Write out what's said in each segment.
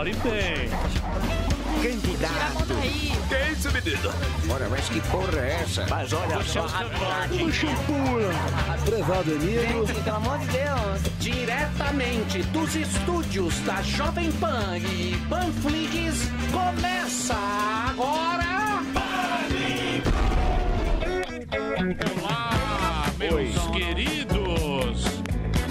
Parabéns. Candidato. Que é isso, menino? Ora, mas que porra é essa? Mas olha só, Prezado Emílio. Gente, pelo amor de Deus. Diretamente dos estúdios da Jovem Pan e Panflix, começa agora. Olá, meus queridos!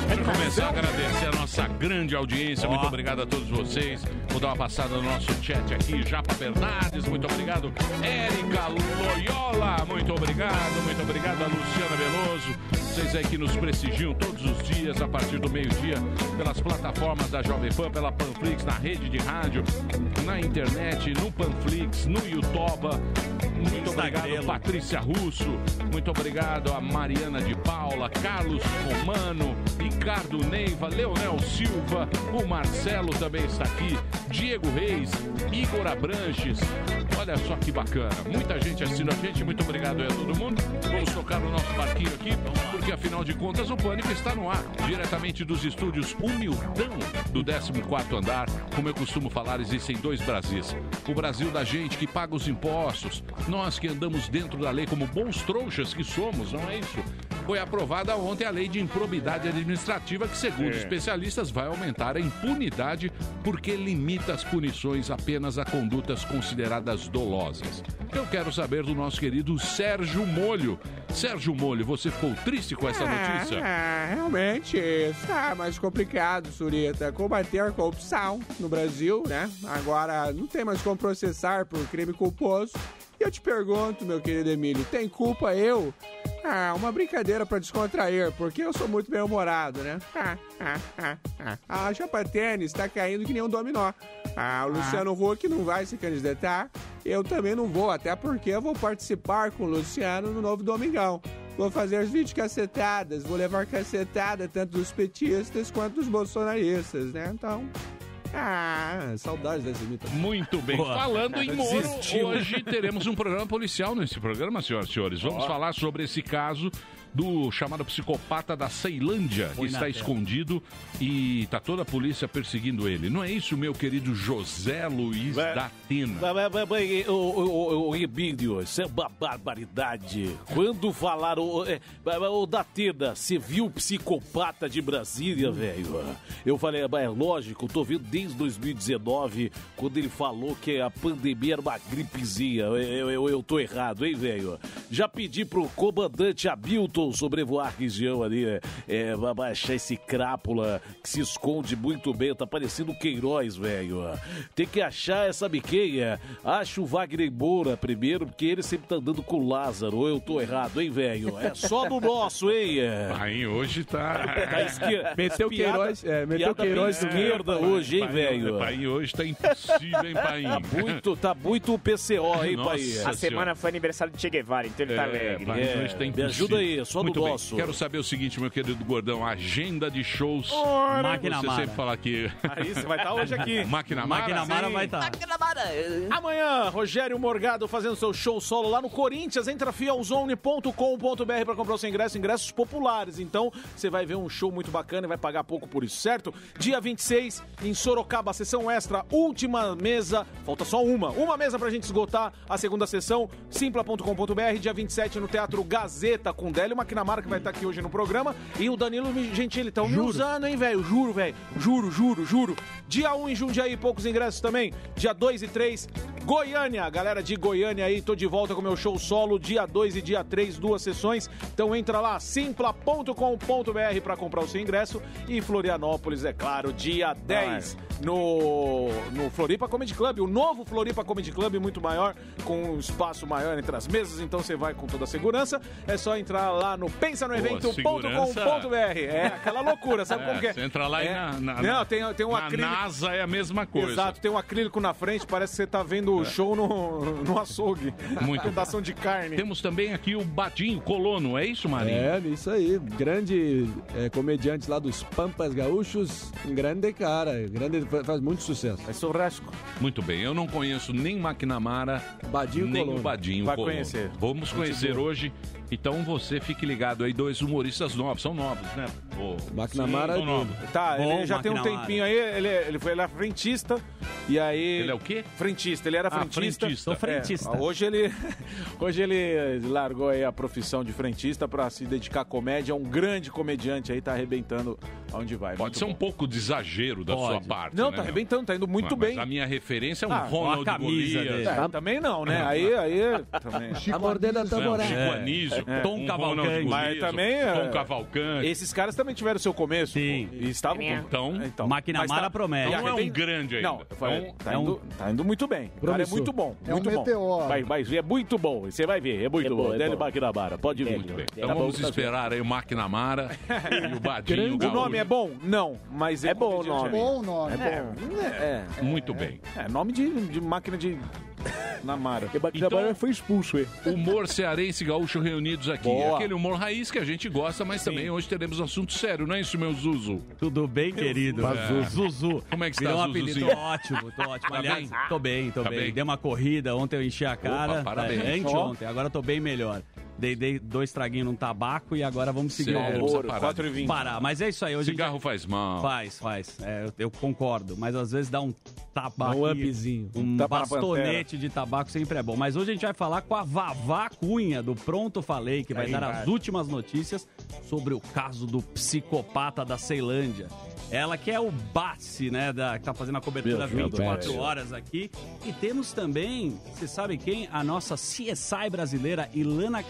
Quero começar a agradecer a nossa grande audiência. Muito obrigado a todos vocês. Vou dar uma passada no nosso chat aqui. Japa Bernardes, muito obrigado. Érica Loyola, muito obrigado. Muito obrigado a Luciana Veloso. Vocês aí que nos prestigiam todos os dias, a partir do meio-dia, pelas plataformas da Jovem Pan, pela Panflix, na rede de rádio, na internet, no Panflix, no Youtuba. Muito obrigado, Patrícia Russo. Muito obrigado a Mariana de Paula, Carlos Romano, Ricardo Neiva, Leonel Silva, o Marcelo também está aqui, Diego Reis, Igor Abranches. Olha só que bacana. Muita gente assistindo a gente. Muito obrigado a todo mundo. Vamos tocar no nosso barquinho aqui, porque afinal de contas o Pânico está no ar, diretamente dos estúdios Humildão do 14 andar. Como eu costumo falar, existem dois Brasis. O Brasil da gente que paga os impostos, nós que andamos dentro da lei como bons trouxas que somos, não é isso? Foi aprovada ontem a lei de improbidade administrativa, que, segundo É. especialistas, vai aumentar a impunidade porque limita as punições apenas a condutas consideradas dolosas. Eu quero saber do nosso querido Sérgio Molho. Sérgio Molho, você ficou triste com essa notícia? Ah, realmente está mais complicado, Surita. Combater a corrupção no Brasil, né? Agora não tem mais como processar por crime culposo. E eu te pergunto, meu querido Emílio, tem culpa eu? Ah, uma brincadeira pra descontrair, porque eu sou muito bem-humorado, né? Ah, ah, ah, ah. A chapa tênis tá caindo que nem um dominó. Ah, o Luciano Huck não vai se candidatar. Eu também não vou, até porque eu vou participar com o Luciano no novo Domingão. Vou fazer as vídeos cacetadas, vou levar cacetada tanto dos petistas quanto dos bolsonaristas, né? Então. Ah, saudades dessa imitação. Muito bem. Boa. Falando em Moro, Desistiu. hoje teremos um programa policial nesse programa, senhoras e senhores. Vamos Ó. falar sobre esse caso do chamado psicopata da Ceilândia, que Foi está tela. escondido e tá toda a polícia perseguindo ele. Não é isso, meu querido José Luiz Vai- da Atena? Ô, ô, ô, Emílio, isso é uma barbaridade. Quando falaram, ô, é, vai, ô Datena, você viu o psicopata de Brasília, velho? Eu falei, mas é lógico, tô vendo desde 2019, quando ele falou que a pandemia era uma gripezinha. Eu, eu, eu, eu tô errado, hein, velho? Já pedi pro comandante Hamilton sobrevoar a região ali, é, é, vai baixar esse crápula que se esconde muito bem, tá parecendo o Queiroz, velho. Tem que achar, sabe quem é? Acha o Wagner Moura primeiro, porque ele sempre tá andando com o Lázaro, ou eu tô errado, hein, velho? É só no nosso, hein? Aí hoje tá... Esquerda. Meteu Piada- Queiroz, é, meteu Queiroz esquerda meio. hoje, hein, velho? Pai, hoje tá impossível, hein, pai? Muito, tá muito PCO, hein? Senhora. A semana foi aniversário de Che Guevara, então ele tá alegre. pai, É, hoje tá me impossível. ajuda aí, só Muito bem. nosso. Quero saber o seguinte, meu querido Gordão, agenda de shows. Ora. Máquina Máquina Você Mara. sempre fala que... Aí você vai estar hoje aqui. Máquina Mara? Máquina Mara vai estar. Amanhã, Rogério Morgado fazendo seu show solo lá no Corinthians. Entra fielzone.com.br para comprar o seu ingresso, ingressos populares. Então, você vai ver um show muito bacana e vai pagar pouco por isso, certo? Dia 26, em Sorocaba, sessão extra, última mesa. Falta só uma. Uma mesa pra gente esgotar a segunda sessão. Simpla.com.br. Dia 27 no Teatro Gazeta com Délio Maquinamara, que vai estar aqui hoje no programa. E o Danilo Gentili. Estão me Juro. usando, hein, velho? Juro, velho. Juro, juro, juro. Dia 1 em Jundiaí, poucos ingressos também. Dia 2 e 3, Goiânia. Galera de Goiânia aí, tô de volta com meu show solo. Dia 2 e dia 3, duas sessões. Então entra lá, simpla.com.br pra comprar o seu ingresso. E Florianópolis, é claro, dia 10 no, no Floripa Comedy Club. O novo Floripa Comedy Club, muito maior, com um espaço maior entre as mesas. Então você vai com toda a segurança. É só entrar lá no pensanoevento.com.br. É aquela loucura, sabe É, como que é? você entra lá e É. na- na- Não, tem, tem um na acrílico. NASA é a mesma coisa. Exato, tem um acrílico na frente, parece que você tá vendo o show no, no açougue. Muito. Pedação de carne. Temos também aqui o Badinho Colono, é isso, Marinho? É, isso aí. Grande é, comediante lá dos Pampas Gaúchos. Um grande cara. Grande, fa- faz muito sucesso. É churrasco. Muito bem, eu não conheço nem McNamara, Badinho nem Colono. o Badinho Vai Colono. conhecer. Vamos conhecer hoje Então você fique ligado aí, dois humoristas novos, são novos, né? Ô, McNamara são é novos. Tá, Bom, ele já tem um McNamara. tempinho aí, ele, ele foi ele é frentista, e aí... Ele é o quê? Frentista, ele era Ah, frentista. frentista. Frentista. É, hoje ele hoje ele largou aí a profissão de frentista pra se dedicar à comédia, é um grande comediante aí, tá arrebentando onde vai. Pode Muito ser um bom. pouco de exagero da Pode. sua parte. Não, né, tá meu? arrebentando, tá indo muito Mas bem. a minha referência é um Ah, Ronald a camisa Golias. dele. É, também não, né? Aí, aí também. Chico. Chico É. Tom um Cavalcante. Mas também é- Tom Cavalcante. Esses caras também tiveram seu começo. Sim. pô, E estavam. Então, McNamara Mas promete. Então não é um grande ainda. Não, foi- É um- tá, é um- indo, tá indo muito bem. O cara é muito bom. É um muito bom. meteoro. Vai, vai ver, é muito bom. Você vai ver, é muito É bom. bom, é Dele bom. McNamara, pode vir. Muito bem. Tá Então bom, vamos tá esperar aí o McNamara e o Badinho O nome é bom? Não, mas É bom o nome. bem. Bom nome. É, é, Muito bem. é, nome de, de máquina de Namara. Então- foi expulso? Humor cearense e gaúcho reunidos aqui. Boa. Aquele humor raiz que a gente gosta, mas também hoje teremos assunto sério, não é isso, meu Zuzu? Tudo bem, querido? É. Zuzu. Como é que Virou está, um apelido Zuzuzinho? ótimo, tô ótimo. Tá Aliás, bem? tô bem, tô Tá bem. bem? Dei uma corrida, ontem eu enchi a cara. Opa, parabéns. É, anteontem, agora eu tô bem melhor. Dei, dei dois traguinhos num tabaco e agora vamos seguir Sério, o precisa almoço. parar. 4 e 20. Parar, mas é isso aí. Hoje gente Cigarro faz mal. Faz, faz. É, eu, eu concordo. Mas às vezes dá um tabaco. Um upzinho. Um Tapa bastonete de tabaco sempre é bom. Mas hoje a gente vai falar com a Vavá Cunha, do Pronto Falei, que vai dar as últimas notícias sobre o caso do psicopata da Ceilândia. Ela que é o Batse, né? Da, que tá fazendo a cobertura 24 horas aqui. E temos também, você sabe quem? A nossa CSI brasileira, Ilana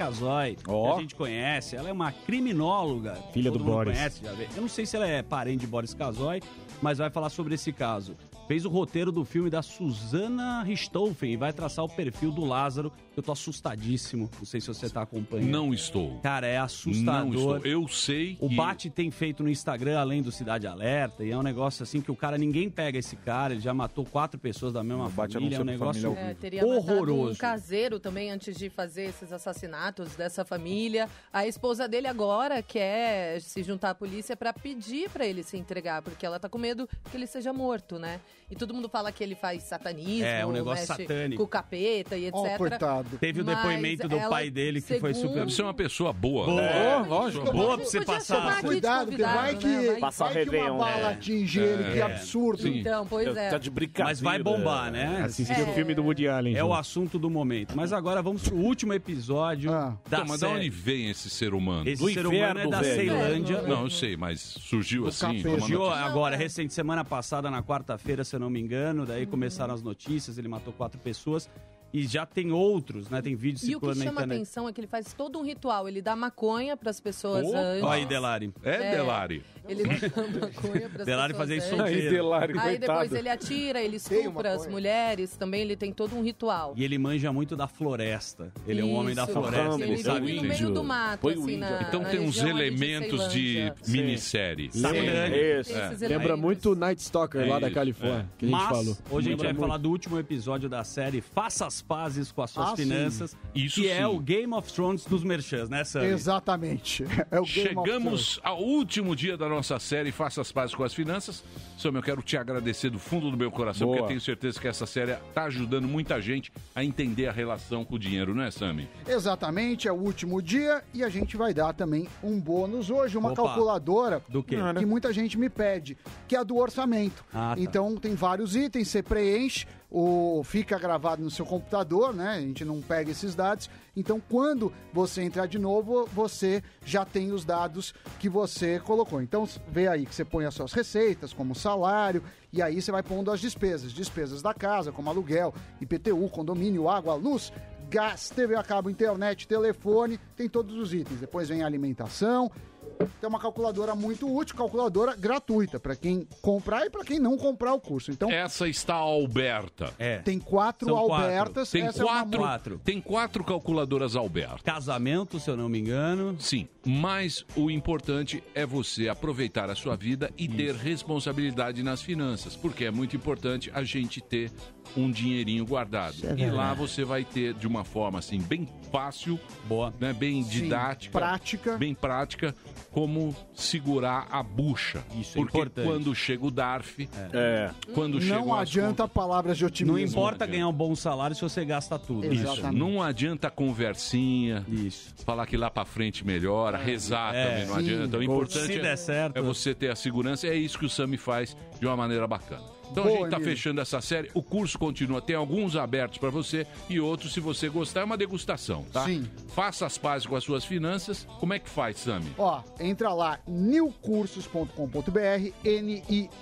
Ó. Que a gente conhece. Ela é uma criminóloga. Filha do Boris. conhece. Eu não sei se ela é parente de Boris Casoy, mas vai falar sobre esse caso. Fez o roteiro do filme da Susana Richthofen e vai traçar o perfil do Lázaro. Eu tô assustadíssimo. Não sei se você tá acompanhando. Não estou. Cara, é Não assustador. estou. Eu sei O que... Bate tem feito no Instagram, além do Cidade Alerta, e é um negócio assim que o cara, ninguém pega esse cara, ele já matou quatro pessoas da mesma Bate família, é um negócio É, teria matado um horroroso. caseiro também antes de fazer esses assassinatos dessa família. A esposa dele agora quer se juntar à polícia pra pedir pra ele se entregar, porque ela tá com medo que ele seja morto, né? E todo mundo fala que ele faz satanismo, É, um negócio mexe satânico. com o capeta e etc. Coitado. Teve o Mas depoimento do ela, pai dele que foi segundo- super. Deve ser uma pessoa boa. Boa. né? lógico. Boa pra você passar. Cuidado, vai né? que, Vai- Passar vai que uma né? bala atinge ele, que absurdo. Sim. Então, pois é. Tá de brincadeira. Mas vai bombar, né? Assistir É. o filme do Woody Allen. É o assunto do momento. Mas agora vamos pro último episódio Ah. da Então, mas de série. onde vem esse ser humano? Esse Do ser humano é inferno, da velho. Ceilândia. Não, eu sei, mas surgiu assim. Surgiu agora, recente, semana passada, na quarta-feira, não me engano. Daí começaram as notícias, ele matou quatro pessoas. E já tem outros, né? Tem vídeos E o que circulando na chama internet. atenção é que ele faz todo um ritual. Ele dá maconha pras pessoas Opa! antes. Olha aí, Delari. É, É. Delari. Ele dá maconha pras Delari pessoas fazia isso antes. Aí, solteiro. Delari, Aí coitado. depois ele atira, ele estupra as mulheres, também ele tem todo um ritual. E ele manja muito da floresta. Ele é um homem da Isso, floresta, porque ele Ele sabe no meio do mato, Põe assim, na Então na tem uns elementos de, minissérie. Isso. Tem esses Lembra muito Night Stalker lá É da isso, Califórnia, que a gente Mas falou. hoje a gente vai falar do último episódio da série Faça as Pazes com as Suas Ah, sim. Finanças, Isso que é sim. o Game of Thrones dos merchans, né, Sam? Exatamente. É o Game of Thrones. Chegamos ao último dia da nossa série Faça as Pazes com as Finanças. Sam, eu quero te agradecer do fundo do meu coração, Boa. porque eu tenho certeza que essa série está ajudando muita gente a entender a relação com o dinheiro, não é, Sami? Exatamente, é o último dia e a gente vai dar também um bônus hoje, uma Opa. calculadora Do quê? que muita gente me pede, que é a do orçamento. Ah, tá. Então tem vários itens, você preenche, o fica gravado no seu computador, né? A gente não pega esses dados. Então quando você entrar de novo, você já tem os dados que você colocou. Então vê aí que você põe as suas receitas, como salário, e aí você vai pondo as despesas, despesas da casa, como aluguel, IPTU, condomínio, água, luz, gás, TV a cabo, internet, telefone, tem todos os itens. Depois vem a alimentação. Tem uma calculadora muito útil, calculadora gratuita para quem comprar e para quem não comprar o curso. Então Essa está Alberta. É. tem quatro São quatro. Albertas. Tem essa é uma quatro, Quatro. tem quatro calculadoras Alberta. Casamento, se eu não me engano. Sim, mas o importante é você aproveitar a sua vida e ter responsabilidade nas finanças, porque é muito importante a gente ter um dinheirinho guardado. e lá você vai ter de uma forma assim bem fácil, Boa. né, bem Sim, didática, prática. bem prática, como segurar a bucha. Isso é Porque importante. quando chega o DARF, É. quando chega Não adianta palavras de otimismo. Não importa adianta. ganhar um bom salário se você gasta tudo. Isso. Exatamente. Não adianta conversinha. Isso. Falar que lá pra frente melhora, rezar É, também não sim. adianta. O importante Se é, der certo. é você ter a segurança. É isso que o Sami faz de uma maneira bacana. Então a Boa, gente tá Emílio. fechando essa série. O curso continua. Tem alguns abertos pra você e outros, se você gostar, é uma degustação, tá? Sim. Faça as pazes com as suas finanças. Como é que faz, Sami? Ó, entra lá, newcursos.com.br,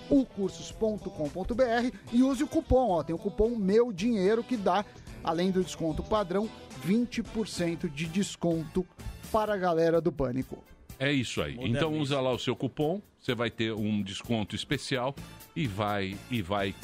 niucursos.com.br e use o cupom, ó, tem o cupom Meu Dinheiro que dá, além do desconto padrão, 20% de desconto para a galera do Pânico. É isso aí. Então usa lá o seu cupom, você vai ter um desconto especial e vai e vai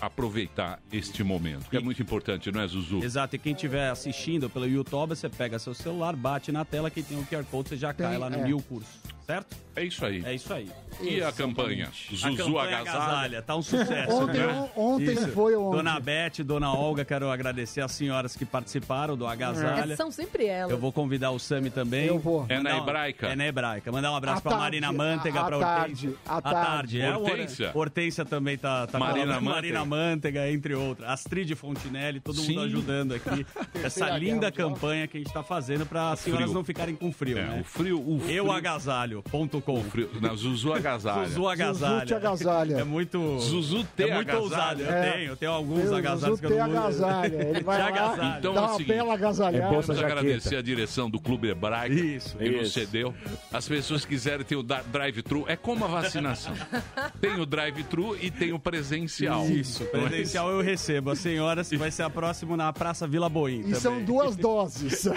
aproveitar este momento, que é muito importante, não é, Zuzu? Exato, e quem estiver assistindo pelo YouTube, você pega seu celular, bate na tela que tem o QR Code, você já Tem, cai lá no é. New Curso, certo? É isso aí. É isso aí. E a campanha? A Zuzu campanha Agasalha? tá um sucesso. Ontem, né? ontem Isso. foi ontem. Dona Beth, Dona Olga, quero agradecer as senhoras que participaram do Agasalha. É, são sempre elas. Eu vou convidar o Sami também. Eu vou. É na um- hebraica? É na hebraica. Mandar um abraço À pra tarde, Marina Manteiga, à- à pra tarde, Hortência. à tarde. É, Hortência? Hortência também tá, tá Marina. Manteiga. Marina Manteiga, entre outras. Astrid Fontinelli, todo Sim. mundo ajudando aqui. Essa linda campanha que a gente tá fazendo pra as senhoras Frio. não ficarem com frio, É, né? o frio, o frio, Euagasalho.com. frio, não, Zuzu Agasalha. Zuzu Agasalha. Zuzu te agasalha. É muito. Zuzu te é muito agasalha. ousado. Eu É. tenho, eu tenho alguns Eu, agasalhos Zuzu que eu tem não uso. agasalha. Ele vai lá, agasalha. Então dá é uma seguinte, bela agasalhada. bolsa Vamos agradecer a direção do Clube Hebraica Isso. que nos cedeu. As pessoas quiserem ter o drive-thru, é como a vacinação. tem o drive-thru e tem o presencial. Isso, presencial eu recebo. A senhora vai ser a próxima na Praça Vila Boim. E são duas doses.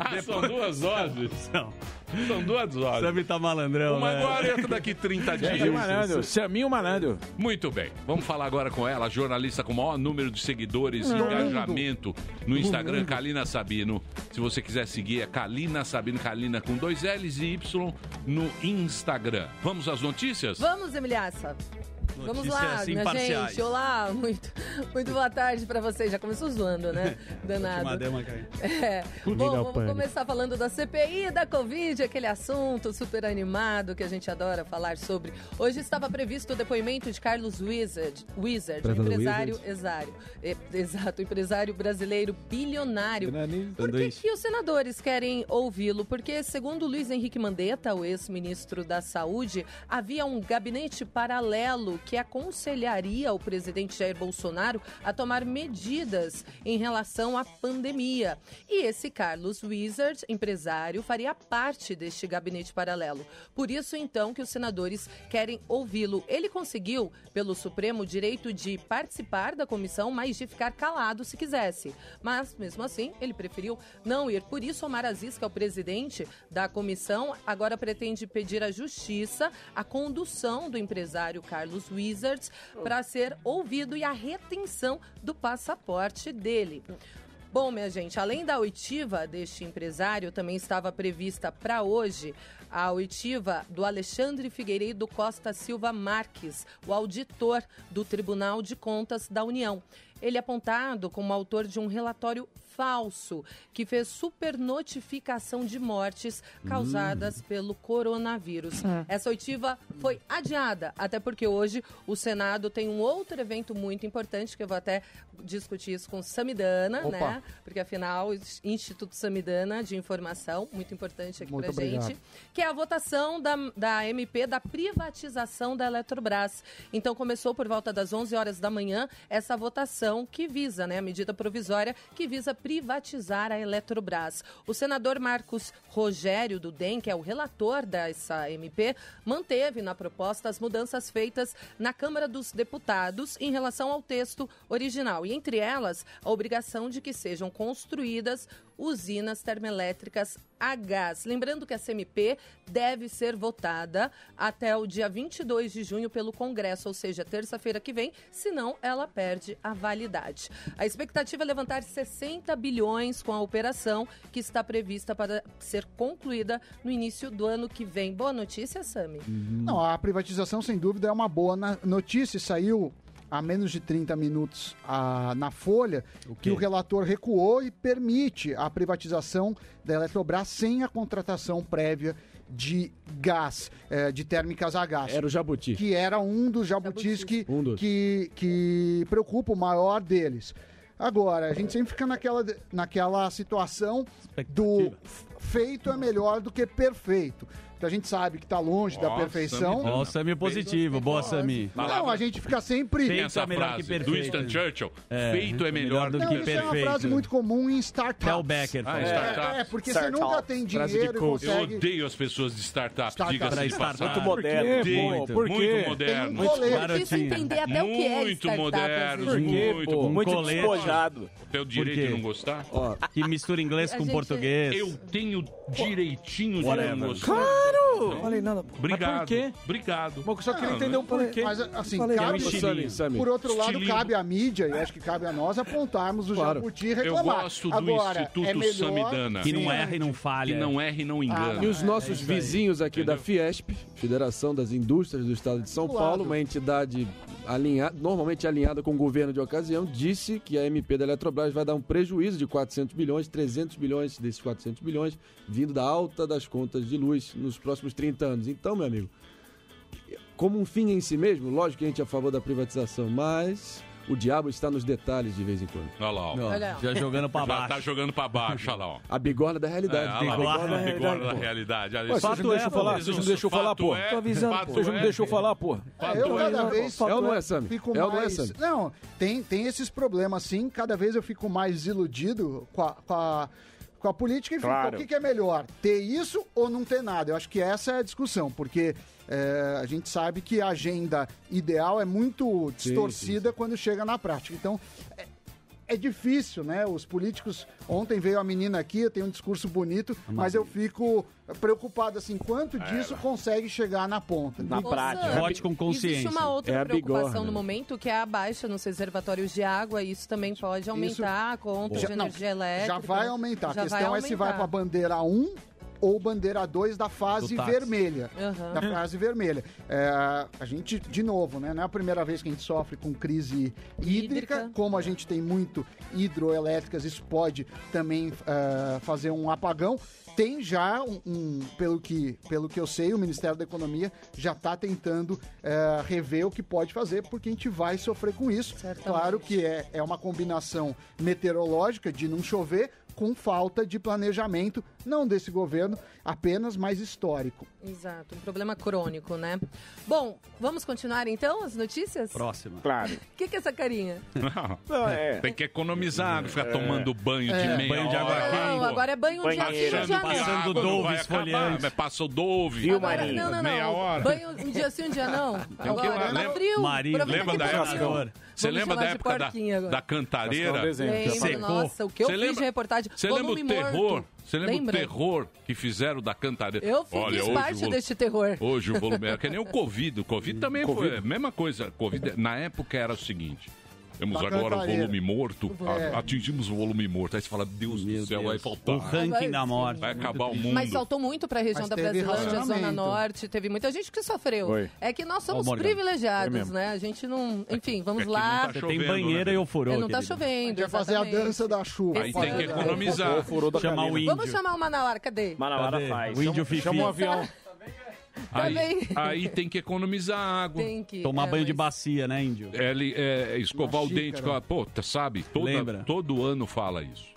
Ah, são duas doses? Não. São duas doses. Sabe tá malandrão, Uma né? agora e outra daqui 30 Saminho dias. Malandro, Saminho Malandro. Muito bem. Vamos falar agora com ela, jornalista com o maior número de seguidores e engajamento no Instagram, Kalina Sabino. Se você quiser seguir, é Kalina Sabino, Kalina com dois L's e Y no Instagram. Vamos às notícias? Vamos, Vamos lá, minha gente. Olá, muito, muito boa tarde pra vocês. Já começou zoando, né? Danado. É. Bom, vamos começar falando da CPI da Covid, aquele assunto super animado que a gente adora falar sobre. Hoje estava previsto o depoimento de Carlos Wizard, Wizard Presidente empresário, Wizard. exário, é, exato, empresário brasileiro bilionário. Por que, que os senadores querem ouvi-lo? Porque, segundo Luiz Henrique Mandetta, o ex-ministro da Saúde, havia um gabinete paralelo que aconselharia o presidente Jair Bolsonaro a tomar medidas em relação à pandemia. E esse Carlos Wizard, empresário, faria parte deste gabinete paralelo. Por isso, então, que os senadores querem ouvi-lo. Ele conseguiu, pelo Supremo, o direito de participar da comissão, mas de ficar calado se quisesse. Mas, mesmo assim, ele preferiu não ir. Por isso, Omar Aziz, que é o presidente da comissão, agora pretende pedir à justiça a condução do empresário Carlos Wizards para ser ouvido e a retenção do passaporte dele. Bom, minha gente, além da oitiva deste empresário, também estava prevista para hoje a oitiva do Alexandre Figueiredo Costa Silva Marques, o auditor do Tribunal de Contas da União. Ele é apontado como autor de um relatório falso que fez supernotificação de mortes causadas pelo coronavírus. Essa oitiva foi adiada, até porque hoje o Senado tem um outro evento muito importante que eu vou até discutir isso com o Samidana, Opa. né? Porque afinal, o Instituto Samidana de Informação, muito importante aqui Muito pra obrigado. gente, que é a votação da, da MP da privatização da Eletrobras. Então começou por volta das 11 horas da manhã essa votação que visa, né, a medida provisória que visa privatizar a Eletrobras. O senador Marcos Rogério do DEM, que é o relator dessa MP, manteve na proposta as mudanças feitas na Câmara dos Deputados em relação ao texto original, e entre elas a obrigação de que sejam construídas usinas termoelétricas a gás. Lembrando que a CMP deve ser votada até o dia 22 de junho pelo Congresso, ou seja, terça-feira que vem, senão ela perde a validade. A expectativa é levantar 60 bilhões com a operação que está prevista para ser concluída no início do ano que vem. Boa notícia, Sami? Não, a privatização, sem dúvida, é uma boa notícia. Saiu há menos de 30 minutos ah, na Folha que o relator recuou e permite a privatização da Eletrobras sem a contratação prévia de gás, eh, de térmicas a gás. Era o Jabuti. Que era um dos jabutis que, Um dos. que, que preocupa o maior deles. Agora, a gente sempre fica naquela, naquela situação do feito é melhor do que perfeito. Então a gente sabe que está longe da Ó, perfeição. Ó, Sami positivo. Boa, Sami. Não, a gente fica sempre. Tem essa frase do Winston Churchill. É, feito é melhor do Não, que isso é uma perfeito. frase muito comum em startups. Tel Becker. Ah, É, startups. é, porque você nunca tem dinheiro e Eu consegue... odeio as pessoas de startup, Startup. diga-se de Startup. passagem. Muito moderno. Por quê, Muito? Por quê? muito moderno. Um. É difícil entender até o que é Muito às vezes. muito, muito despojado. Tem o direito de não gostar? Que mistura inglês com português. Eu tenho direitinho de Whatever. gostar. Claro! Não Falei nada, pô. Obrigado. Mas por quê? Obrigado. Eu só queria Não, entender o porquê. Mas assim, Falei, cabe, é um estilinho. Por outro lado, Estilinho. cabe à mídia, e acho que cabe a nós apontarmos o Claro. Jabuti e Eu reclamar. gosto do Agora, Instituto é melhor... Samidana. Que não erra e não falha. Que não erra e não engana. E os nossos é isso aí. vizinhos aqui da Fiesp, Federação das Indústrias do Estado de São Do Paulo, lado. uma entidade alinhada, normalmente alinhada com o governo de ocasião, disse que a MP da Eletrobras vai dar um prejuízo de 400 bilhões, 300 bilhões desses 400 bilhões, vindo da alta das contas de luz nos próximos 30 anos. Então, meu amigo, como um fim em si mesmo, lógico que a gente é a favor da privatização, mas o diabo está nos detalhes de vez em quando. Olha lá, ó. Ó, Olha. Já jogando pra Já baixo. tá jogando pra baixo, olha lá, ó. A bigorna da É, realidade. lá, Bigorna a bigorna da pô. realidade. Isso. vocês não deixam falar, vocês não deixam falar, pô. é, Tô avisando, pô. Vocês não é. deixam falar, pô. Eu é. cada vez É ou não é, fico É ou não é, mais... Sami? Não, tem, tem esses problemas sim. Cada vez eu fico mais iludido com a, com a, com a política e fico, Claro. o que, que é melhor? Ter isso ou não ter nada? Eu acho que essa é a discussão, porque é, a gente sabe que a agenda ideal é muito distorcida quando chega na prática. Então, é, é difícil, né? Os políticos. Ontem veio a menina aqui, eu tenho um discurso bonito, mas eu fico preocupado assim, quanto disso consegue chegar na ponta. Na Ô, prática. Vote com consciência. Existe uma outra É preocupação bigorna. no momento, que é a baixa nos reservatórios de água, e isso também pode aumentar a conta Já- de não, energia elétrica. Já vai aumentar. Já a questão é se vai para a bandeira 1 ou bandeira 2 da fase vermelha. Aham. Da fase vermelha. É, a gente, de novo, né? Não é a primeira vez que a gente sofre com crise hídrica. Hídrica. Como a gente tem muito hidroelétricas, isso pode também é, fazer um apagão. Tem já um, um- pelo, que, pelo que eu sei, o Ministério da Economia já está tentando é, rever o que pode fazer, porque a gente vai sofrer com isso. Certamente. Claro que é, é uma combinação meteorológica de não chover com falta de planejamento, não desse governo, apenas mais histórico. Exato, um problema crônico, né? Bom, vamos continuar então as notícias? Próxima. Claro. O que, que é essa carinha? Não, Não, é. Tem que economizar, não ficar tomando banho de É. meia Banho de água quente. Não, agora é banho de Banheiro. assim, um dia Achando que não. Passando água não Dove esfoliante. o Dove. Viu, Marinho? não, não, não. Meia hora. Banho um dia sim, um dia não. Agora, tá lembra- frio. Marinho, Lembra que da tá época? Você lembra da de época da, cantareira? Lembro, Secou. nossa, o que eu Você fiz lembra- de reportagem. Você lembra o terror? morto. Você lembra Lembra? o terror que fizeram da cantareira? Eu fui, Olha, fiz hoje parte deste terror. Hoje o volume é que nem o Covid. O Covid também foi Covid. a mesma coisa. Covid, na época era o seguinte. Temos Da agora o volume morto. É. a- Atingimos o volume morto. Aí você fala, Deus Meu do céu, Deus. vai faltar. O ranking da morte. Vai acabar o mundo. Mas faltou muito para a região Mas da Brasilândia, Zona. Norte. Teve muita gente que sofreu. Foi. É que nós somos Morgan. privilegiados, É né? A gente não. Enfim, vamos É lá. não tá Você tem chovendo, banheira né? e ofurô. É, não tá querido. A chovendo. vai fazer a dança da chuva. Aí tem que economizar. Furou da Chamar o índio. Vamos chamar o Manauara, cadê? Manauara faz. O índio fifi. Chama um avião. Aí, aí tem que economizar água. Tem que. Tomar é, banho de mas- bacia, né, índio? É, ele- é, escovar Uma o dente. com a- Pô, sabe? Toda- Lembra? Todo ano fala isso.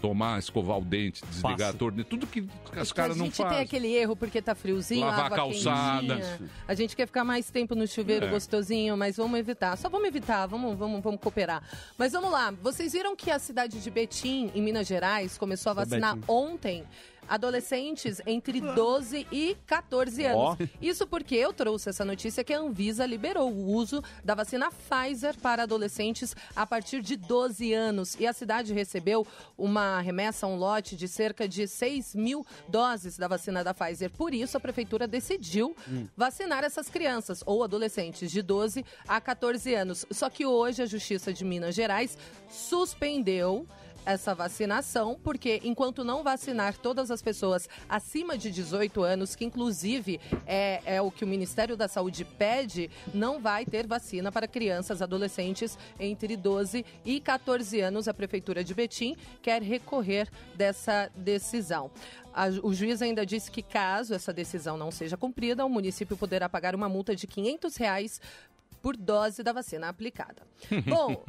Tomar, escovar o dente, desligar Passa. a torneira. Tudo que as Que caras a não gente tem fazem. aquele erro porque tá friozinho, Lavar água a calçada. A gente quer ficar mais tempo no chuveiro É. gostosinho, mas vamos evitar. Só vamos evitar, vamos, vamos, vamos cooperar. Mas vamos lá. Vocês viram que a cidade de Betim, em Minas Gerais, começou a vacinar ontem adolescentes entre 12 e 14 anos. Isso porque eu trouxe essa notícia que a Anvisa liberou o uso da vacina Pfizer para adolescentes a partir de 12 anos. E a cidade recebeu uma remessa, um lote de cerca de 6 mil doses da vacina da Pfizer. Por isso, a prefeitura decidiu vacinar essas crianças ou adolescentes de 12 a 14 anos. Só que hoje a Justiça de Minas Gerais suspendeu essa vacinação, porque enquanto não vacinar todas as pessoas acima de 18 anos, que inclusive é, é o que o Ministério da Saúde pede, não vai ter vacina para crianças, adolescentes entre 12 e 14 anos. A Prefeitura de Betim quer recorrer dessa decisão. O juiz ainda disse que caso essa decisão não seja cumprida, o município poderá pagar uma multa de 500 reais por dose da vacina aplicada. Bom,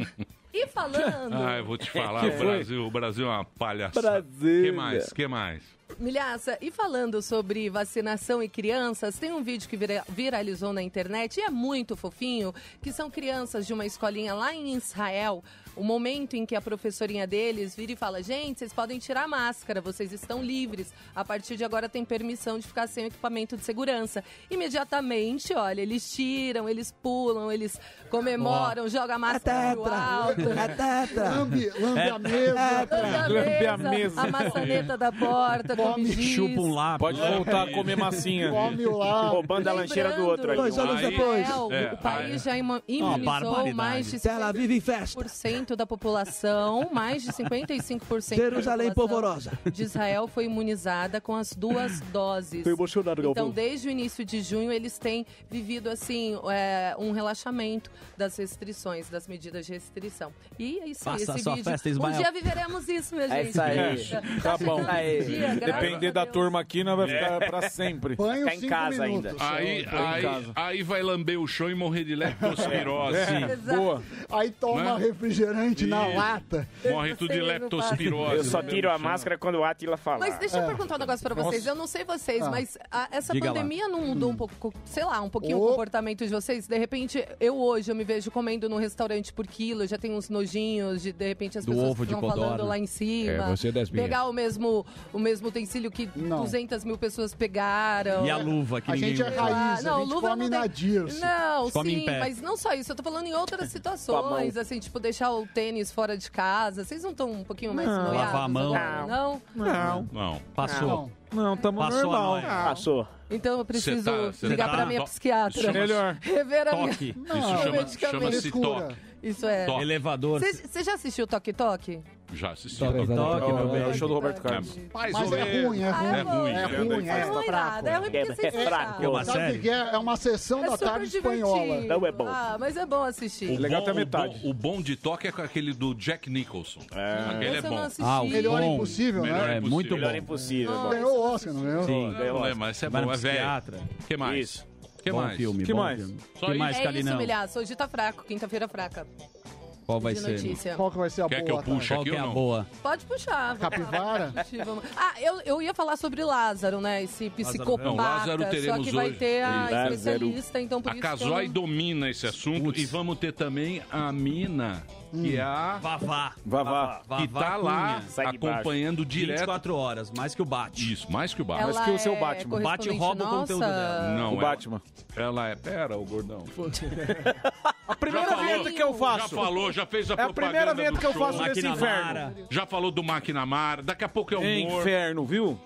e falando... Ah, eu vou te falar, o? Brasil, o Brasil é uma palhaçada. Brasília. que mais? que mais? Milhaça, e falando sobre vacinação e crianças, tem um vídeo que vira- viralizou na internet e é muito fofinho, que são crianças de uma escolinha lá em Israel. O momento em que a professorinha deles vira e fala: Gente, vocês podem tirar a máscara, vocês estão livres. A partir de agora tem permissão de ficar sem o equipamento de segurança. Imediatamente, olha, eles tiram, eles pulam, eles comemoram, jogam a máscara pro alto. Lambe, lambe a mesa. Lambe a mesa, a maçaneta da porta, come. Chupa um lápis. Pode voltar a comer massinha. Come o lápis. Roubando a lancheira do outro. Dois anos Aí- depois. É, o país já imunizou mais de Tel Aviv em festa. 55% da população, mais de 55% Jerusalém da população polvorosa. de Israel foi imunizada com as duas doses. Tô emocionado, Então, Galvão. desde o início de junho, eles têm vivido assim é, um relaxamento das restrições, das medidas de restrição. E é isso aí, Faça esse a sua vídeo. festa um dia viveremos isso, minha É gente. isso aí. Tá bom. Aí. Dia, Depender da turma aqui, nós vai ficar pra sempre. Banho Ficar em casa minutos. ainda. Aí, aí, casa. aí vai lamber o chão e morrer de leptospirose. Exato. Boa. Aí toma Né? refrigerante na Isso. lata. Morre tudo de leptospirose. Eu só tiro a máscara quando o Atila falar. Mas deixa eu perguntar um negócio pra vocês. Eu não sei vocês, Ah. mas a- essa Diga lá. pandemia não mudou um pouco, sei lá, um pouquinho Ô. o comportamento de vocês? De repente, eu hoje eu me vejo comendo num restaurante por quilo, já tem uns nojinhos de de repente as Do pessoas ovo de estão falando codorna. lá em cima. É, você é das minhas. Pegar o mesmo, o mesmo utensílio que Não. 200 mil pessoas pegaram. E a luva que A ninguém gente é usa. raiz, não, a gente luva come não tem- na Dirce. Não, Come em sim, pé. mas não só isso. Eu tô falando em outras situações, assim, tipo, deixar o tênis fora de casa. Vocês não estão um pouquinho mais Não. noiados Lavar a mão. agora, não? Não, Não. Passou. Não. não, tamo Passou a normal. noia. Passou. Então eu preciso Cê tá- cê ligar tá- pra minha to- psiquiatra. Melhor. Rever a minha... Toque. Isso chama- medicamento. chama-se Frescura. toque. Isso é. Toque. Elevador. Você já assistiu Toque Toque? Já assisti. Toque, toque, meu bem. É o show do Roberto Carlos. Mais Mas é menos. ruim, é ruim. É ruim. É é ruim, É é. ruim nada, é ruim porque É- vocês é fraco. É uma o série? é? É uma sessão É da tarde espanhola. Não é bom. Ah, mas é bom assistir. O Legal até o metade. bom- O bom de toque é aquele do Jack Nicholson. Aquele é bom. Ah, o Melhor bom. impossível, Melhor né? É muito Melhor bom. impossível. Não. bom. Ganhou o Oscar, não ganhou? Sim. Eu não lembro, mas é bom, é velho. psiquiatra. que mais? Isso. que bom mais? filme, Que bom mais? filme. Só que isso? mais, É isso, Calinão? milhaço. Hoje tá fraco, quinta-feira fraca. Qual vai de ser? notícia. Qual que vai ser a Quer que boa? eu puxe? Qual aqui que é ou a não? boa? Pode puxar. Capivara? Vamos- Ah, eu, eu ia falar sobre Lázaro, né? Esse psicopata. Não, Lázaro só teremos que vai hoje. ter a Lázaro. especialista, então por A isso que eu Casói não- domina esse assunto e vamos ter também a Mina, que é a Vavá. Vavá. que tá lá. Sai de baixo. acompanhando direto. 24 horas, mais que o Bate. Isso, mais que o Batman. Ela Mas que o seu é Batman. O Bate correspondente rouba o conteúdo dela. Não, O ela- Batman. Ela é. Pera, o gordão. A primeira falou. vinheta que eu Já faço. falou, já fez a É a propaganda primeira vinheta do que eu show. faço nesse Máquina inferno. Mara. Já falou do Maquinamar, daqui a pouco é humor. Inferno, viu?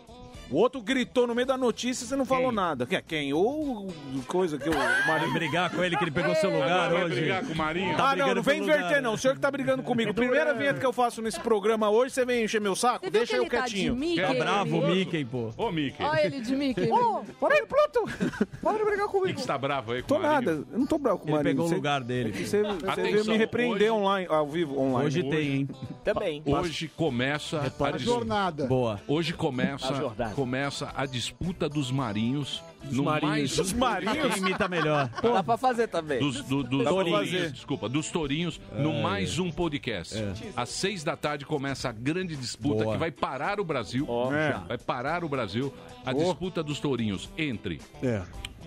O outro gritou no meio da notícia e você não falou Quem? nada. Que é quem? Ou coisa que o Vai marido. brigar com ele que ele pegou seu lugar vai hoje. brigar com o Marinho? Tá ah, não, brigando não vem inverter, lugar. não. O senhor que tá brigando comigo. Primeira vinheta que eu faço nesse programa hoje, você vem encher meu saco? Você Deixa eu ele tá de quietinho. Mickey? Tá bravo o Ele- Mickey, pô. Ô, Mickey. Olha ele de Mickey. Para aí, pronto. Pode brigar comigo. que você tá bravo aí com Tô o Marinho? nada. Eu não tô bravo com o Ele marido. pegou o lugar dele. Você, você veio me repreender hoje- online, ao vivo, online. Hoje tem, hein? Também. Hoje começa a, jornada. Boa. Hoje começa, A jornada. Começa a disputa dos marinhos no marinhos. mais um Os marinhos. Imita melhor? Dá pra fazer também. dos, do- dos tourinhos, fazer. desculpa, dos tourinhos no mais um podcast. Às seis da tarde começa a grande disputa Boa. que vai parar o Brasil. É. Vai parar o Brasil. A disputa dos tourinhos entre É.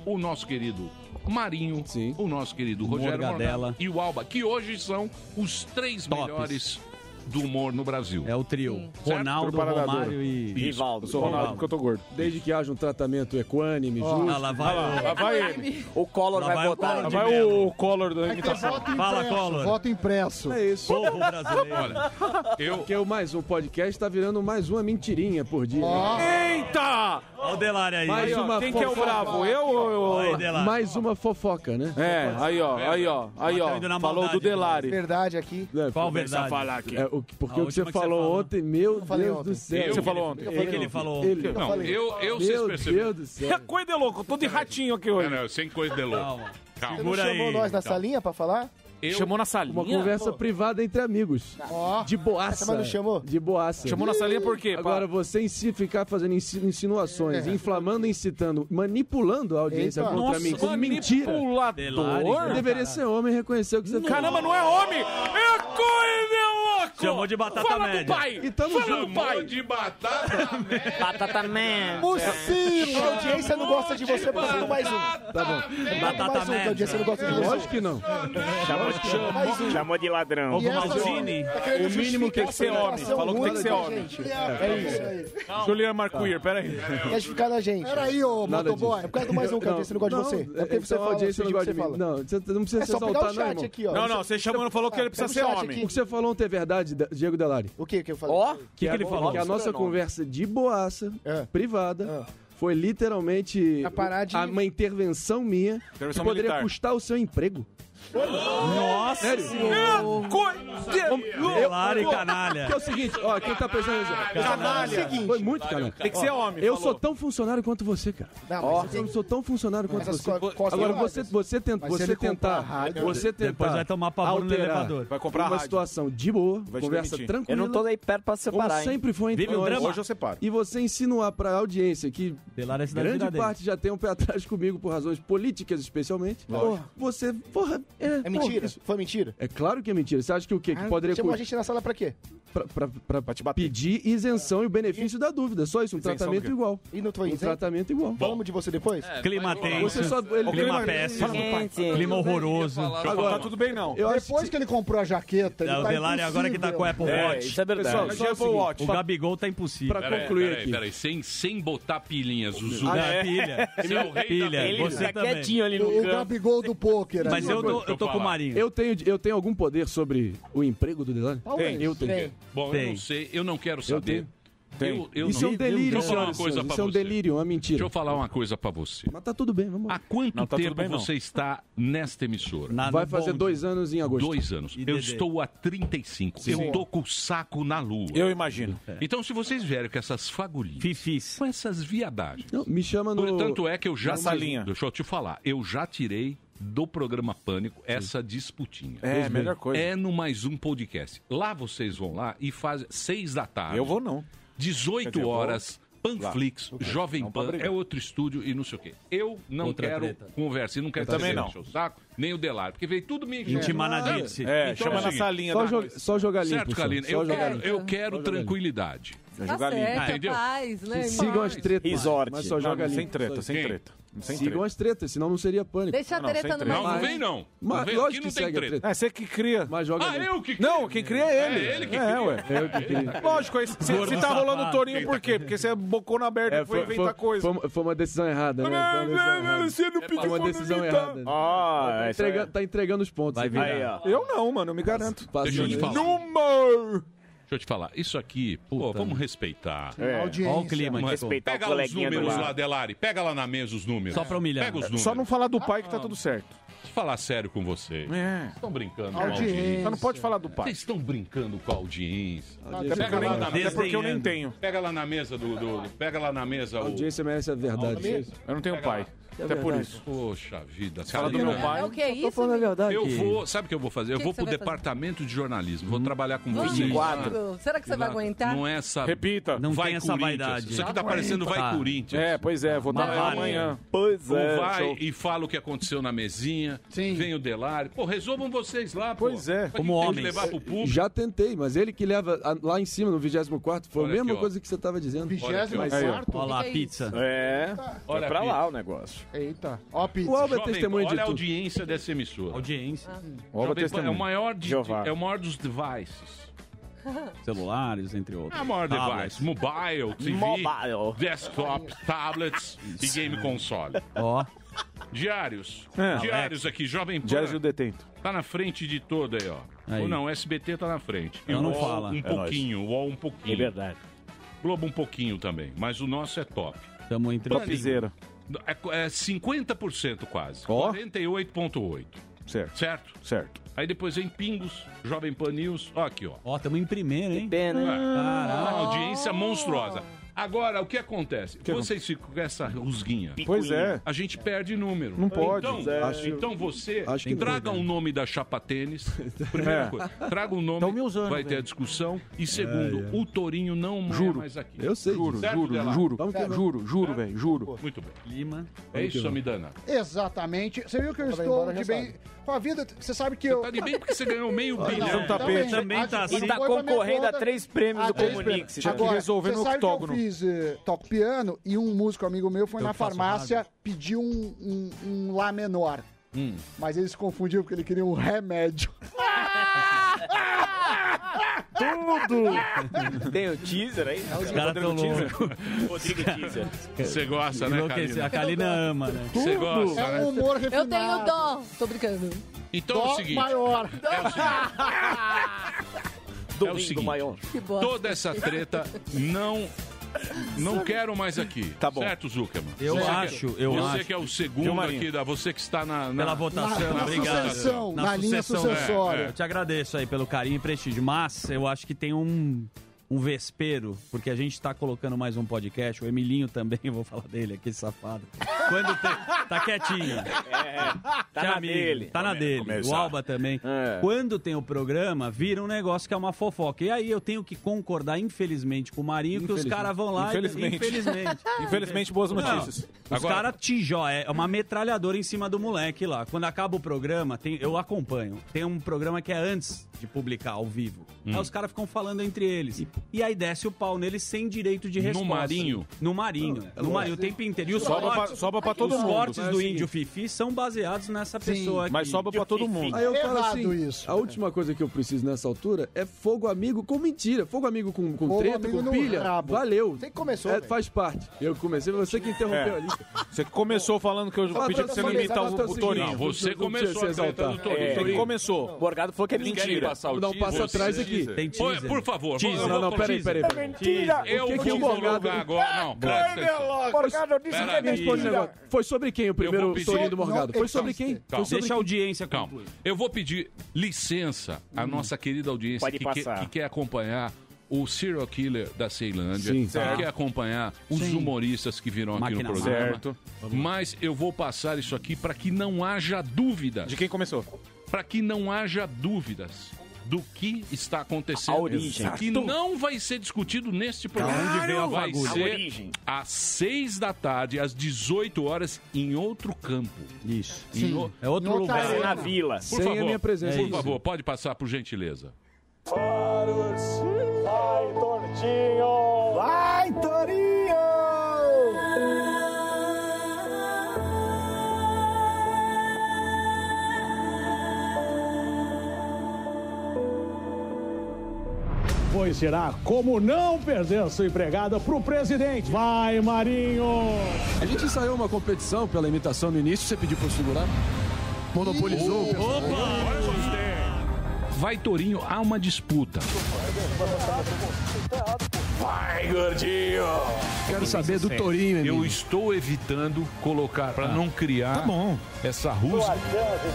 o nosso querido Marinho, Sim. o nosso querido Rogério Morgadella. Morgado e o Alba, que hoje são os três Tops. melhores do humor no Brasil. É o trio. Ronaldo, Preparador. Romário e Rivaldo. Sou Ronaldo porque eu tô gordo. Desde que haja um tratamento equânime, oh, justo. Ah, lá vai, ah, lá, vai ele. O Collor vai, vai botar. Lá vai o Collor da imitação. É Fala, Collor. Voto impresso. É isso. Povo brasileiro. Olha, eu... Porque o mais um podcast tá virando mais uma mentirinha por dia. Oh. Eita! Olha o Delari aí. Mais aí, uma Quem que é o bravo? Eu ou eu? mais uma fofoca, né? É, aí ó, aí ó, aí ó. Falou do Delari. Verdade aqui. É Qual verdade? falar aqui. É, porque o que você falou, ontem, meu Deus ontem. do céu. Eu, você falou ontem. O que, ele falou? Ele, não, eu, eu, vocês perceberam. Meu Deus do céu. É coisa de louco, eu tô de ratinho aqui hoje. Não, não, sem coisa de louco. Calma. Calma. Você não chamou aí, nós na salinha pra falar? Eu... Chamou na salinha? Uma conversa Pô. privada entre amigos. Oh. De boaça. Mas não chamou? De boaça. Chamou na salinha por quê? Agora, você em si ficar fazendo insinuações, é. inflamando, incitando, manipulando a audiência Eita. contra Nossa, mim como mentira. Manipulador? Deveria ser homem reconhecer o que você Caramba, não é homem! É coisa Chamou de batata Fala média. Fala pai! E tamo Fala junto. pai! de batata média. Batata média. Mucilo, a audiência não gosta de você, Mucilo, mais um. Tá bom. Batata média. A audiência não gosta de você. Lógico que não. Chamou de, chamou, chamou de ladrão. Ovo Maldini, é o mínimo tem que ser homem. Falou que tem que ser homem. É, tá é isso aí. Juliana Marcuir, peraí. Quer ficar na gente. Peraí, ô motoboy. É por causa do mais um que a audiência não gosta de você. É, é porque você então fala, audiência não gosta de mim. Não, não precisa se exaltar, não. Não, não, você chamou, não falou que ele precisa ser homem. O que você falou não é verdade, de, Diego Delari. O que que eu falei? Ó, oh, o que, que, que, é ele falou? Que a nossa conversa de boaça, é. privada, é. foi literalmente a de... uma intervenção minha intervenção que poderia militar. custar o seu emprego. Nossa Sério? senhora! Lari, canalha. Que é o seguinte, ó, quem tá pensando... Canalha. É o seguinte, Foi muito canalha. Tem que ser homem. Eu sou tão funcionário quanto você, cara. Eu sou tão funcionário quanto você. Agora, você, você, tenta, você tentar... Rádio, você tentar Depois vai tomar pavor no elevador. Vai comprar uma rádio. situação de boa, vai conversa tranquila. Eu não tô nem perto pra separar, Como sempre foi entre Vive então, nós. Hoje eu separo. E você insinuar pra audiência que grande parte já tem um pé atrás comigo por razões políticas, especialmente. Você, porra, é, é mentira? Pô. Foi mentira? É claro que é mentira. Você acha que o quê? Ah, que poderia... Chamou a gente na sala pra quê? Pra, pra, pra, pra te bater. pedir isenção e o benefício e... da dúvida. Só isso, um isenção tratamento igual. E não foi um tratamento igual. Bom. Falamos de você depois? É, clima tenso. Ele... Clima péssimo. Clima horroroso. Agora, tá tudo bem, não. Eu depois que... que... ele comprou a jaqueta, é, ele tá o tá agora que tá com o Apple Watch. É, isso é verdade. Só o, é Watch. o Gabigol tá impossível. Pra concluir aqui. Peraí, sem botar pilhinha, Zuzu. Ah, é pilha. Você é o pilha. Ele tá quietinho ali no canto. O Gabigol do pôquer. Mas eu eu, eu tô com o Marinho. Eu tenho, eu tenho algum poder sobre o emprego do Delano? Tem. Eu tenho. Tem. Bom, Tem. eu não sei, eu não quero saber. Eu, eu isso não... é um delírio, Deixa eu falar uma coisa Isso é um delírio, uma mentira. Deixa eu falar uma coisa pra você. Mas tá tudo bem, vamos lá. Há quanto Não, tá tempo bem, você está nesta emissora? Vai fazer dois anos em agosto. Dois anos. E eu estou há 35. Eu tô com o saco na lua. Eu imagino. É. Então, se vocês vierem com essas fagulhinhas, com essas viadagens. me chama no. Tanto é que eu já. Nessa linha. Deixa eu te falar. Eu já tirei do programa Pânico essa disputinha. É, a melhor coisa. É no mais um podcast. Lá vocês vão lá e fazem seis da tarde. Eu vou não. 18 dizer, horas. Panflix. Jovem Pan, é outro estúdio e não sei o quê. Eu não Outra quero treta. conversa e não quero também não. o saco, nem o Delar, porque veio tudo me intimanadice. É. é, então, chama é na salinha. Só, jo só jogar limpo. Certo, Kalina, eu, quero, eu quero tranquilidade. Tá joga certo, ah, é entendeu? Paz, né? Sigam as tretas. Resort. Mas só joga não. Sem treta, sem treta. Sem Sigam treta. as tretas, senão não seria pânico. Deixa a treta não, Não, não vem não. Mas, não vem, lógico não que segue treta. treta. É você que cria. Mas joga ah, eu que cria. Não, quem cria é ele. É ele que é, é Eu que cria. Lógico, aí, se, se tá rolando o Torinho, por quê? Porque você é bocona aberta, é, foi, foi inventar coisa. Foi, uma decisão errada, né? É, você não pediu Foi uma decisão errada. Ah, tá, tá entregando os pontos. Eu não, mano, eu me garanto. Deixa eu te falar. Número... Deixa eu te falar, isso aqui, pô, vamos né? respeitar. É. Audiência. Olha o clima, Mas, respeitar Pega os números lá, Delari. Pega lá na mesa os números. Só pra humilhar. Pega os né? números. Só não falar do pai que tá tudo certo. Deixa eu falar sério com vocês. É. Estão brincando com a audiência. Só então não pode falar do pai. Vocês estão brincando com a audiência. Pega lá na mesa. Até porque eu nem tenho. Pega lá na mesa do. do- do- pega lá na mesa A o. audiência merece a verdade. Eu não tenho pai. É Até verdade. por isso. Poxa vida, cara do meu pai. É o que é isso? Tô verdade. Eu vou, sabe o que eu vou fazer? Eu vou pro departamento fazer? de jornalismo, vou hum. trabalhar com vocês. Quatro. Será que você vai aguentar? Não é essa. Repita. Não vai tem essa vaidade. Isso aqui tá parecendo vai Corinthians. É, pois é, vou trabalhar amanhã. Pois é, é. Vai e fala o que aconteceu na mesinha. Sim. Vem o Delari. Pô, resolvam vocês lá, pô. Pois é. Como homens. Já tentei, mas ele que leva lá em cima no 24 foi a mesma coisa que você tava dizendo. 24? Olha lá, pizza. É. Olha pra lá o negócio. Eita. Ó. O Alba é testemunho olha de a tudo. audiência dessa emissora. Audiência. O Alba é testemunho. É o maior, de, é o maior dos devices. Celulares, entre outros. É o maior Tablets. device. Mobile, TV, Mobile. desktop, tablets e game console. Ó. Diários. É. Diários aqui, Jovem Pan. Diários do Detento. Tá na frente de todo aí, ó. Aí. Ou não, SBT tá na frente. Eu Não, falo. não Um É pouquinho, o UOL um pouquinho. É verdade. Globo um pouquinho também, mas o nosso é top. Tamo entre Topzera. É, co- é 50% quase. Ó. 48,8%. Certo. Certo? Certo. Aí depois vem Pingos, Jovem Pan News. Ó, aqui, ó. Ó, estamos em primeiro, hein? Pena. hein? Uma audiência monstruosa. Agora, o que acontece? Vocês ficam com essa rusguinha. Pois é. A gente perde número. Não pode. Então, É. acho- então você acho que traga não, o nome da chapa tênis. Primeira É. coisa. Traga o nome, Tão me usando, vai ter velho. a discussão. E segundo, o Tourinho não é mais aqui. Eu sei. Juro, Certo, juro, Delari? juro. Vamos que Juro, juro, velho, juro. Muito bem. Lima. É isso, Samidana. Exatamente. Você viu que eu Vai estou de já bem com a vida. Você sabe que eu. Tá de bem porque você ganhou meio Não, bilhão. um. Também tá assim. E tá concorrendo a três prêmios Ah, do Comunix. Tinha que resolver no que octógono. Fiz eh, toco piano e um músico amigo meu foi Eu na faço farmácia pedir um, um, um Lá menor. Hum. Mas ele se confundiu porque ele queria um remédio. Tudo! Tem o teaser aí? Os caras tão loucos. Rodrigo Teaser. Você gosta, né, Enlouqueci. A Kalina? Kalina ama, né? Você gosta, É né? um humor Eu refinado. tenho dó. Tô brincando. Então é o Dó seguinte. maior. É o seguinte. É o Domingo seguinte. maior. Que bosta. Toda essa treta não. Não quero mais aqui. Tá bom. Certo, Zuckerman? Eu Você que- acho, eu você acho. que é o segundo Marinho? aqui, da, você que está na. na Pela votação, na obrigado. sucessão, na linha sucessória. é, Eu te agradeço aí pelo carinho e prestígio, mas eu acho que tem um, um vespeiro, porque a gente tá colocando mais um podcast, o Emilinho também, eu vou falar dele aqui, safado. Quando tem, tá quietinho. Tá Tinha na amigo, dele. Tá na dele. começar. O Alba também. É. Quando tem o programa, vira um negócio que é uma fofoca. E aí eu tenho que concordar, infelizmente, com o Marinho, que os caras vão lá Infelizmente. e. Infelizmente. Infelizmente, boas Não, notícias. Os Agora- caras tijó, é uma metralhadora em cima do moleque lá. Quando acaba o programa, tem, eu acompanho. Tem um programa que é antes de publicar ao vivo. Hum. Aí os caras ficam falando entre eles. E, aí desce o pau neles sem direito de No resposta. Marinho? No Marinho. no Marinho, o tempo inteiro. E os Sobra pra, cortes, sobra pra todo os mundo. cortes Mas é do índio Fifi são baseados nessa pessoa aqui. Mas sobra pra todo mundo. Aí eu falo assim, isso. a última coisa que eu preciso nessa altura é fogo amigo com mentira. Fogo amigo com, com Fogo treta, amigo com no pilha. rabo. Valeu. Você que começou, É, faz parte. Eu comecei, você que interrompeu É. ali. Você que começou falando que eu Fala pedi pra pra você não você, imitar o, pra o você. Torinho. Não, você começou a treta do. Torinho. Você que começou. O Borgado falou que é mentira. passar o Vou dar um passo atrás você- aqui. Teaser. por favor, Não, não, peraí, peraí. É peraí. mentira! Eu O que que vou o Borgado- divulgar agora. Não, presta atenção. Borgado disse que é mentira. Foi sobre quem o primeiro Torinho do Morgado? Foi sobre quem? Deixa a audiência Calma. Eu vou pedir licença à nossa querida audiência que, quer- acompanhar o serial killer da Ceilândia, Sim. quer acompanhar os humoristas que virão aqui Máquina no programa. Certo. Mas eu vou passar isso aqui para que não haja dúvidas. De quem começou? Para que não haja dúvidas do que está acontecendo. A origem. Que não vai ser discutido neste programa. onde veio a vai fagulha? A ser origem. às 6 da tarde, às 18 horas, em outro campo. Isso. O- É outro outra lugar. Vai ser na vila. Por Sem a favor, minha presença. por É favor, pode passar por gentileza. Vai, Tortinho! Vai, Torinho! Pois será como não perder sua empregada pro presidente. Vai, Marinho! A gente ensaiou uma competição pela imitação no início, você pediu pra eu segurar? Monopolizou o pessoal. Vai, Torinho, há uma disputa. Vai, gordinho! Quero saber do Torinho, Eu estou evitando colocar, para não criar bom. essa rusga.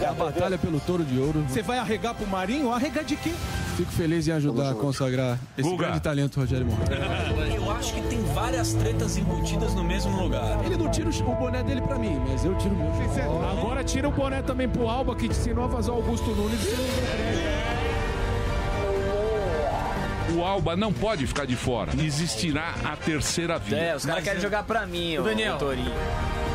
É a batalha pelo touro de ouro. Você vai arregar pro Marinho? Arregar de quê? Fico feliz em ajudar a consagrar esse Guga. grande talento, Rogério Morgado. Eu acho que tem várias tretas embutidas no mesmo lugar. Ele não tira o o boné dele pra mim, mas eu tiro o meu. Agora tira o boné também pro Alba, que te ensinou a fazer o Augusto Nunes. O Alba não pode ficar de fora. Existirá a terceira via. É, os caras querem jogar pra mim, o Daniel. Torinho.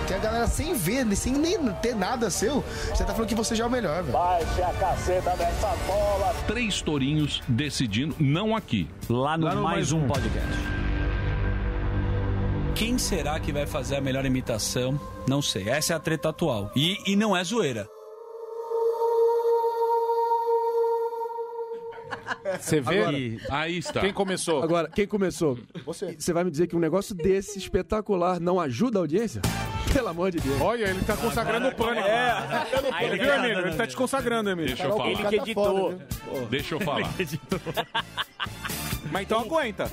Que a galera sem ver, sem nem ter nada seu, você tá falando que você já é o melhor, velho. Baixe a caceta dessa bola. Três tourinhos decidindo, não aqui. Lá no, Lá no mais, Mais um Um. podcast. Quem será que vai fazer a melhor imitação? Não sei. Essa é a treta atual. E, e não é zoeira. Você vê? Agora- Aí está. Quem começou? Agora, quem começou? Você. Você vai me dizer que um negócio desse espetacular não ajuda a audiência? Pelo amor de Deus. Olha, ele tá consagrando o pânico. É. Ele viu, Emílio? Ele tá te consagrando, Emílio. Deixa eu falar. Ele que editou. Deixa eu falar. Mas então aguenta.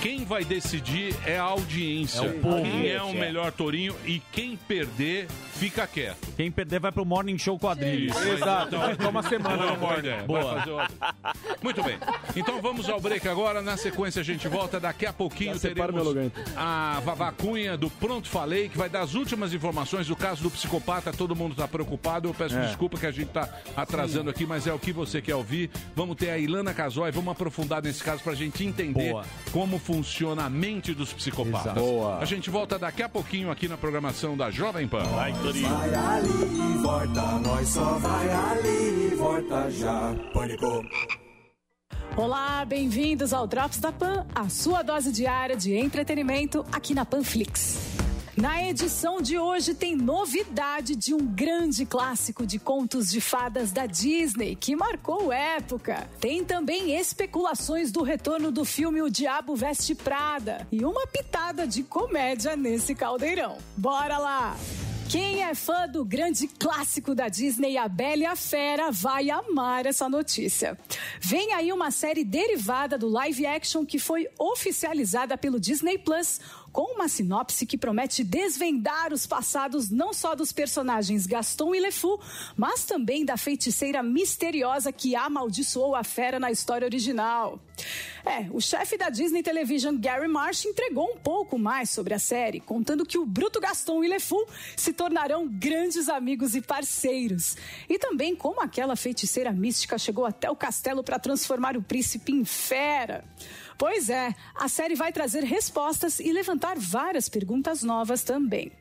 Quem vai decidir é a audiência. É o povo. Quem é o melhor tourinho e quem perder, fica quieto. Quem perder vai pro Morning Show Quadrilhos. Isso, Exato. vai ficar uma semana Boa, no boa Morning. ideia. Vai Boa. fazer ótimo. Muito bem. Então vamos ao break agora. Na sequência a gente volta. Daqui a pouquinho teremos meu lugar, então. a Vavacunha do Pronto Falei, que vai dar as últimas informações do caso do psicopata. Todo mundo está preocupado. Eu peço É. desculpa que a gente está atrasando aqui, mas é o que você quer ouvir. Vamos ter a Ilana Casoy. Vamos aprofundar nesse caso para a gente entender Boa. como funciona a mente dos psicopatas. Exato. Boa. A gente volta daqui a pouquinho aqui na programação da Jovem Pan. Vai ali e volta, nós só vai ali volta já. Pânico. Olá, bem-vindos ao Drops da Pan, a sua dose diária de entretenimento aqui na Panflix. Na edição de hoje tem novidade de um grande clássico de contos de fadas da Disney que marcou época. Tem também especulações do retorno do filme O Diabo Veste Prada e uma pitada de comédia nesse caldeirão. Bora lá! Quem é fã do grande clássico da Disney, A Bela e a Fera, vai amar essa notícia. Vem aí uma série derivada do live action que foi oficializada pelo Disney Plus, com uma sinopse que promete desvendar os passados não só dos personagens Gaston e LeFou, mas também da feiticeira misteriosa que amaldiçoou a fera na história original. É, o chefe da Disney Television, Gary Marsh, entregou um pouco mais sobre a série, contando que o bruto Gaston e LeFou se tornarão grandes amigos e parceiros. E também como aquela feiticeira mística chegou até o castelo para transformar o príncipe em fera. Pois é, a série vai trazer respostas e levantar várias perguntas novas também.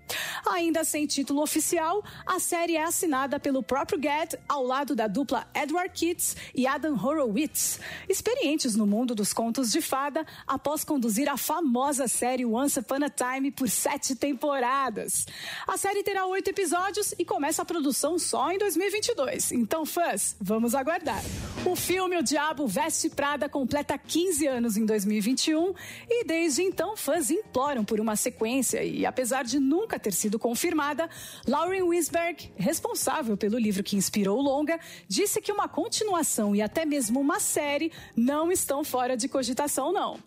Ainda sem título oficial, a série é assinada pelo próprio Gad ao lado da dupla Edward Kitts e Adam Horowitz, experientes no mundo dos contos de fada após conduzir a famosa série Once Upon a Time por sete temporadas. A série terá oito episódios e começa a produção só em 2022. Então, fãs, vamos aguardar. O filme O Diabo Veste Prada completa 15 anos em 2021 e desde então fãs imploram por uma sequência e apesar de nunca ter sido confirmada, Lauren Wisberg, responsável pelo livro que inspirou o longa, disse que uma continuação e até mesmo uma série não estão fora de cogitação não.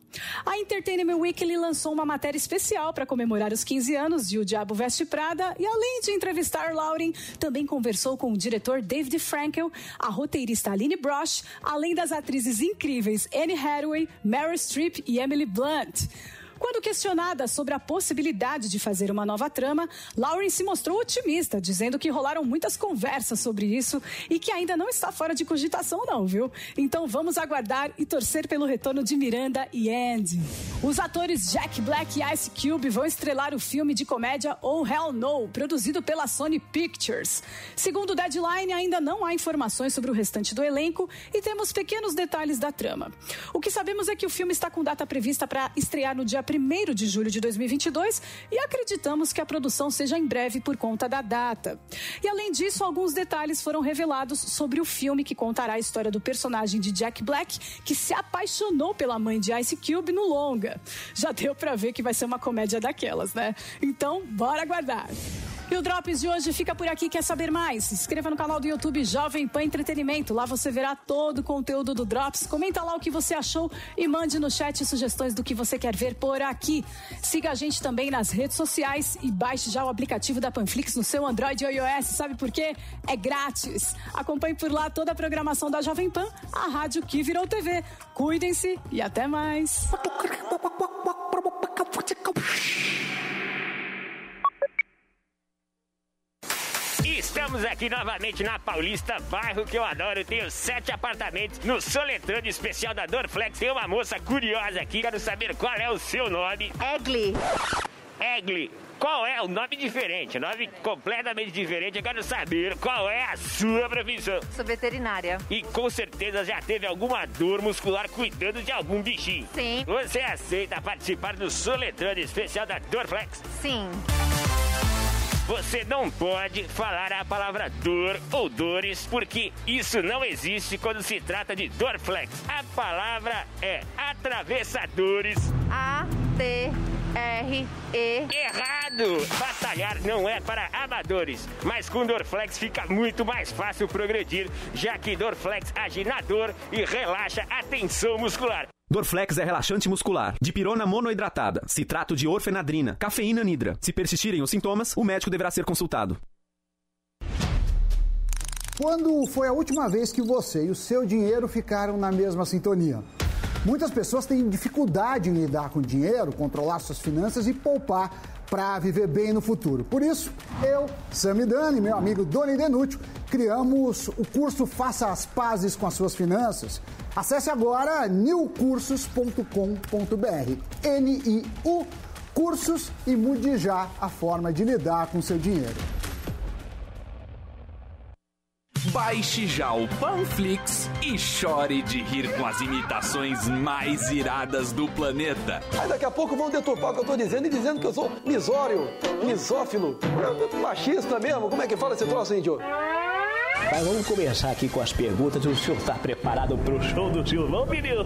A Entertainment Weekly lançou uma matéria especial para comemorar os 15 anos de O Diabo Veste Prada e além de entrevistar Lauren, também conversou com o diretor David Frankel, a roteirista Aline Brosh, além das atrizes incríveis Anne Hathaway, Meryl Streep e Emily Blunt. Quando questionada sobre a possibilidade de fazer uma nova trama, Lauren se mostrou otimista, dizendo que rolaram muitas conversas sobre isso e que ainda não está fora de cogitação não, viu? Então vamos aguardar e torcer pelo retorno de Miranda e Andy. Os atores Jack Black e Ice Cube vão estrelar o filme de comédia Oh Hell No, produzido pela Sony Pictures. Segundo o Deadline, ainda não há informações sobre o restante do elenco e temos pequenos detalhes da trama. O que sabemos é que o filme está com data prevista para estrear no dia 1 de julho de 2022 e acreditamos que a produção seja em breve por conta da data. E além disso, alguns detalhes foram revelados sobre o filme que contará a história do personagem de Jack Black, que se apaixonou pela mãe de Ice Cube no longa. Já deu pra ver que vai ser uma comédia daquelas, né? Então, bora aguardar. E o Drops de hoje fica por aqui. Quer saber mais? Se inscreva no canal do YouTube Jovem Pan Entretenimento. Lá você verá todo o conteúdo do Drops. Comenta lá o que você achou e mande no chat sugestões do que você quer ver por aqui. Siga a gente também nas redes sociais e baixe já o aplicativo da Panflix no seu Android ou iOS. Sabe por quê? É grátis. Acompanhe por lá toda a programação da Jovem Pan, a rádio que virou TV. Cuidem-se e até mais. Estamos aqui novamente na Paulista, bairro que eu adoro. Tenho sete apartamentos no Soletrando especial da Dorflex. Tem uma moça curiosa aqui, quero saber qual é o seu nome. Egli. Egli. Qual é o nome diferente? Nome completamente diferente. Eu quero saber qual é a sua profissão. Sou veterinária. E com certeza já teve alguma dor muscular cuidando de algum bichinho. Sim. Você aceita participar do Soletrando especial da Dorflex? Sim. Você não pode falar a palavra dor ou dores, porque isso não existe quando se trata de Dorflex. A palavra é atravessadores. A, T, R, E. Errado! Batalhar não é para amadores, mas com Dorflex fica muito mais fácil progredir, já que Dorflex age na dor e relaxa a tensão muscular. Dorflex é relaxante muscular, dipirona monoidratada, citrato de orfenadrina, cafeína nidra. Se persistirem os sintomas, o médico deverá ser consultado. Quando foi a última vez que você e o seu dinheiro ficaram na mesma sintonia? Muitas pessoas têm dificuldade em lidar com dinheiro, controlar suas finanças e poupar para viver bem no futuro. Por isso, eu, Samidani e meu amigo Doni Denútil criamos o curso Faça as Pazes com as Suas Finanças. Acesse agora newcursos.com.br. N-I-U Cursos e mude já a forma de lidar com seu dinheiro. Baixe já o Panflix e chore de rir com as imitações mais iradas do planeta. Aí daqui a pouco vão deturpar o que eu tô dizendo e dizendo que eu sou misório, misófilo, machista mesmo. Como é que fala esse troço, índio? Mas vamos começar aqui com as perguntas. O senhor está preparado para o show do Silvão, ministro?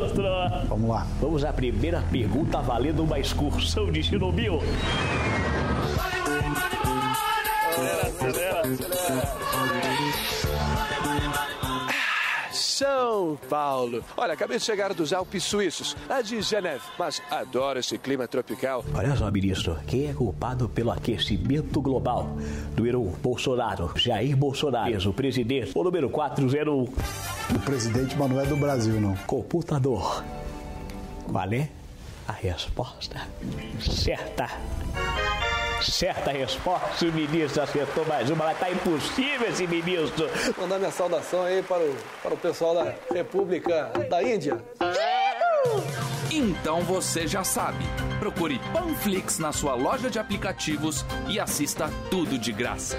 Vamos lá. Vamos à primeira pergunta valendo uma excursão de Chernobyl. Acelera, acelera, acelera. São Paulo. Olha, acabei de chegar dos Alpes Suíços, lá de Geneve, mas adoro esse clima tropical. Olha só, ministro, quem é culpado pelo aquecimento global? Número 1, Bolsonaro. Jair Bolsonaro, o presidente. O número 401. O presidente, mas não é do Brasil, não. Computador. Qual é a resposta certa? Certa resposta, o ministro acertou mais uma, mas tá impossível esse ministro. Mandar minha saudação aí para o, para o pessoal da República da Índia. Então você já sabe. Procure Panflix na sua loja de aplicativos e assista tudo de graça.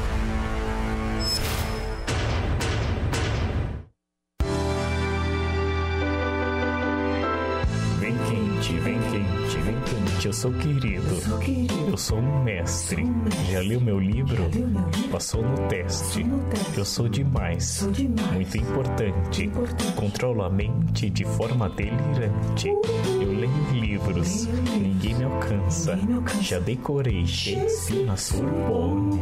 Quente. Eu sou querido. Eu sou um mestre. Já leu meu livro? Passou no teste. Eu sou demais. Muito importante. Controlo a mente de forma delirante. Eu leio livros. Ninguém me alcança. Já decorei Shakespeare na Sorbonne.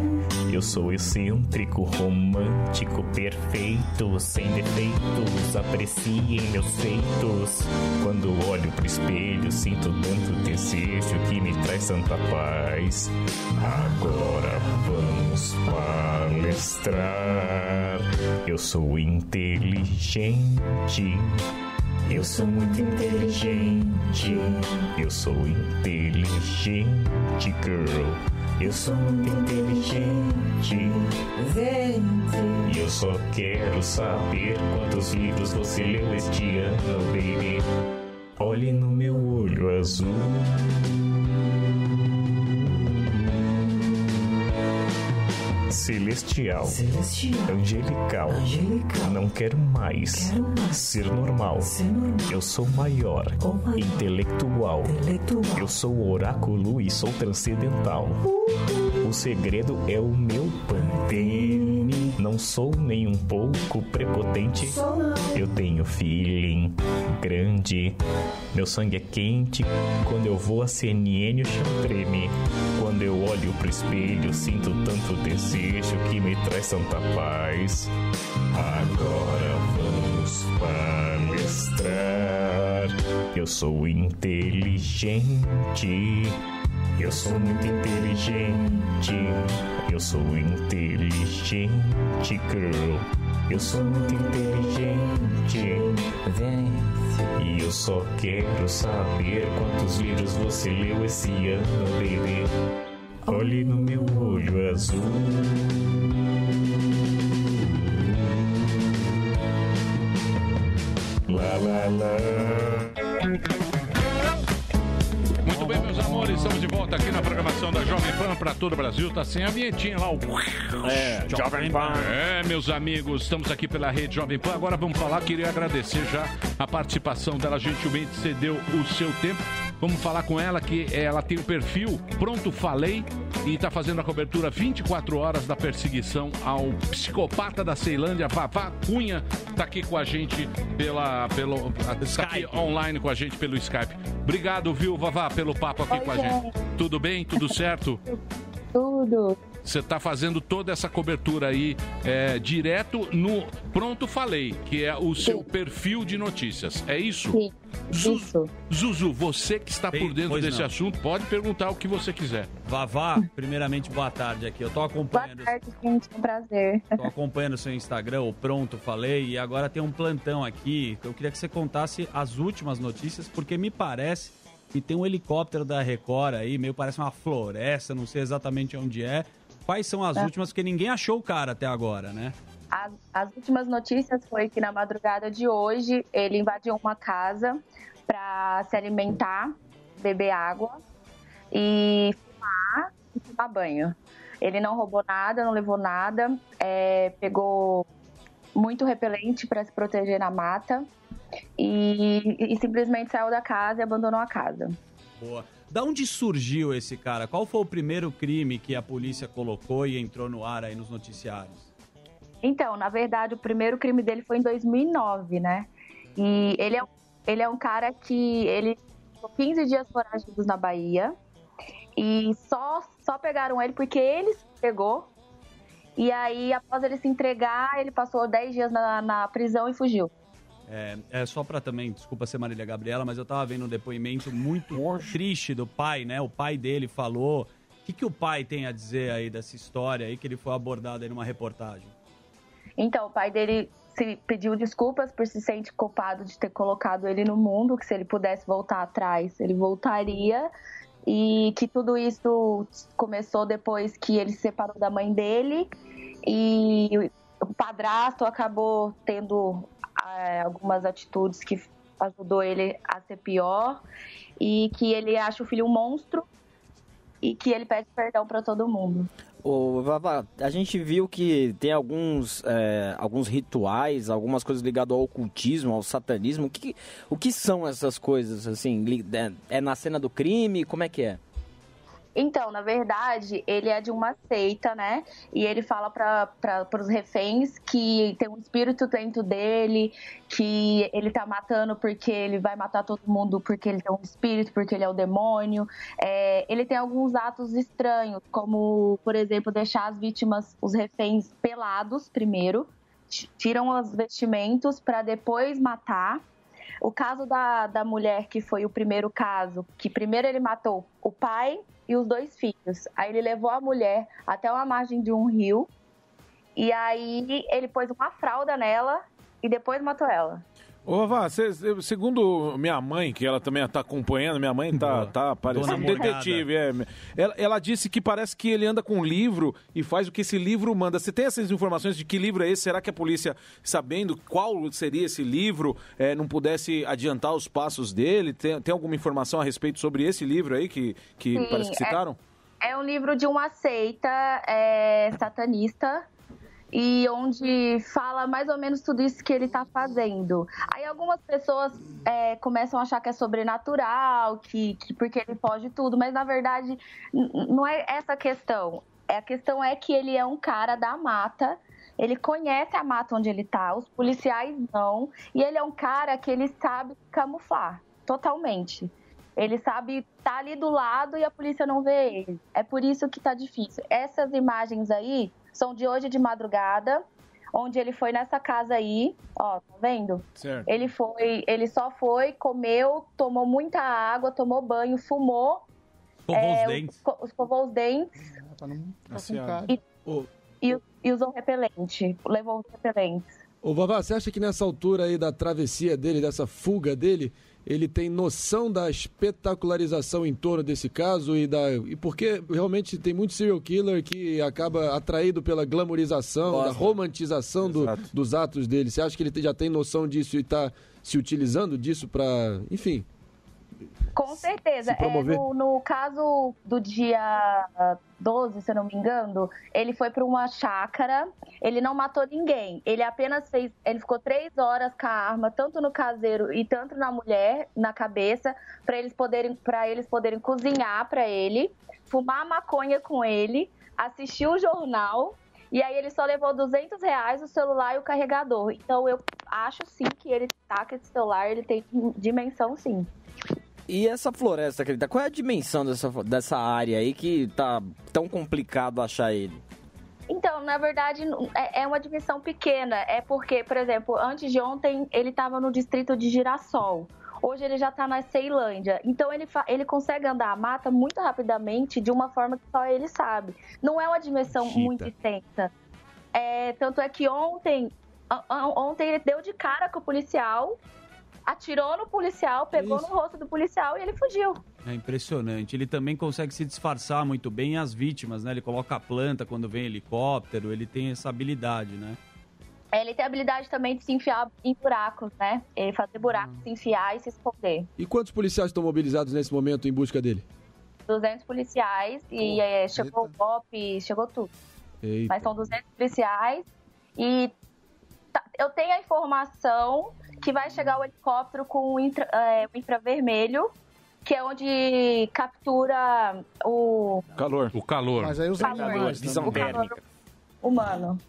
Eu sou excêntrico, romântico, perfeito, sem defeitos. Apreciem meus feitos. Quando olho pro espelho, sinto tanto desejo que me traz tanta paz. Agora vamos palestrar. Eu sou inteligente. Eu sou muito inteligente. Eu sou inteligente, girl. Eu sou muito inteligente. E eu só quero saber quantos livros você leu este ano, baby. Olhe no meu olho azul. Celestial. Angelical. Não quero mais. Ser, normal. Eu sou maior. Intelectual. Eu sou oráculo e sou transcendental. O segredo é o meu pantene. Não sou nem um pouco prepotente. Eu tenho feeling grande. Meu sangue é quente. Quando eu vou a CNN, o chão treme. Quando eu olho pro espelho, sinto tanto desejo que me traz tanta paz. Agora vamos palestrar. Eu sou inteligente. Eu sou muito inteligente. Eu sou inteligente, girl. Eu sou muito inteligente. Vem. E eu só quero saber quantos livros você leu esse ano, baby. Olhe no meu olho azul. Lá, lá, lá. Muito bem, meus amores, estamos de volta aqui na programação da Jovem Pan para todo o Brasil. Tá sem a vinhetinha lá, o. É, Jovem Pan. É, meus amigos, estamos aqui pela rede Jovem Pan. Agora vamos falar, queria agradecer já a participação dela, gentilmente cedeu o seu tempo. Vamos falar com ela que ela tem o perfil Pronto Falei e está fazendo a cobertura 24 horas da perseguição ao psicopata da Ceilândia, Vavá Cunha, está aqui com a gente pela pelo tá aqui online com a gente pelo Skype. Obrigado, viu, Vavá, pelo papo aqui Oi, com a gente. gente. Tudo bem? Tudo certo? Tudo. Você está fazendo toda essa cobertura aí é, direto no Pronto Falei, que é o seu perfil de notícias. É isso? Sim. Zuzu, Zuzu, você que está Bem, por dentro desse não. assunto, pode perguntar o que você quiser. Vavá, primeiramente, boa tarde aqui. Eu tô acompanhando, Boa tarde, gente. É um prazer. tô acompanhando o seu Instagram, o Pronto Falei, e agora tem um plantão aqui. Eu queria que você contasse as últimas notícias, porque me parece que tem um helicóptero da Record aí, meio parece uma floresta, não sei exatamente onde é. Quais são as Tá. últimas? Porque ninguém achou o cara até agora, né? As, as últimas notícias foi que na madrugada de hoje ele invadiu uma casa para se alimentar, beber água e fumar e tomar banho. Ele não roubou nada, não levou nada, é, pegou muito repelente para se proteger na mata e, e simplesmente saiu da casa e abandonou a casa. Boa. Da onde surgiu esse cara? Qual foi o primeiro crime que a polícia colocou e entrou no ar aí nos noticiários? Então, na verdade, o primeiro crime dele foi em 2009, né? E ele é, ele é um cara que ele ficou 15 dias foragidos na Bahia e só, só pegaram ele porque ele se pegou. E aí, após ele se entregar, ele passou 10 dias na, na prisão e fugiu. É, é só pra também, desculpa ser Marília Gabriela, mas eu tava vendo um depoimento muito triste do pai, né? O pai dele falou. O que, que o pai tem a dizer aí dessa história aí que ele foi abordado aí numa reportagem? Então, o pai dele se pediu desculpas por se sentir culpado de ter colocado ele no mundo, que se ele pudesse voltar atrás, ele voltaria. E que tudo isso começou depois que ele se separou da mãe dele. E o padrasto acabou tendo eh, algumas atitudes que ajudou ele a ser pior. E que ele acha o filho um monstro. E que ele pede perdão para todo mundo. Ô, Vavá, a gente viu que tem alguns, é, alguns rituais, algumas coisas ligadas ao ocultismo, ao satanismo. O que, o que são essas coisas, assim? É, é na cena do crime? Como é que é? Então, na verdade, ele é de uma seita, né? E ele fala para os reféns que tem um espírito dentro dele, que ele tá matando porque ele vai matar todo mundo porque ele tem um espírito, porque ele é o demônio. É, ele tem alguns atos estranhos, como, por exemplo, deixar as vítimas, os reféns, pelados primeiro, tiram os vestimentos para depois matar. O caso da, da mulher, que foi o primeiro caso, que primeiro ele matou o pai e os dois filhos. Aí ele levou a mulher até uma margem de um rio. E aí ele pôs uma fralda nela e depois matou ela. Ô, cê- cê- segundo minha mãe, que ela também está acompanhando, minha mãe tá, tá parecendo detetive. É. Ela, ela disse que parece que ele anda com um livro e faz o que esse livro manda. Você tem essas informações de que livro é esse? Será que a polícia, sabendo qual seria esse livro, é, não pudesse adiantar os passos dele? Tem, tem alguma informação a respeito sobre esse livro aí que, que Sim, parece que é- citaram? É um livro de uma seita é, satanista e onde fala mais ou menos tudo isso que ele tá fazendo. Aí algumas pessoas é, começam a achar que é sobrenatural, que, que porque ele pode tudo, mas na verdade não é essa a questão. É, A questão é que ele é um cara da mata. Ele conhece a mata onde ele tá, os policiais não. E ele é um cara que ele sabe camuflar totalmente. Ele sabe tá ali do lado e a polícia não vê ele. É por isso que tá difícil. Essas imagens aí são de hoje de madrugada, onde ele foi nessa casa aí, ó, tá vendo? Certo. Ele foi, ele só foi, comeu, tomou muita água, tomou banho, fumou, Escovou é, os dentes. esco- escovou os dentes e, e, e usou repelente, levou os repelentes. Ô, Vavá, você acha que nessa altura aí da travessia dele, dessa fuga dele, ele tem noção da espetacularização em torno desse caso e da e porque realmente tem muito serial killer que acaba atraído pela glamorização, da romantização do- dos atos dele. Você acha que ele já tem noção disso e está se utilizando disso para, enfim, Com certeza. É, no, no caso do dia 12, se eu não me engano, ele foi para uma chácara, ele não matou ninguém. Ele apenas fez. Ele ficou três horas com a arma, tanto no caseiro e tanto na mulher, na cabeça, para eles poderem, para eles poderem cozinhar para ele, fumar maconha com ele, assistir o jornal. E aí ele só levou 200 reais, o celular e o carregador. Então eu acho sim que ele tá com esse celular, ele tem dimensão sim. E essa floresta, querida, qual é a dimensão dessa, dessa área aí que tá tão complicado achar ele? Então, na verdade, é é uma dimensão pequena. É porque, por exemplo, antes de ontem ele estava no distrito de Girassol. Hoje ele já está na Ceilândia. Então ele, ele consegue andar a mata muito rapidamente de uma forma que só ele sabe. Não é uma dimensão Chita. muito extensa. É, tanto é que ontem, ontem ele deu de cara com o policial, atirou no policial, pegou Isso. no rosto do policial e ele fugiu. É impressionante. Ele também consegue se disfarçar muito bem as vítimas, né? Ele coloca a planta quando vem helicóptero, ele tem essa habilidade, né? Ele tem a habilidade também de se enfiar em buracos, né? Ele fazer buracos, se enfiar e se esconder. E quantos policiais estão mobilizados nesse momento em busca dele? 200 policiais e é, chegou o BOP, chegou tudo. Eita. Mas são 200 policiais e tá- eu tenho a informação que vai chegar o helicóptero com o, infra- é, o infravermelho, que é onde captura o Calor. O calor. Mas aí os Calor. animais Visão também. térmica. humano.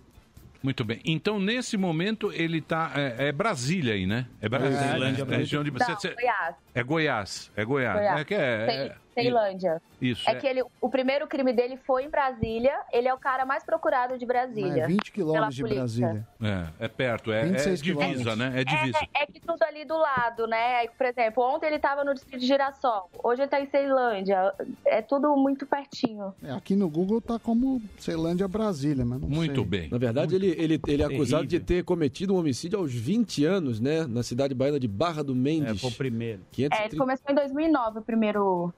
Muito bem. Então, nesse momento, ele tá. É, é Brasília aí, né? É Brasília. É, né? É região de. Não, você- você- Goiás. É Goiás. É Goiás. Goiás. É que é. É- Ceilândia. Isso. É que ele, o primeiro crime dele foi em Brasília. Ele é o cara mais procurado de Brasília. É 20 quilômetros de. Brasília. É, é perto, é, é 26 divisa, quilômetros. né? É divisa. É, é que tudo ali do lado, né? Por exemplo, ontem ele tava no distrito de Girassol, hoje ele tá em Ceilândia. É tudo muito pertinho. É, aqui no Google tá como Ceilândia Brasília, mas não Muito sei. bem. Na verdade, ele, ele, ele é acusado de ter cometido um homicídio aos 20 anos, né? Na cidade baiana de Barra do Mendes. É, foi o primeiro. É, ele começou em 2009, o primeiro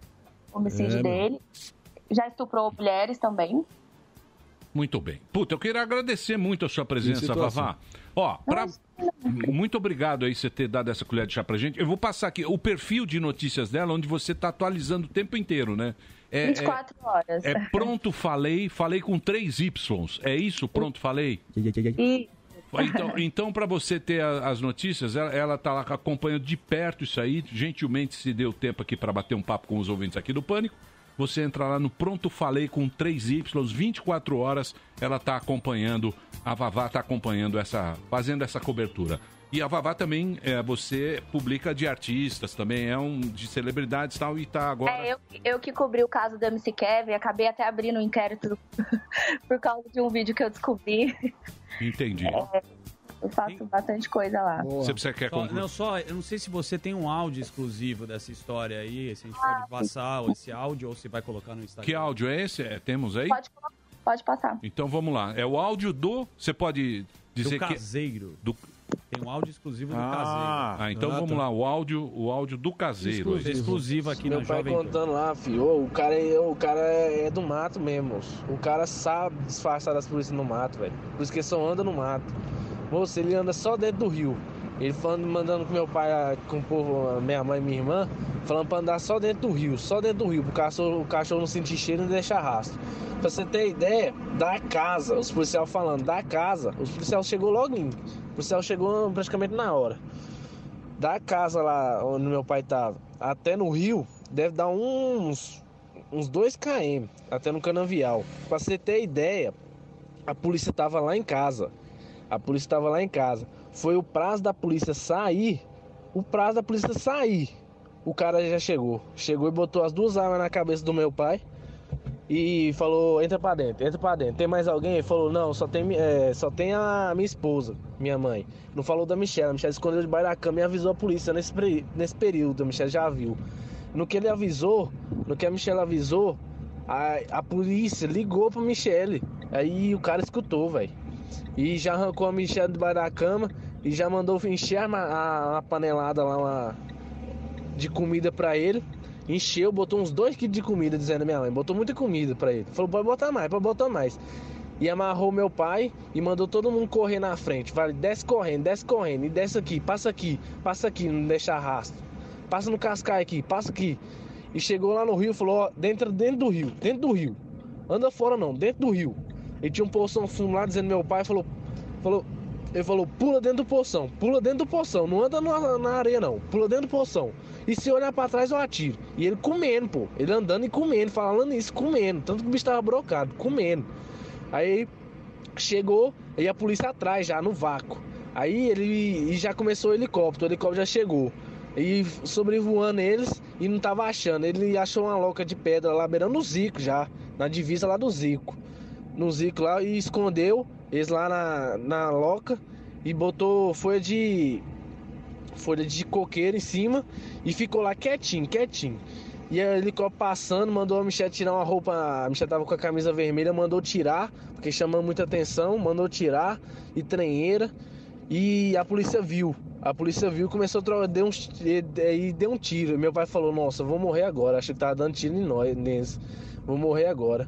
homicídio É, dele. Já estuprou mulheres também. Muito bem. Puta, eu quero agradecer muito a sua presença. Vavá. Ó, pra... muito obrigado aí você ter dado essa colher de chá pra gente. Eu vou passar aqui o perfil de notícias dela, onde você tá atualizando o tempo inteiro, né? É, 24 horas. É, é pronto, falei, falei com três Ys. É isso, pronto, falei? E Então, então para você ter a- as notícias, ela, ela tá lá acompanhando de perto isso aí. Gentilmente se deu tempo aqui para bater um papo com os ouvintes aqui do Pânico. Você entra lá no Pronto Falei com 3Y, 24 horas, ela tá acompanhando, a Vavá tá acompanhando essa, fazendo essa cobertura. E a Vavá também, é, você publica de artistas também, é um de celebridades e tal, e tá agora. É, eu, eu que cobri o caso do MC Kevin, acabei até abrindo um inquérito por causa de um vídeo que eu descobri. Entendi. É, eu faço bastante coisa lá. Você precisa quer Só, concluir? não, só, eu não sei se você tem um áudio exclusivo dessa história aí, se a gente Ah, pode passar esse áudio ou se vai colocar no Instagram. Que áudio é esse? É, temos aí? Pode, pode passar. Então vamos lá. É o áudio do. Você pode dizer do que. caseiro. Tem um áudio exclusivo do Ah, caseiro. ah, então vamos lá, o áudio, o áudio do caseiro. aí. Exclusivo aqui Meu na pai Jovem contando lá, filho, o cara, é, o cara é, é do mato mesmo. O cara sabe disfarçar das polícias no mato, velho. Por isso que ele só anda no mato. Moço, ele anda só dentro do rio. Ele falando, mandando com meu pai, ah, com o povo, minha mãe e minha irmã, falando pra andar só dentro do rio, só dentro do rio, pro cachorro, o cachorro não sentir cheiro e deixar rastro. Pra você ter ideia, da casa, os policiais falando, da casa, os policiais chegou logo em. O policial chegou praticamente na hora da casa lá onde meu pai tava até no rio, deve dar uns uns 2 km até no canavial. Pra você ter ideia, a polícia tava lá em casa. A polícia tava lá em casa. Foi o prazo da polícia sair, o prazo da polícia sair. O cara já chegou. Chegou e botou as duas armas na cabeça do meu pai e falou: entra pra dentro, entra pra dentro. Tem mais alguém? Ele falou: não, só tem, é, só tem a minha esposa, minha mãe. Não falou da Michelle. A Michelle escondeu debaixo da cama e avisou a polícia nesse, nesse período. A Michelle já viu. No que ele avisou, no que a Michelle avisou, a, a polícia ligou pra Michelle. Aí o cara escutou, velho. E já arrancou a Michelle debaixo da cama e já mandou encher a, a, a panelada lá uma- de comida pra ele. Encheu, botou uns 2 quilos de comida, dizendo minha mãe. Botou muita comida pra ele. Falou, pode botar mais, pode botar mais. E amarrou meu pai e mandou todo mundo correr na frente. Falei, desce correndo, desce correndo, e desce aqui, passa aqui, passa aqui, não deixa rastro. passa no Cascai aqui, passa aqui. E chegou lá no rio, falou, ó, dentro, dentro do rio, dentro do rio. Anda fora não, dentro do rio. E tinha um poção fundo lá dizendo meu pai, falou, falou, ele falou, pula dentro do poção, pula dentro do poção, não anda na, na areia não, pula dentro do poção. E se olhar pra trás eu atiro. E ele comendo, pô, ele andando e comendo, falando isso, comendo, tanto que o bicho tava brocado, comendo. Aí chegou e a polícia atrás já no vácuo. Aí ele já começou o helicóptero, o helicóptero já chegou. E sobrevoando eles e não tava achando. Ele achou uma loca de pedra lá beirando o Zico já, na divisa lá do Zico. No Zico lá e escondeu eles lá na, na loca e botou folha de folha de coqueiro em cima e ficou lá quietinho, quietinho. E aí o helicóptero passando, mandou a Michelle tirar uma roupa. A Michelle tava com a camisa vermelha, mandou tirar, porque chamou muita atenção, mandou tirar e trenheira. E a polícia viu. A polícia viu, começou a trocar, deu, e deu um tiro. Meu pai falou: Nossa, vou morrer agora. Acho que tava dando tiro em nós. Vou morrer agora.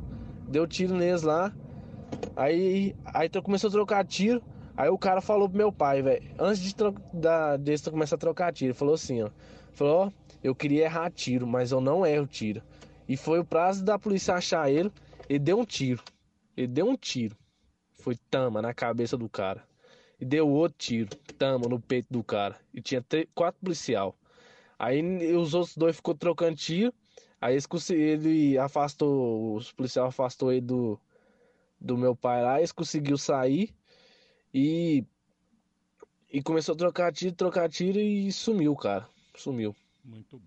Deu tiro neles lá. Aí, aí começou a trocar tiro. Aí o cara falou pro meu pai, velho, antes de da, deles começar a trocar tiro, ele falou assim, ó. Falou, ó, eu queria errar tiro, mas eu não erro tiro. E foi o prazo da polícia achar ele, ele deu um tiro. Ele deu um tiro. Foi tama na cabeça do cara. E deu outro tiro, tama no peito do cara. E tinha tre- quatro policial. Aí os outros dois ficou trocando tiro. Aí eles ele afastou, os policiais afastou ele do, do meu pai lá, eles conseguiu sair e e começou a trocar tiro, trocar tiro e sumiu, cara. Sumiu.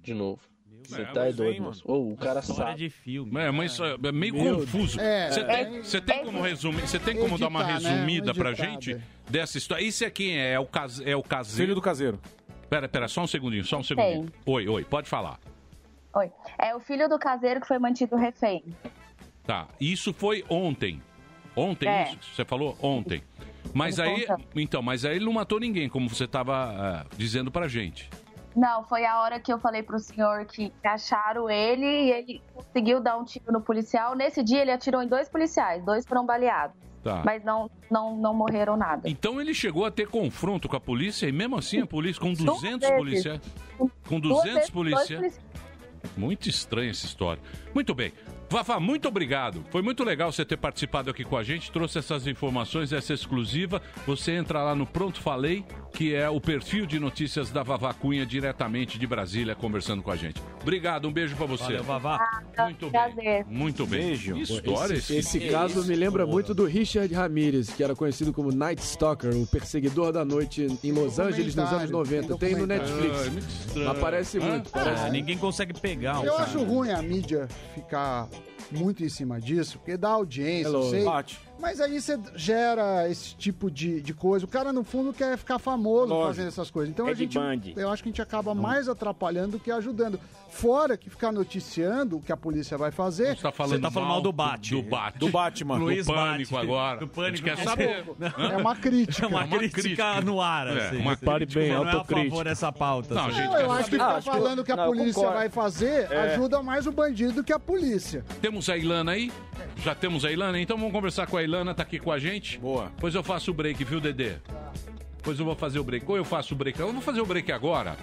De novo. Você É, tá mas doido, moço. Ô, o cara História sabe. de filme. É, mas é é meio Meu confuso. É, Você é. tem, tem como resumir? Você tem como dar uma Editar, né? resumida pra Editada. gente dessa história? Isso é quem é? É o, case, é o caseiro? Filho do caseiro. Pera, pera, só um segundinho, só um segundinho. Oi, oi, pode falar. Oi. É o filho do caseiro que foi mantido refém. Tá, isso foi ontem. Ontem, É. isso? Você falou ontem. Mas Ele aí, conta. então, mas aí ele não matou ninguém, como você tava ah, dizendo pra gente. Não, foi a hora que eu falei pro senhor que acharam ele e ele conseguiu dar um tiro no policial. Nesse dia ele atirou em dois policiais, dois foram baleados. Tá. Mas não, não, não morreram nada. Então ele chegou a ter confronto com a polícia e mesmo assim a polícia com Duas 200 vezes. policiais. Com Duas 200 vezes, dois policiais. policiais. Muito estranha essa história. Muito bem. Vavá, muito obrigado. Foi muito legal você ter participado aqui com a gente, trouxe essas informações, essa exclusiva. Você entra lá no Pronto Falei, que é o perfil de notícias da Vavá Cunha, diretamente de Brasília, conversando com a gente. Obrigado, um beijo pra você. Valeu, Vavá. Muito bem. Muito bem. Beijo. Que história esse, esse, esse caso me lembra muito do Richard Ramirez, que era conhecido como Night Stalker, o perseguidor da noite em Los Angeles nos anos 90. Tem no Netflix. Ah, muito estranho. Aparece muito. Parece Ah, ninguém consegue pegar. um Eu cara. acho ruim a mídia ficar muito em cima disso, porque dá audiência, Hello. eu sei. Bate. Mas aí você gera esse tipo de, de coisa. O cara, no fundo, quer ficar famoso Lógico. fazendo essas coisas. Então É a gente. Band. Eu acho que a gente acaba mais atrapalhando do que ajudando. Fora que ficar noticiando o que a polícia vai fazer. Você tá falando, tá falando mal do Bate. Do Bate. Do Batman. Do Luiz Pânico Bate. agora. Do Pânico. Quer saber. É uma crítica. É uma, crítica, no ar, É, assim. uma Você crítica. não é a autocrítica. favor dessa pauta. Não, assim. gente, Não, eu acho que Ah, ficar acho que- falando que a não, polícia concordo. vai fazer É. ajuda mais o bandido do que a polícia. Temos a Ilana aí? Já temos a Ilana? Então vamos conversar com a Ilana, tá aqui com a gente. Boa. Pois eu faço o break, viu, Dedê? Pois eu vou fazer o break. Ou eu faço o break. Eu vou fazer o break agora.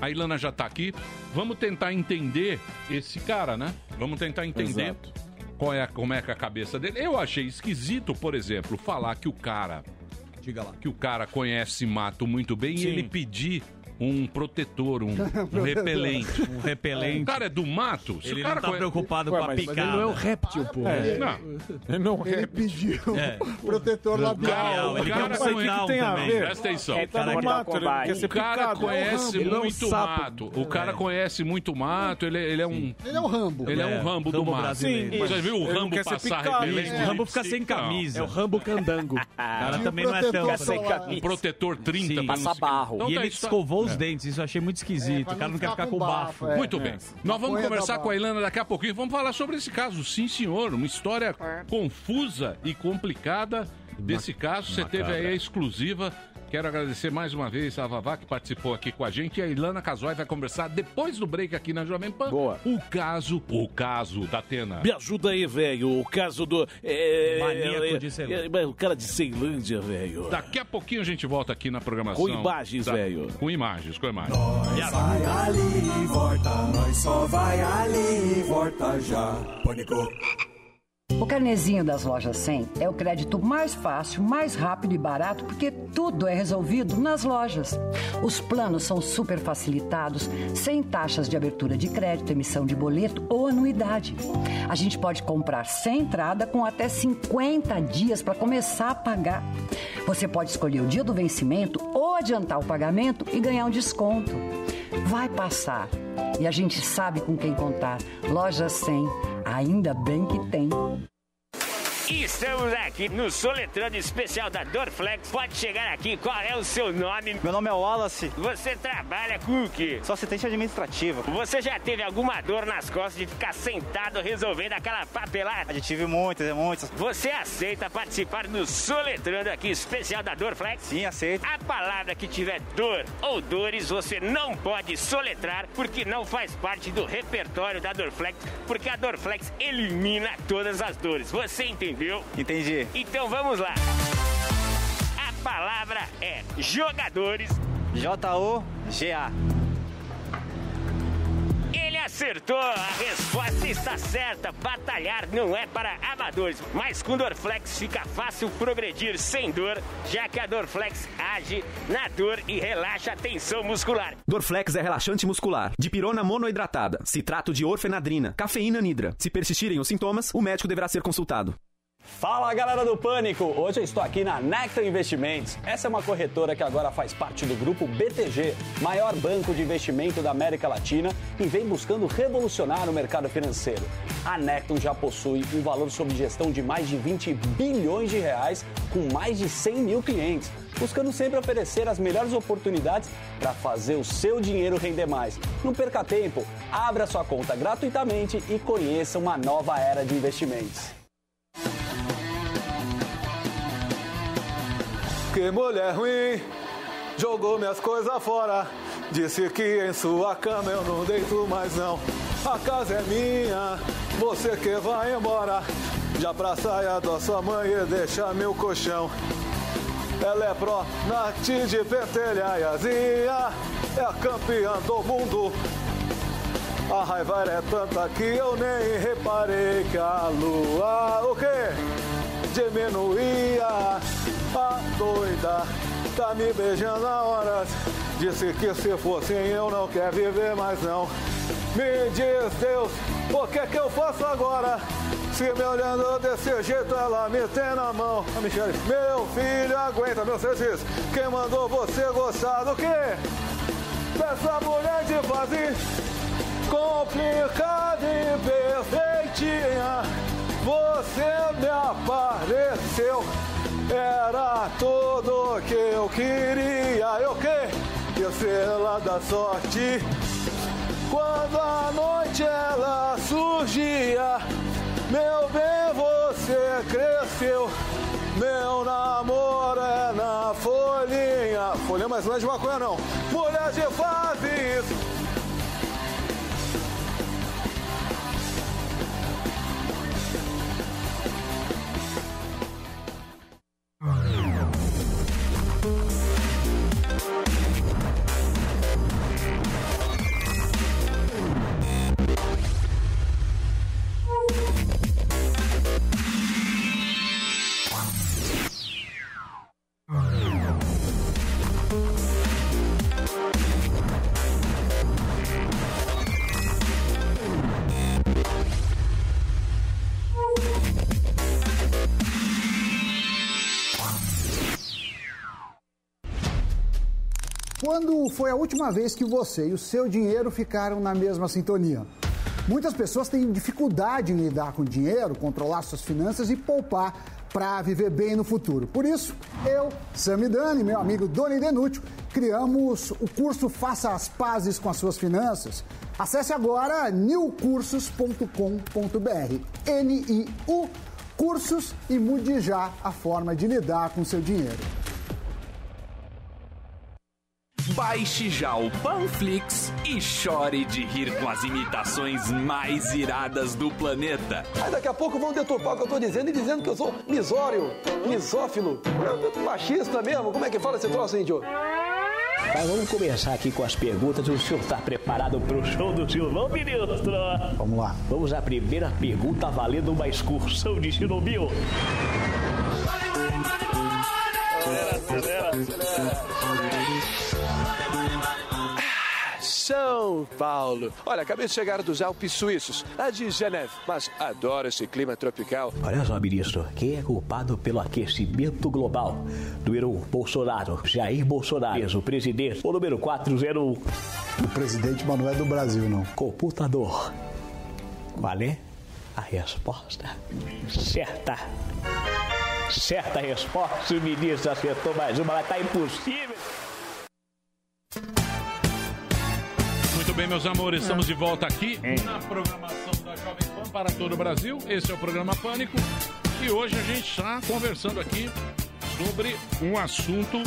A Ilana já tá aqui. Vamos tentar entender esse cara, né? Vamos tentar entender Exato. qual é a, como é que é a cabeça dele. Eu achei esquisito, por exemplo, falar que o cara. Diga lá. Que o cara conhece mato muito bem Sim. e ele pedir um protetor, um, um repelente. Um repelente. O cara é do mato. Se Ele o cara não tá preocupado Ué, com a mas, mas picada. ele não é um réptil, pô. É, não. Ele não é um Ele réptil. pediu É. protetor labial. Labial, ele cara quer um sinal tem a também. ver? Presta atenção. É, Tá no mato, ele quer ser O cara picado. conhece Ele é um muito sapo. mato. O cara conhece muito mato. Ele, ele é um. Ele é um Rambo. Ele é, um É, Rambo do Rambo mato. brasileiro. Você já viu o Ele não Rambo quer ser passar picado, repelente? O Rambo fica sem camisa. É o Rambo Candango. O cara o também não é tão... protetor solar. Um protetor 30 Sim. pra não Passa se- barro. Então E tá ele isso- escovou os dentes, isso eu achei muito esquisito. pra o cara não quer ficar com com bafo. é. Muito bem. Nós vamos conversar com a. Ilana daqui a pouquinho. Vamos falar sobre esse caso. Sim, senhor. Uma história confusa e complicada desse caso. Você teve aí a exclusiva Quero agradecer mais uma vez a Vavá que participou aqui com a gente e a Ilana Casoy vai conversar depois do break aqui na Jovem Pan. Boa. O caso, o caso da Atena. Me ajuda aí, velho. O caso do. É, Maníaco de Ceilândia. o cara de Ceilândia, velho. Daqui a pouquinho a gente volta aqui na programação. Com imagens, da- velho. Com imagens, com imagens. Vai ali e volta, nós só vai ali e volta já. Pânico. O carnezinho das lojas 100 é o crédito mais fácil, mais rápido e barato porque tudo é resolvido nas lojas. Os planos são super facilitados, sem taxas de abertura de crédito, emissão de boleto ou anuidade. A gente pode comprar sem entrada com até 50 dias para começar a pagar. Você pode escolher o dia do vencimento ou adiantar o pagamento e ganhar um desconto. Vai passar. E a gente sabe com quem contar. Loja 100, ainda bem que tem. Estamos aqui no Soletrando Especial da Dorflex. Pode chegar aqui, qual é o seu nome? Meu nome é Wallace. Você trabalha com o quê? Sou assistente administrativo. Você já teve alguma dor nas costas de ficar sentado resolvendo aquela papelada? Já tive muitas, muitas. Você aceita participar do Soletrando aqui especial da Dorflex? Sim, aceito. A palavra que tiver dor ou dores, você não pode soletrar porque não faz parte do repertório da Dorflex, porque a Dorflex elimina todas as dores. Você entendeu? Entendi. Então vamos lá. A palavra é jogadores. J-O-G-A. Ele acertou, a resposta está certa. Batalhar não é para amadores, mas com Dorflex fica fácil progredir sem dor, já que a Dorflex age na dor e relaxa a tensão muscular. Dorflex é relaxante muscular, dipirona monoidratada, citrato de orfenadrina, cafeína nidra. Se persistirem os sintomas, o médico deverá ser consultado. Fala galera do Pânico! Hoje eu estou aqui na Nectar Investimentos. Essa é uma corretora que agora faz parte do grupo BTG, maior banco de investimento da América Latina e vem buscando revolucionar o mercado financeiro. A Nectar já possui um valor sob gestão de mais de 20 bilhões de reais, com mais de 100 mil clientes, buscando sempre oferecer as melhores oportunidades para fazer o seu dinheiro render mais. Não perca tempo, abra sua conta gratuitamente e conheça uma nova era de investimentos. Que mulher ruim, jogou minhas coisas fora. Disse que em sua cama eu não deito mais não. A casa é minha, você que vai embora. Já pra saia da sua mãe e deixa meu colchão. Ela é pró Nath de pentelhaiazinha, é a campeã do mundo. A raiva é tanta que eu nem reparei que a lua, o quê? Diminuía. A doida tá me beijando há horas. Disse que se fosse eu não quer viver mais não. Me diz Deus, o que que eu faço agora? Se me olhando desse jeito, ela me tem na mão. A Michele, meu filho, aguenta, meu serviço. Quem mandou você gostar do quê? Dessa mulher de fase complicada e perfeitinha. Você me apareceu, era tudo que eu queria. Eu que? Estrela da sorte. Quando a noite ela surgia, meu bem, você cresceu. Meu namoro é na folhinha. Folhinha, mas não é de maconha, não. Mulher de fases. Quando foi a última vez que você e o seu dinheiro ficaram na mesma sintonia? Muitas pessoas têm dificuldade em lidar com dinheiro, controlar suas finanças e poupar para viver bem no futuro. Por isso, eu, Sami Dani, meu amigo Doni Denútil, criamos o curso Faça as Pazes com as Suas Finanças. Acesse agora newcursos.com.br. N-I-U Cursos e mude já a forma de lidar com seu dinheiro. Baixe já o Panflix e chore de rir com as imitações mais iradas do planeta. Aí daqui a pouco vão deturpar o que eu tô dizendo e dizendo que eu sou misório, misófilo, machista mesmo. Como é que fala esse troço, índio? Mas vamos começar aqui com as perguntas. O senhor está preparado para o show do Silvão, ministro? Vamos lá. Vamos à primeira pergunta valendo uma excursão de Chernobyl. São Paulo. Olha, acabei de chegar dos Alpes Suíços, lá de Geneve, mas adoro esse clima tropical. Olha só, ministro, quem é culpado pelo aquecimento global? Número 1, Bolsonaro. Jair Bolsonaro, o presidente. O número 401. O presidente, mas não é do Brasil, não. Computador. Qual é a resposta? Certa. Certa resposta, o ministro acertou mais uma, mas tá impossível. Muito bem, meus amores, estamos de volta aqui na programação da Jovem Pan para todo o Brasil. Esse é o programa Pânico. E hoje a gente está conversando aqui sobre um assunto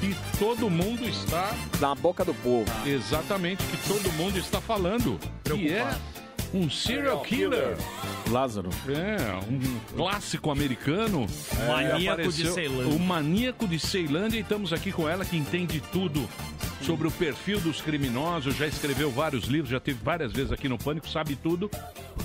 que todo mundo está. Na boca do povo. Exatamente, que todo mundo está falando. Que é um serial killer. Lázaro. É, um clássico americano. É. Maníaco Apareceu de Ceilândia. O maníaco de Ceilândia. E estamos aqui com ela que entende tudo sobre o perfil dos criminosos. Já escreveu vários livros, já teve várias vezes aqui no Pânico, sabe tudo.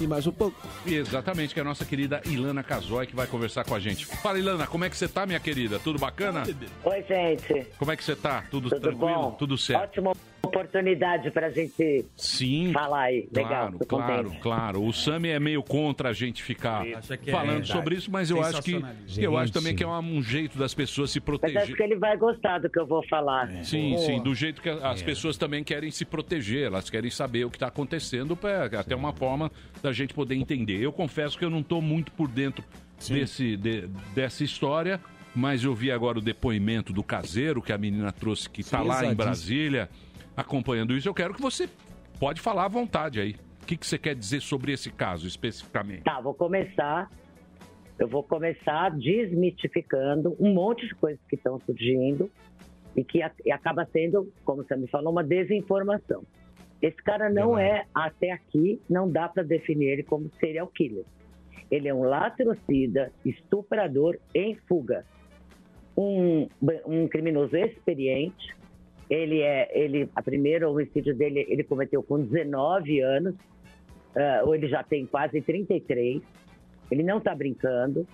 E mais um pouco. Exatamente, que é a nossa querida Ilana Casoy que vai conversar com a gente. Fala, Ilana, como é que você tá, minha querida? Tudo bacana? Oi, gente. Como é que você tá? Tudo, Tudo tranquilo? bom? Tudo certo? Ótima oportunidade pra gente Sim. falar aí. Legal, Claro, tô claro, contente. claro. O Sami é meio contra a gente ficar é falando verdade. sobre isso, mas eu acho que eu acho também que é um jeito das pessoas se Mas proteger. acho que ele vai gostar do que eu vou falar. Sim, Boa. sim, do jeito que É. as pessoas também querem se proteger, elas querem saber o que está acontecendo, pra, até uma forma da gente poder entender. Eu confesso que eu não estou muito por dentro desse, de- dessa história, mas eu vi agora o depoimento do caseiro que a menina trouxe, que está lá em. Brasília, acompanhando isso. Eu quero que você pode falar à vontade aí. O que, que você quer dizer sobre esse caso especificamente? Tá, vou começar. Eu vou começar desmitificando um monte de coisas que estão surgindo e que a- e acaba sendo, como você me falou, uma desinformação. Esse cara não é, até aqui, não dá para definir ele como serial killer. Ele é um latrocida, estuprador em fuga. Um, um criminoso experiente. Ele é, ele, a primeira homicídio dele, ele cometeu com 19 anos, ou ele já tem quase 33. Ele não está brincando.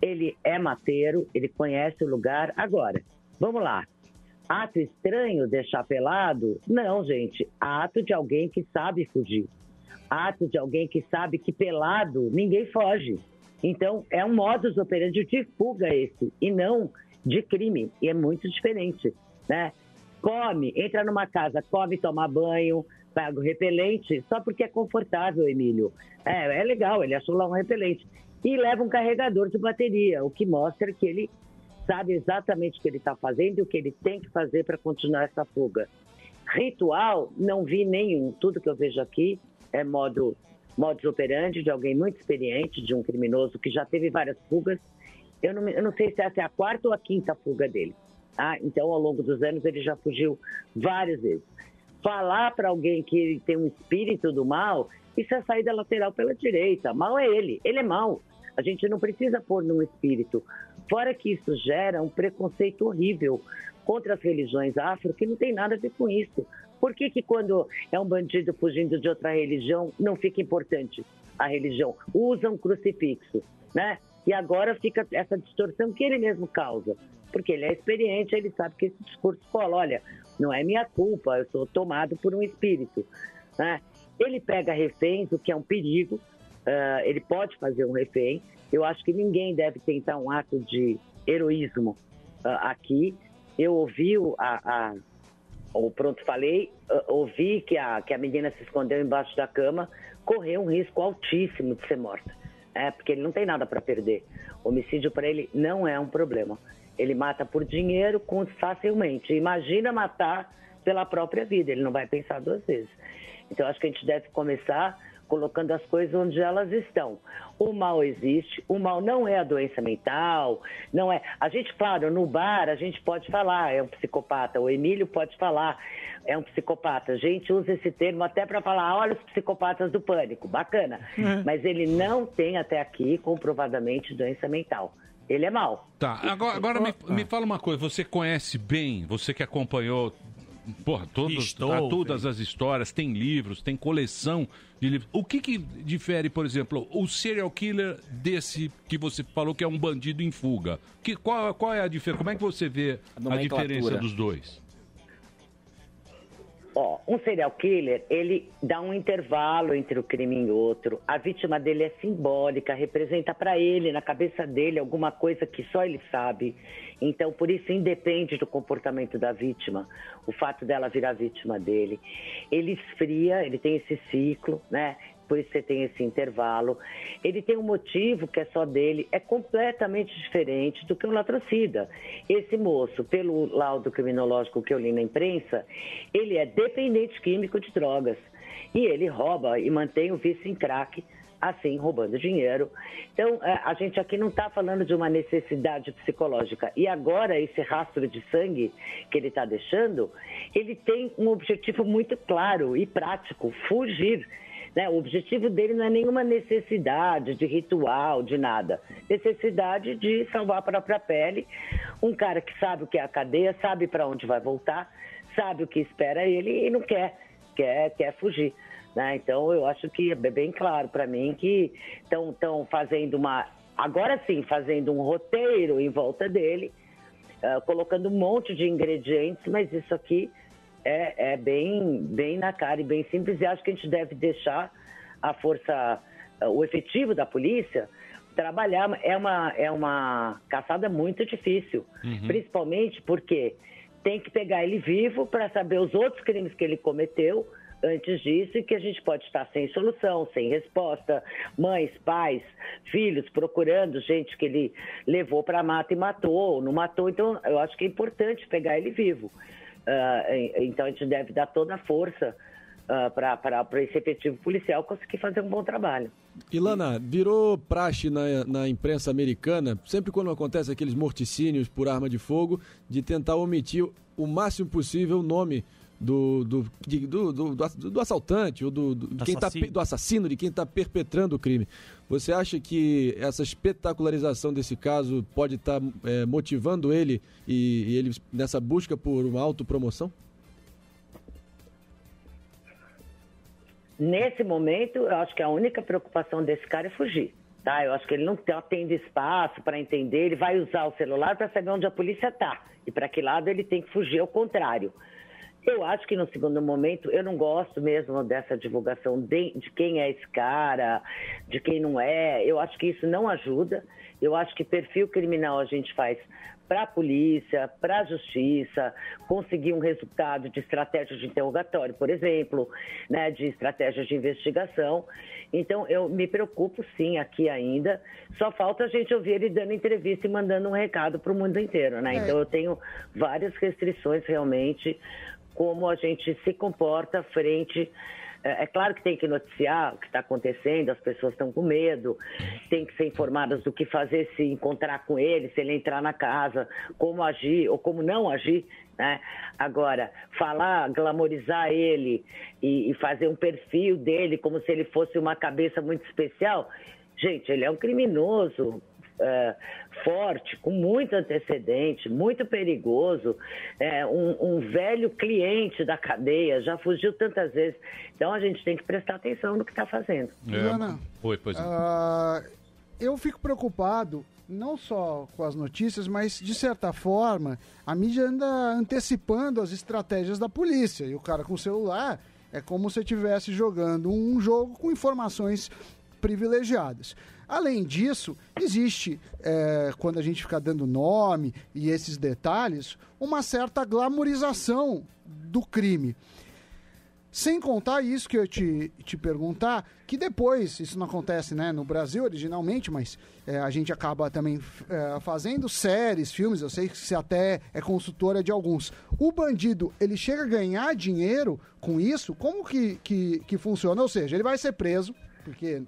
Ele é mateiro, ele conhece o lugar. Agora, vamos lá. Ato estranho deixar pelado? Não, gente. Ato de alguém que sabe fugir. Ato de alguém que sabe que pelado ninguém foge. Então, é um modus operandi de fuga esse, e não de crime. E é muito diferente, né? Come, entra numa casa, come, toma banho, paga o repelente, só porque é confortável, Emílio. É, é legal, ele achou lá um repelente. E leva um carregador de bateria, o que mostra que ele sabe exatamente o que ele está fazendo e o que ele tem que fazer para continuar essa fuga. Ritual, não vi nenhum. Tudo que eu vejo aqui é modo modus operandi de alguém muito experiente, de um criminoso que já teve várias fugas. Eu não, eu não sei se essa é a quarta ou a quinta fuga dele. tá? Então, ao longo dos anos, ele já fugiu várias vezes. Falar para alguém que ele tem um espírito do mal, isso é saída lateral pela direita. Mal é ele, ele é mal. A gente não precisa pôr num espírito. Fora que isso gera um preconceito horrível contra as religiões afro, que não tem nada a ver com isso. Por que, que quando é um bandido fugindo de outra religião, não fica importante a religião? Usa um crucifixo, né? E agora fica essa distorção que ele mesmo causa. Porque ele é experiente, ele sabe que esse discurso cola. Olha, não é minha culpa, eu sou tomado por um espírito. Né? Ele pega reféns, o que é um perigo. ah, ele pode fazer um refém. Eu acho que ninguém deve tentar um ato de heroísmo ah, aqui. Eu ouvi o, a, a- o pronto falei, ah, ouvi que a, que a menina se escondeu embaixo da cama, correu um risco altíssimo de ser morta. É, porque ele não tem nada para perder. Homicídio para ele não é um problema. Ele mata por dinheiro com- facilmente. Imagina matar pela própria vida, ele não vai pensar duas vezes. Então acho que a gente deve começar colocando as coisas onde elas estão. O mal existe, o mal não é a doença mental, não é. A gente, claro, no bar a gente pode falar, é um psicopata, o Emílio pode falar, é um psicopata. A gente usa esse termo até para falar, "Ah, olha os psicopatas do pânico, bacana. É. Mas ele não tem até aqui comprovadamente doença mental. Ele é mal. Tá, agora, agora me, me fala uma coisa, você conhece bem, você que acompanhou porra, todos, Estou, a- todas as histórias, tem livros, tem coleção de livros. O que, que difere, por exemplo, o serial killer desse que você falou que é um bandido em fuga? Que, qual, qual é a diferença? Como é que você vê a, diferença dos dois? Ó, um serial killer, ele dá um intervalo entre o crime e outro. A vítima dele é simbólica, representa para ele, na cabeça dele, alguma coisa que só ele sabe. Então, por isso, independe do comportamento da vítima, o fato dela virar vítima dele. Ele esfria, ele tem esse ciclo, né? Por isso você tem esse intervalo. Ele tem um motivo que é só dele, é completamente diferente do que um latrocida. Esse moço, pelo laudo criminológico que eu li na imprensa, ele é dependente químico de drogas. E ele rouba e mantém o vício em crack, assim, roubando dinheiro. Então, eh, a gente aqui não está falando de uma necessidade psicológica. E agora, esse rastro de sangue que ele está deixando, ele tem um objetivo muito claro e prático: fugir. Né? O objetivo dele não é nenhuma necessidade de ritual, de nada. Necessidade de salvar a própria pele. Um cara que sabe o que é a cadeia, sabe para onde vai voltar, sabe o que espera ele e não quer, quer, quer fugir. né? Então, eu acho que é bem claro para mim que estão fazendo uma. Agora sim, fazendo um roteiro em volta dele, ah, colocando um monte de ingredientes, mas isso aqui é, é bem, bem na cara e bem simples. E acho que a gente deve deixar a força, ah, o efetivo da polícia trabalhar. É uma, é uma caçada muito difícil, principalmente porque tem que pegar ele vivo para saber os outros crimes que ele cometeu antes disso e que a gente pode estar sem solução, sem resposta. Mães, pais, filhos procurando gente que ele levou para a mata e matou, ou não matou. Então, eu acho que é importante pegar ele vivo. Ah, e- então, a gente deve dar toda a força para esse efetivo policial conseguir fazer um bom trabalho. Ilana, virou praxe na, na imprensa americana, sempre quando acontece aqueles morticínios por arma de fogo, de tentar omitir o máximo possível o nome do, do, de- do, do, do- do assaltante ou do, do, quem tá, do assassino, de quem está perpetrando o crime. Você acha que essa espetacularização desse caso pode estar motivando ele e, e ele nessa busca por uma autopromoção? Nesse momento, eu acho que a única preocupação desse cara é fugir. Tá? Eu acho que ele não tá tendo espaço para entender, ele vai usar o celular para saber onde a polícia está. E para que lado ele tem que fugir, ao contrário. Eu acho que no segundo momento, eu não gosto mesmo dessa divulgação de, de quem é esse cara, de quem não é. Eu acho que isso não ajuda. Eu acho que perfil criminal a gente faz para a polícia, para a justiça, conseguir um resultado de estratégia de interrogatório, por exemplo, né, de estratégia de investigação. Então, eu me preocupo sim aqui ainda. Só falta a gente ouvir ele dando entrevista e mandando um recado para o mundo inteiro, né? É. Então, eu tenho várias restrições realmente como a gente se comporta frente. É é claro que tem que noticiar o que está acontecendo, as pessoas estão com medo, tem que ser informadas do que fazer se encontrar com ele, se ele entrar na casa, como agir ou como não agir. Né? Agora, falar, glamorizar ele e, e fazer um perfil dele como se ele fosse uma cabeça muito especial, gente, ele é um criminoso, é, forte, com muito antecedente, muito perigoso, é, um, um velho cliente da cadeia, já fugiu tantas vezes. Então a gente tem que prestar atenção no que está fazendo. Ana, Oi, pois é. Ah, eu fico preocupado não só com as notícias, mas de certa forma a mídia anda antecipando as estratégias da polícia. E o cara com o celular é como se estivesse jogando um jogo com informações privilegiadas. Além disso, existe, é, quando a gente fica dando nome e esses detalhes, uma certa glamorização do crime. Sem contar isso que eu te, te perguntar, que depois, isso não acontece né, no Brasil originalmente, mas é, a gente acaba também é, fazendo séries, filmes, eu sei que você até é consultora de alguns. O bandido, ele chega a ganhar dinheiro com isso? Como que, que, que funciona? Ou seja, ele vai ser preso, porque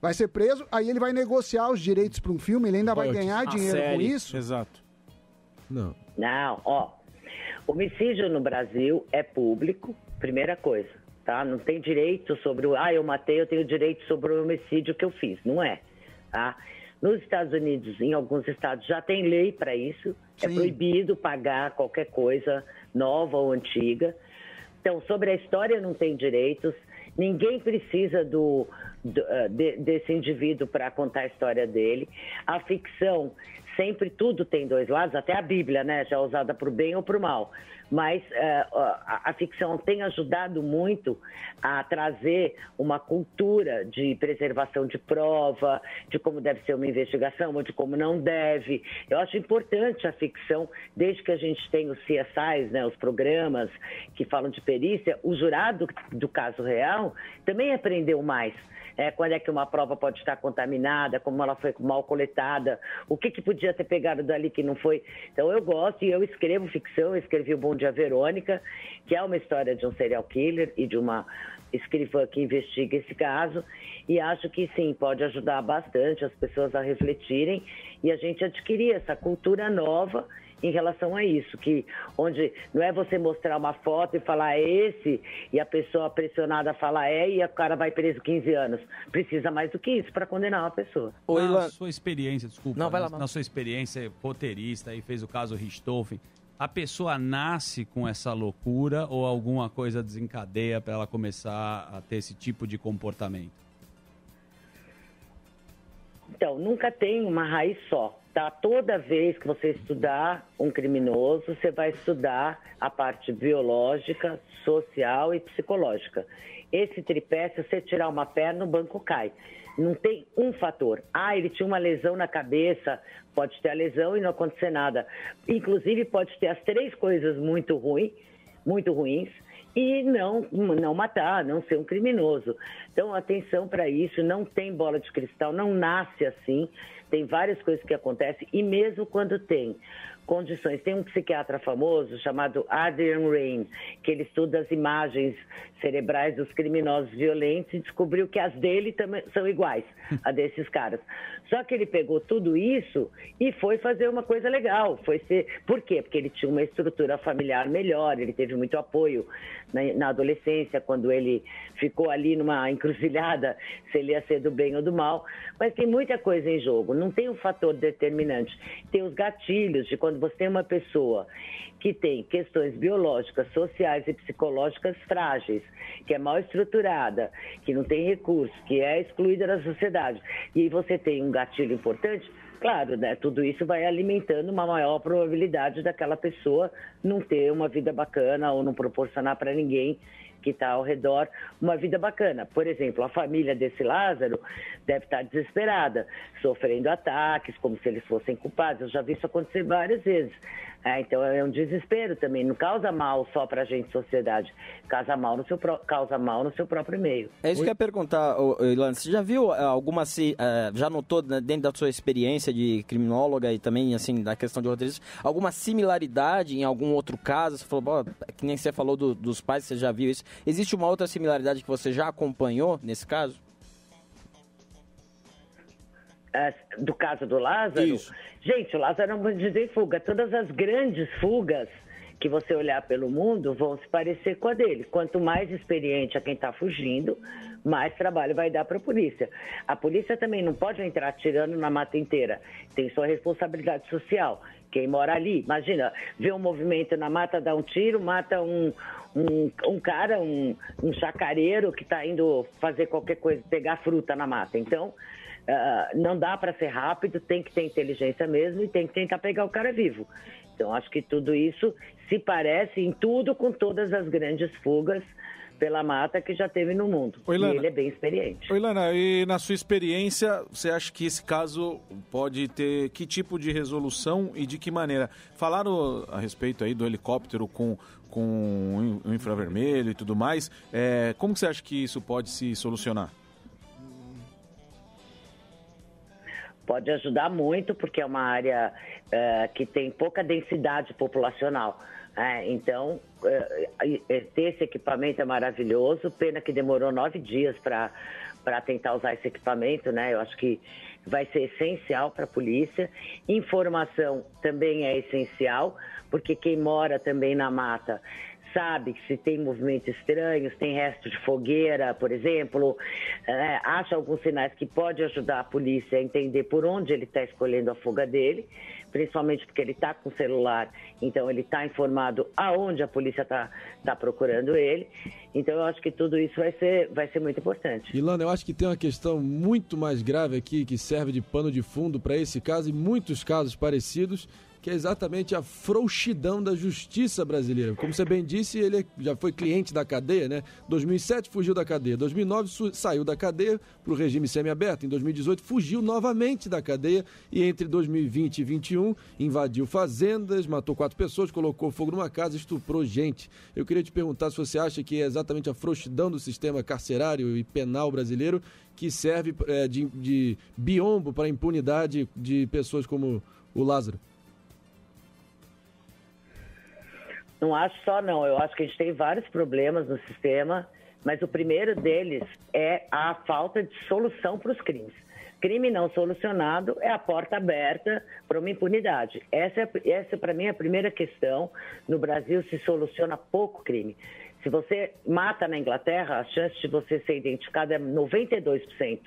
vai ser preso, aí ele vai negociar os direitos para um filme, ele ainda vai ganhar dinheiro com isso? Exato. Não. Não, ó. Homicídio no Brasil é público, primeira coisa, tá? Não tem direito sobre o. Ah, eu matei, eu tenho direito sobre o homicídio que eu fiz. Não é, tá? Nos Estados Unidos, em alguns estados, já tem lei para isso. É proibido pagar qualquer coisa nova ou antiga. Então, sobre a história não tem direitos. Ninguém precisa do, eh, de- desse indivíduo para contar a história dele. A ficção, sempre tudo tem dois lados, até a Bíblia, né? Já é usada para o bem ou para o mal. Mas eh, a, a ficção tem ajudado muito a trazer uma cultura de preservação de prova, de como deve ser uma investigação ou de como não deve. Eu acho importante a ficção, desde que a gente tem os CSIs, né, os programas que falam de perícia, o jurado do caso real também aprendeu mais. É, quando é que uma prova pode estar contaminada, como ela foi mal coletada, o que, que podia ter pegado dali que não foi. Então eu gosto e eu escrevo ficção, eu escrevi o Bom Dia Verônica, que é uma história de um serial killer e de uma escrivã que investiga esse caso, e acho que sim, pode ajudar bastante as pessoas a refletirem e a gente adquirir essa cultura nova em relação a isso, que onde não é você mostrar uma foto e falar é esse e a pessoa pressionada fala é e o cara vai preso 15 anos. Precisa mais do que isso para condenar uma pessoa. na sua experiência, desculpa, Não, vai lá, na, na sua experiência roteirista e fez o caso Richthofen, a pessoa nasce com essa loucura ou alguma coisa desencadeia para ela começar a ter esse tipo de comportamento? Então, nunca tem uma raiz só. Tá? Toda vez que você estudar um criminoso, você vai estudar a parte biológica, social e psicológica. Esse tripé, se você tirar uma perna, o banco cai. Não tem um fator. Ah, ele tinha uma lesão na cabeça, pode ter a lesão e não acontecer nada. Inclusive, pode ter as três coisas muito ruins, muito ruins, e não, não matar, não ser um criminoso. Então, atenção para isso, não tem bola de cristal, não nasce assim. Tem várias coisas que acontecem, e mesmo quando tem condições. Tem um psiquiatra famoso chamado Adrian Rain, que ele estuda as imagens cerebrais dos criminosos violentos e descobriu que as dele também são iguais a desses caras. Só que ele pegou tudo isso e foi fazer uma coisa legal. Foi ser. Por quê? Porque ele tinha uma estrutura familiar melhor, ele teve muito apoio na, na adolescência, quando ele ficou ali numa encruzilhada, se ele ia ser do bem ou do mal. Mas tem muita coisa em jogo, não tem um fator determinante. Tem os gatilhos de quando você tem uma pessoa que tem questões biológicas, sociais e psicológicas frágeis, que é mal estruturada, que não tem recursos, que é excluída da sociedade, e você tem um gatilho importante, claro, né, tudo isso vai alimentando uma maior probabilidade daquela pessoa não ter uma vida bacana ou não proporcionar para ninguém que está ao redor uma vida bacana. Por exemplo, a família desse Lázaro deve estar desesperada, sofrendo ataques, como se eles fossem culpados. Eu já vi isso acontecer várias vezes. É, então é um desespero também. Não causa mal só para a gente, sociedade. Causa mal no seu, pró- causa mal no seu próprio meio. É isso que eu ia perguntar, Ilana. Você já viu eh, alguma, se, eh, já notou né, dentro da sua experiência de criminóloga e também, assim, da questão de roteirista, alguma similaridade em algum outro caso? Você falou, "Pô, que nem você falou do- dos pais, você já viu isso. Existe uma outra similaridade que você já acompanhou nesse caso? É, do caso do Lázaro. Gente, o Lázaro é um bandido em fuga. Todas as grandes fugas que você olhar pelo mundo vão se parecer com a dele. Quanto mais experiente a quem está fugindo, mais trabalho vai dar para a polícia. A polícia também não pode entrar atirando na mata inteira. Tem sua responsabilidade social. Quem mora ali, imagina, vê um movimento na mata, dá um tiro, mata um, um, um cara, um, um chacareiro que está indo fazer qualquer coisa, pegar fruta na mata. Então, ah, não dá para ser rápido, tem que ter inteligência mesmo e tem que tentar pegar o cara vivo. Então, acho que tudo isso se parece em tudo com todas as grandes fugas pela mata que já teve no mundo. Oi, e Lana. ele é bem experiente. Oi, Lana, e na sua experiência, você acha que esse caso pode ter que tipo de resolução e de que maneira? Falaram a respeito aí do helicóptero com, com o infravermelho e tudo mais. É, como que você acha que isso pode se solucionar? Pode ajudar muito, porque é uma área eh, que tem pouca densidade populacional. né? então, eh, eh, ter esse equipamento é maravilhoso. Pena que demorou nove dias para tentar usar esse equipamento, né? Eu acho que vai ser essencial para a polícia. Informação também é essencial, porque quem mora também na mata sabe se tem movimentos estranhos, tem resto de fogueira, por exemplo, é, acha alguns sinais que pode ajudar a polícia a entender por onde ele está escolhendo a fuga dele, principalmente porque ele está com o celular, então ele está informado aonde a polícia está tá procurando ele. Então eu acho que tudo isso vai ser, vai ser muito importante. Ilana, eu acho que tem uma questão muito mais grave aqui que serve de pano de fundo para esse caso e muitos casos parecidos, que é exatamente a frouxidão da justiça brasileira. Como você bem disse, ele já foi cliente da cadeia, né? 2007 fugiu da cadeia, 2009 su- saiu da cadeia para o regime semiaberto, em 2018 fugiu novamente da cadeia e entre 2020 e 2021 invadiu fazendas, matou quatro pessoas, colocou fogo numa casa, estuprou gente. Eu queria te perguntar se você acha que é exatamente a frouxidão do sistema carcerário e penal brasileiro que serve eh, de, de biombo para a impunidade de pessoas como o Lázaro. Não acho só não, eu acho que a gente tem vários problemas no sistema, mas o primeiro deles é a falta de solução para os crimes. Crime não solucionado é a porta aberta para uma impunidade. Essa, é, essa para mim, é a primeira questão. No Brasil se soluciona pouco crime. Se você mata na Inglaterra, a chance de você ser identificado é 92%.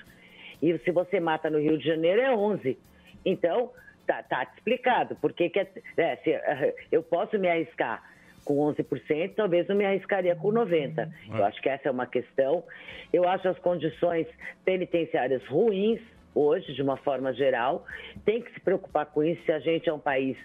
E se você mata no Rio de Janeiro, é 11%. Então, tá, tá explicado. Por que que é, é, se, eh, eu posso me arriscar com 11%, talvez eu me arriscaria com 90%. Eu acho que essa é uma questão. Eu acho as condições penitenciárias ruins hoje, de uma forma geral. Tem que se preocupar com isso se a gente é um país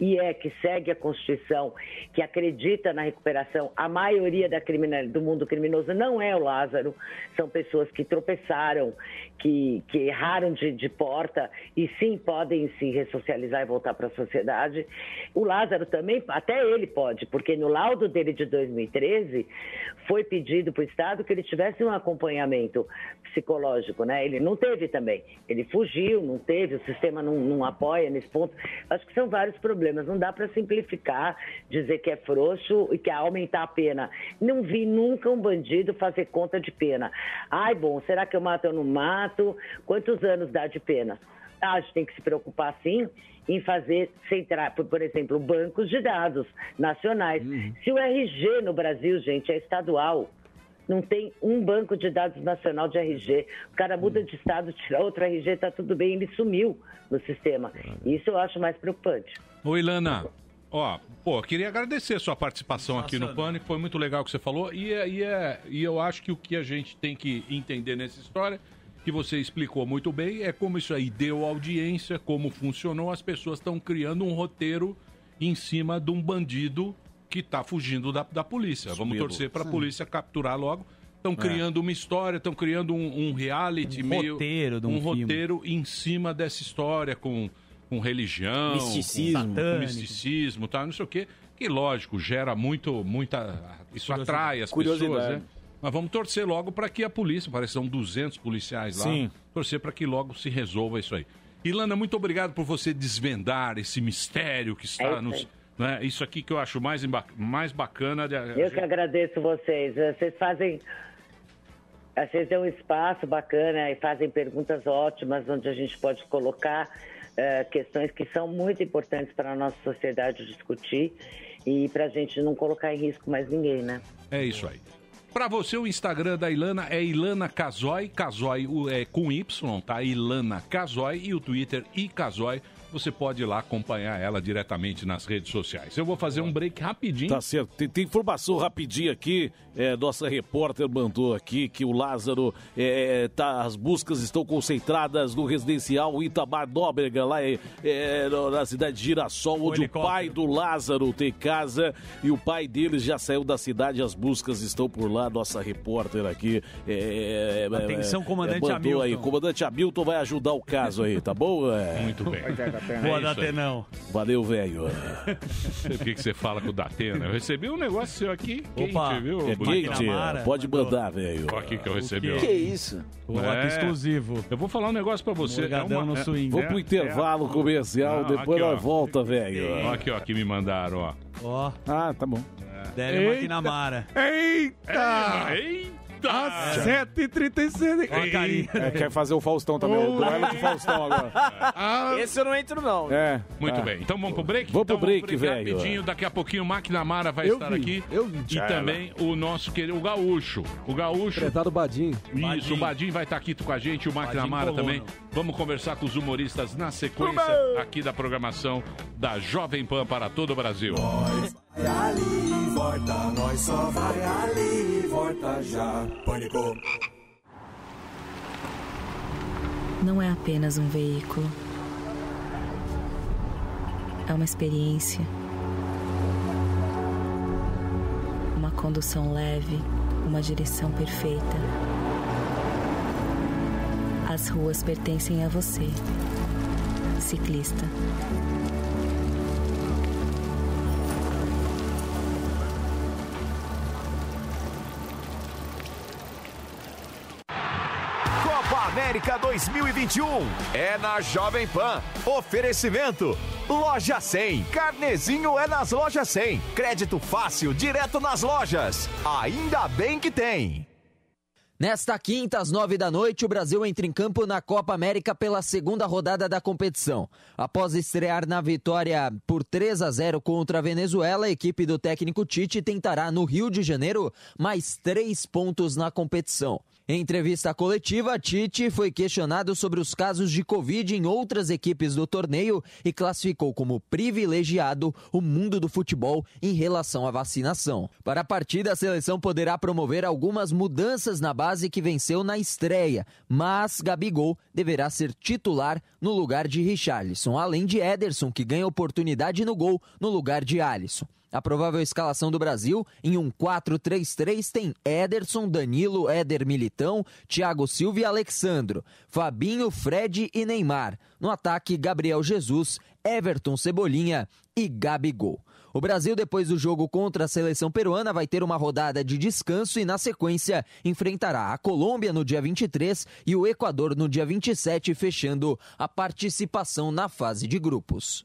e é que segue a Constituição, que acredita na recuperação. A maioria da criminal, do mundo criminoso não é o Lázaro, são pessoas que tropeçaram, que, que erraram de, de porta e sim podem se ressocializar e voltar para a sociedade. O Lázaro também, até ele pode, porque no laudo dele de 2013 foi pedido para o Estado que ele tivesse um acompanhamento psicológico, né? Ele não teve também. Ele fugiu, não teve, o sistema não, não apoia nesse ponto. Acho que são vários problemas. Não dá para simplificar, dizer que é frouxo e que é aumentar a pena. Não vi nunca um bandido fazer conta de pena. Ai, bom, será que eu mato ou não mato? Quantos anos dá de pena? Ah, a gente tem que se preocupar, sim, em fazer, centrar, por, por exemplo, bancos de dados nacionais. Se o RG no Brasil, gente, é estadual, não tem um banco de dados nacional de RG. O cara muda de estado, tira outro RG, tá tudo bem, ele sumiu no sistema. Isso eu acho mais preocupante. Oi, Lana. Ó, pô, queria agradecer a sua participação aqui no Pânico, foi muito legal o que você falou. E, é- e, é- e eu acho que o que a gente tem que entender nessa história, que você explicou muito bem, é como isso aí deu audiência, como funcionou, as pessoas estão criando um roteiro em cima de um bandido que tá fugindo da, da polícia. Vamos Subido. torcer para a polícia capturar logo. Estão É. criando uma história, estão criando um, um reality Um meio. roteiro de um filme. roteiro em cima dessa história, com, com religião, Misticismo. com Satânico. misticismo, tal, não sei o quê. Que lógico, gera muito, muita. Isso atrai as pessoas, né? Mas vamos torcer logo para que a polícia, parece que são 200 policiais lá, Sim. torcer para que logo se resolva isso aí. Ilana, muito obrigado por você desvendar esse mistério que É está isso nos. aí. Né? Isso aqui que eu acho mais, mais bacana. De... Eu que agradeço vocês. Vocês fazem. Vocês dão um espaço bacana e fazem perguntas ótimas, onde a gente pode colocar eh, questões que são muito importantes para a nossa sociedade discutir e para a gente não colocar em risco mais ninguém, né? É isso aí. Pra você, o Instagram da Ilana é Ilana Casoy, Casoy é com Y, tá? Ilana Casoy e o Twitter iCasoy. Você pode ir lá acompanhar ela diretamente nas redes sociais. Eu vou fazer um break rapidinho. Tá certo. Tem, tem informação rapidinha aqui. É, nossa repórter mandou aqui que o Lázaro, é, tá, as buscas estão concentradas no residencial Itamar Nóbrega, lá é, é, na cidade de Girassol, onde o pai do Lázaro tem casa e o pai dele já saiu da cidade. As buscas estão por lá. Nossa repórter aqui. É, é, Atenção, é, comandante mandou Hamilton. Aí. Comandante Hamilton vai ajudar o caso aí, tá bom? É. Muito bem. Boa, É. Datenão. Valeu, velho. O que, que você fala com o Datena? Eu recebi um negócio seu aqui. Quente, Opa, viu? é bonitão? quente, Pode mandar, velho. Olha aqui que eu recebi. ó. Que isso? Pô, aqui exclusivo. Eu vou falar um negócio pra você. Morgadão no swing. Vamos pro intervalo comercial, Não, depois aqui, ó. nós volta, velho. Ó, Aqui, ó, que me mandaram, ó. Ó. Ah, tá bom. Délio Maquinamara. Eita! Eita! Às 7h36. Ó a carinha. É, quer fazer o Faustão também, o duelo de Faustão agora. Esse eu não entro, não. É. Muito Ah. bem, então vamos pro break? Vamos pro Então break, velho. Rapidinho, daqui a pouquinho o Maquinamara vai Eu estar vi, aqui. eu vi. E também o nosso querido, o Gaúcho. O Gaúcho. Prezado Badim. Isso, o Badim vai estar aqui com a gente, o Maquinamara também. Vamos conversar com os humoristas na sequência aqui da programação da Jovem Pan para todo o Brasil. Vai ali e volta, nós só vai ali e volta já. Pânico. não é apenas um veículo. É uma experiência. Uma condução leve, uma direção perfeita. As ruas pertencem a você, ciclista. Copa América 2021 é na Jovem Pan. Oferecimento. Loja 100. Carnezinho é nas lojas 100. Crédito fácil, direto nas lojas. Ainda bem que tem. Nesta quinta, às nove da noite, o Brasil entra em campo na Copa América pela segunda rodada da competição. Após estrear na vitória por 3 a 0 contra a Venezuela, a equipe do técnico Tite tentará no Rio de Janeiro mais três pontos na competição. Em entrevista coletiva, Tite foi questionado sobre os casos de Covid em outras equipes do torneio e classificou como privilegiado o mundo do futebol em relação à vacinação. Para a partida, a seleção poderá promover algumas mudanças na base que venceu na estreia, mas Gabigol deverá ser titular no lugar de Richarlison, além de Ederson, que ganha oportunidade no gol no lugar de Alisson. A provável escalação do Brasil em um 4-3-3 tem Ederson, Danilo, Éder Militão, Thiago Silva e Alexandro, Fabinho, Fred e Neymar. No ataque, Gabriel Jesus, Everton Cebolinha e Gabigol. O Brasil, depois do jogo contra a seleção peruana, vai ter uma rodada de descanso e, na sequência, enfrentará a Colômbia no dia 23 e o Equador no dia 27, fechando a participação na fase de grupos.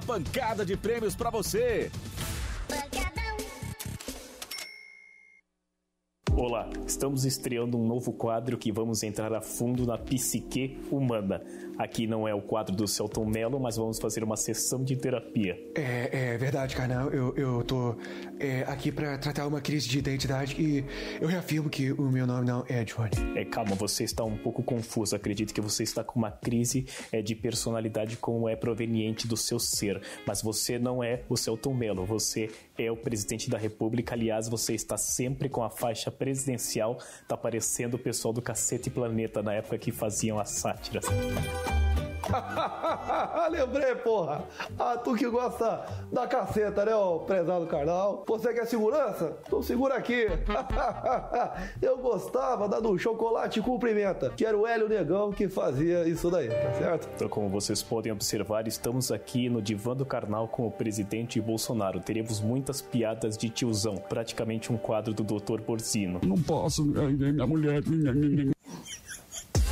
pancada de prêmios pra você. Olá, estamos estreando um novo quadro que vamos entrar a fundo na psique humana. Aqui não é o quadro do Celton Mello, mas vamos fazer uma sessão de terapia. É, é verdade, carnal. Eu, eu tô é, aqui pra tratar uma crise de identidade e eu reafirmo que o meu nome não é Johnny. É, calma, você está um pouco confuso. Acredito que você está com uma crise é, de personalidade como é proveniente do seu ser. Mas você não é o Celton Mello, você é o presidente da República. Aliás, você está sempre com a faixa presidencial. Tá parecendo o pessoal do Cacete Planeta na época que faziam as sátiras. Lembrei, porra. Ah, tu que gosta da caceta, né, ô prezado carnal? Você quer segurança? Então segura aqui. Eu gostava da do chocolate cumprimenta, que era o Hélio Negão que fazia isso daí, tá certo? Então, como vocês podem observar, estamos aqui no Divã do Carnal com o presidente Bolsonaro. Teremos muitas piadas de tiozão, praticamente um quadro do Dr. Borzino. Não posso, minha mulher.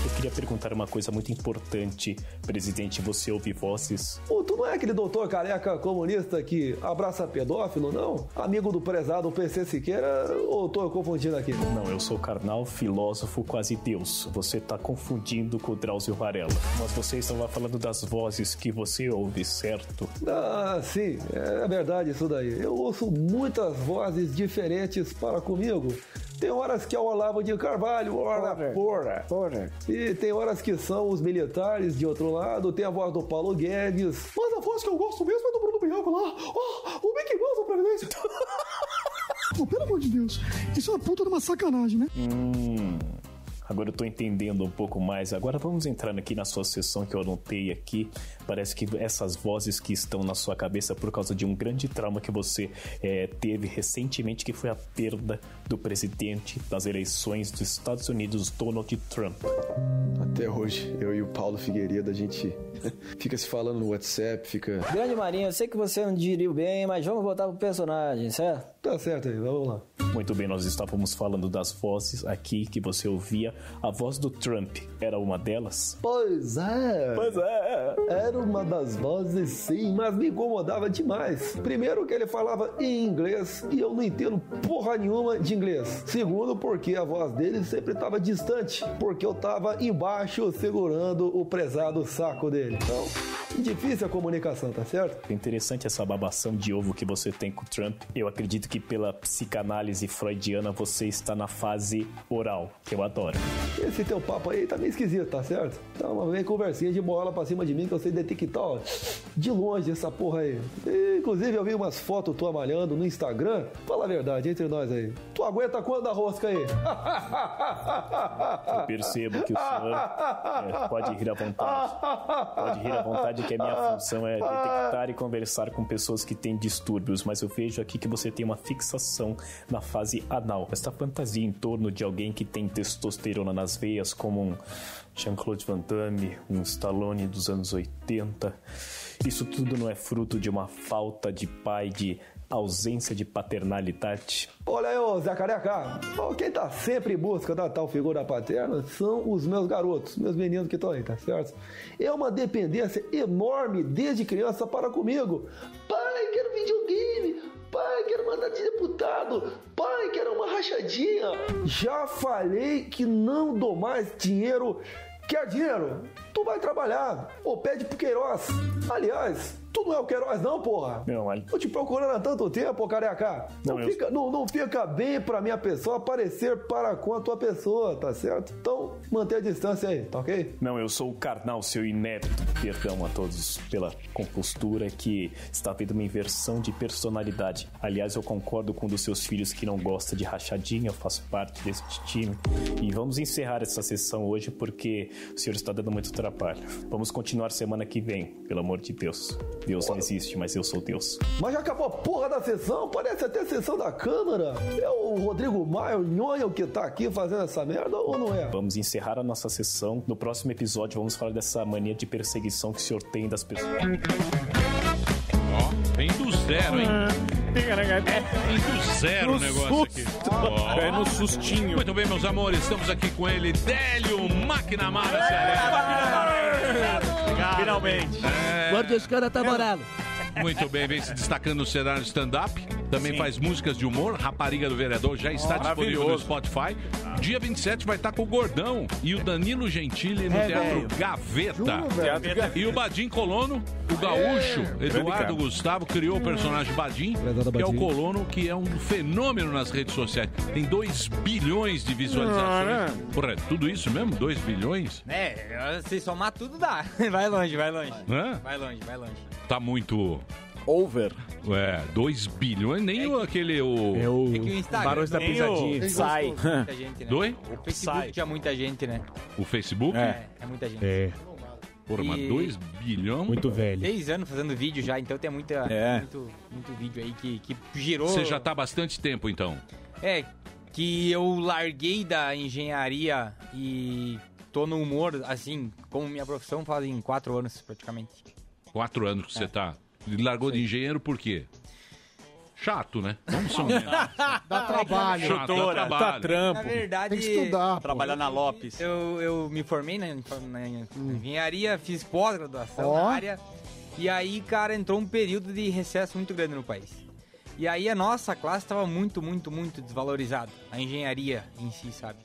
O queria perguntar uma coisa muito importante, presidente. Você ouve vozes? Ô, tu não é aquele doutor careca comunista que abraça pedófilo, não? Amigo do prezado PC Siqueira, ou tô confundindo aqui? Não, eu sou carnal, filósofo, quase Deus. Você tá confundindo com o Drauzio Varela. Mas você estava falando das vozes que você ouve, certo? Ah, sim, é verdade isso daí. Eu ouço muitas vozes diferentes para comigo. Tem horas que é o Olavo de Carvalho, ora porra. porra. E tem horas que são os militares de outro lado, tem a voz do Paulo Guedes. Mas a voz que eu gosto mesmo é do Bruno Bianco lá. Oh, o Mickey Mouse da Previdência. Pô, pelo amor de Deus, isso é uma puta de uma sacanagem, né? Hum. Agora eu tô entendendo um pouco mais. Agora vamos entrar aqui na sua sessão que eu anotei aqui. Parece que essas vozes que estão na sua cabeça por causa de um grande trauma que você eh, teve recentemente, que foi a perda do presidente das eleições dos Estados Unidos, Donald Trump. Até hoje, eu e o Paulo Figueiredo, a gente fica se falando no WhatsApp, fica. Grande Marinho, eu sei que você não digeriu bem, mas vamos voltar pro personagem, certo? Tá certo aí, vamos lá. Muito bem, nós estávamos falando das vozes aqui que você ouvia. A voz do Trump era uma delas? Pois é. Pois é. Era uma das vozes, sim, mas me incomodava demais. Primeiro, que ele falava em inglês e eu não entendo porra nenhuma de inglês. Segundo, porque a voz dele sempre estava distante, porque eu estava embaixo segurando o prezado saco dele. Então, difícil a comunicação, tá certo? Interessante essa babação de ovo que você tem com o Trump. Eu acredito que pela psicanálise freudiana você está na fase oral, que eu adoro. Esse teu papo aí tá meio esquisito, tá certo? Tá uma vem conversinha de bola pra cima de mim que eu sei detectar, ó, de longe essa porra aí. E, inclusive eu vi umas fotos tua malhando no Instagram. Fala a verdade entre nós aí. Tu aguenta quando a rosca aí? Eu percebo que o senhor é, pode rir à vontade. Pode rir à vontade, que a minha função é detectar e conversar com pessoas que têm distúrbios, mas eu vejo aqui que você tem uma fixação na fase anal. Esta fantasia em torno de alguém que tem testosterona nas veias, como um Jean-Claude Van Damme, um Stallone dos anos 80. Isso tudo não é fruto de uma falta de pai, de ausência de paternalidade. Olha aí, ô Zé Careca. Quem tá sempre em busca da tal figura paterna são os meus garotos, meus meninos que estão aí, tá certo? É uma dependência enorme desde criança para comigo. Pai, quero videogame. Quero mandar de deputado. Pai, quero uma rachadinha. Já falei que não dou mais dinheiro. Quer dinheiro? Tu vai trabalhar. Ou pede pro Queiroz. Aliás, tu não é o Queiroz não, porra. Não, olha. Tô te procurando há tanto tempo, careca. Não, Não, eu- fica, não, não fica bem pra minha pessoa aparecer para com a tua pessoa, tá certo? Então, manter a distância aí, tá ok? Não, eu sou o carnal, seu inepto. Perdão a todos pela compostura que está havendo uma inversão de personalidade. Aliás, eu concordo com um dos seus filhos que não gosta de rachadinha, eu faço parte desse time. E vamos encerrar essa sessão hoje porque o senhor está dando muito trabalho. Vamos continuar semana que vem, pelo amor de Deus. Deus não existe, mas eu sou Deus. Mas já acabou a porra da sessão, parece até a sessão da Câmara. É o Rodrigo Maia, o Nhonho, que tá aqui fazendo essa merda ou não é? Vamos encerrar a nossa sessão. No próximo episódio, vamos falar dessa mania de perseguição que o senhor tem das pessoas. Ó, vem do zero, hein? Vem do zero o negócio aqui. Ó. É no sustinho. Muito bem, meus amores, estamos aqui com ele, Délio Maquinamara Finalmente. É. Guarda os caras tá morando. Muito bem, vem se destacando no cenário stand-up. Também Sim. faz músicas de humor. Rapariga do Vereador já está Ó, disponível no. Spotify. Dia 27 vai estar com o Gordão e o Danilo Gentili no É, Teatro velho. Gaveta. Juro. E o Badim Colono, o gaúcho, É. Eduardo. Gustavo, criou o personagem Badim, que é o colono, que é um fenômeno nas redes sociais. Tem 2 bilhões de visualizações. Porra, é tudo isso mesmo? 2 bilhões? É, se somar tudo dá. Vai longe, vai longe. Hã? Vai longe, vai longe. Tá muito. Over. É, 2 bilhões, nem o aquele. O... É o É que o Instagram Barões da nem Pisadinha. o- Sai. Muita gente, né? Doi? O Facebook tinha muita gente, né? O Facebook? É, é muita gente. É. Porra, mas E- 2 bilhões? Muito velho. Seis anos fazendo vídeo já, então tem muita, É. muito, muito vídeo aí que, que girou. Você já tá há bastante tempo, então. É, que eu larguei da engenharia e tô no humor, assim, como minha profissão fazem quatro anos praticamente. Quatro anos que você tá. Ele largou de engenheiro por quê? Chato, né? Vamos ser honestos. Dá trabalho. Chato, dá trabalho. Na verdade, Tem que estudar, pô. Trabalhar na Lopes. Eu, eu me formei na, na engenharia, fiz pós-graduação Ó. na área. E aí, cara, entrou um período de recesso muito grande no país. E aí a nossa classe estava muito, muito, muito desvalorizada. A engenharia em si, sabe?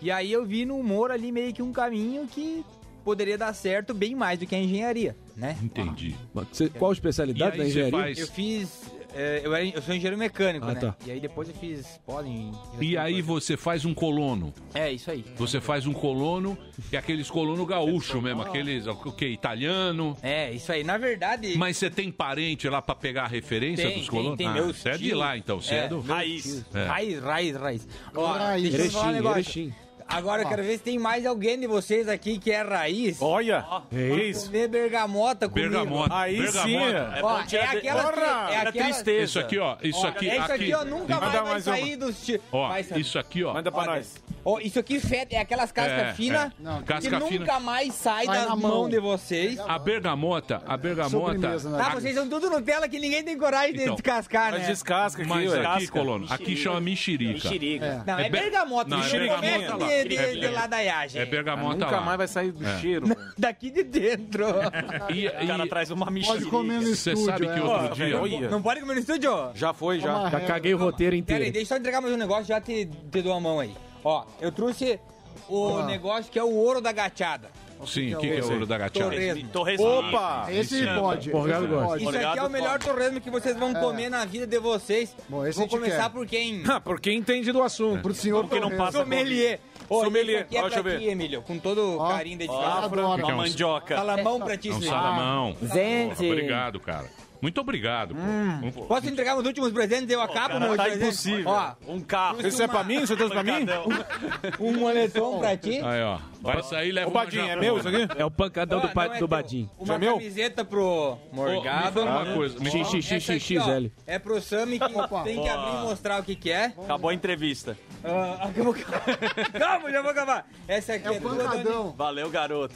E aí eu vi no humor ali meio que um caminho que poderia dar certo bem mais do que a engenharia, né? Entendi. Você- qual a especialidade da engenharia? faz- Eu fiz. é, eu, era, eu sou engenheiro mecânico, Ah, né? tá. E aí depois eu fiz pós em. E aí você faz um colono. É, isso aí. Você faz um colono, que é aqueles colono gaúcho mesmo, aqueles, o que, italiano. É, isso aí. Na verdade... Mas você tem parente lá pra pegar a referência Tem, dos tem, colonos? tem ah, meus você é de lá, então. Você é, do... Raiz. É. Raiz, raiz, raiz. Ó, Raiz. deixa eu falar um negócio. Erechim. Agora eu quero ver se tem mais alguém de vocês aqui que é raiz. Olha, é isso. comer bergamota comigo. Bergamota. Aí bergamota. sim. É Ó, é de- aquela que- Porra, é tira aquela- tristeza. Isso aqui, ó. Isso Ó, aqui. é isso aqui, ó, nunca mais vai mais uma. sair dos... Ó, vai sair. isso aqui, ó. Manda pra Olha, nós. Ó, isso aqui fede, é aquelas cascas É, finas é. Que Casca nunca fina. mais sai Vai na mãos mão. de vocês. A bergamota, a bergamota. Né? Tá, vocês são tudo Nutella que ninguém tem coragem de Então, descascar, Mas né? descasca aqui, Mas aqui, colono, aqui chama mexerica. Mexerica. Não, é, É be- bergamota. Não, é bergamota. De, de, É- de ladaiagem. É bergamota Nunca lá. mais vai sair do É. cheiro. Daqui de dentro. E, O cara e traz uma mexerica. Pode comer no você estúdio. sabe que é. outro dia... Olha. Não pode comer no estúdio? Já foi, já. Já caguei o roteiro inteiro. aí, deixa eu só entregar mais um negócio, já te, te dou a mão aí. Ó, eu trouxe o negócio que é o ouro da gachada. Sim, o que, que é o ouro da gachada? Torresmo. Torresmo. Opa! Esse pode. Borgado esse gosta. Isso aqui é o melhor torresmo que vocês vão comer na vida de vocês. Bom, esse Vou começar quer. por quem? Ah, porque entende do assunto. Pro senhor Porque não passa Sommelier. Ô, Sommelier. Aqui é deixa pra eu ti, ver. Emílio, com todo Ó, carinho dedicado. adoro. Uma mandioca. Salamão pra ti, É salamão. Gente. Obrigado, cara. Muito obrigado. pô. Posso entregar os últimos presentes? Eu acabo meus Tá presentes. impossível. Ó, Um carro. Esse é pra mim? Você trouxe pra mim? um moletom pra ti. Aí, ó. Vai sair, leva Ô, Badinho, é meu isso aqui? É o pancadão do, pa- é do. Badim. Uma Já é meu? camiseta pro Morgado. uma coisa. Me fala- Xixi, xixi, Essa aqui, xixi, ó, XL. É pro Sami que tem que abrir e mostrar o que que é. Acabou a entrevista. Ah, Calma, já vou acabar. Essa aqui É é, o pancadão. Valeu, garoto.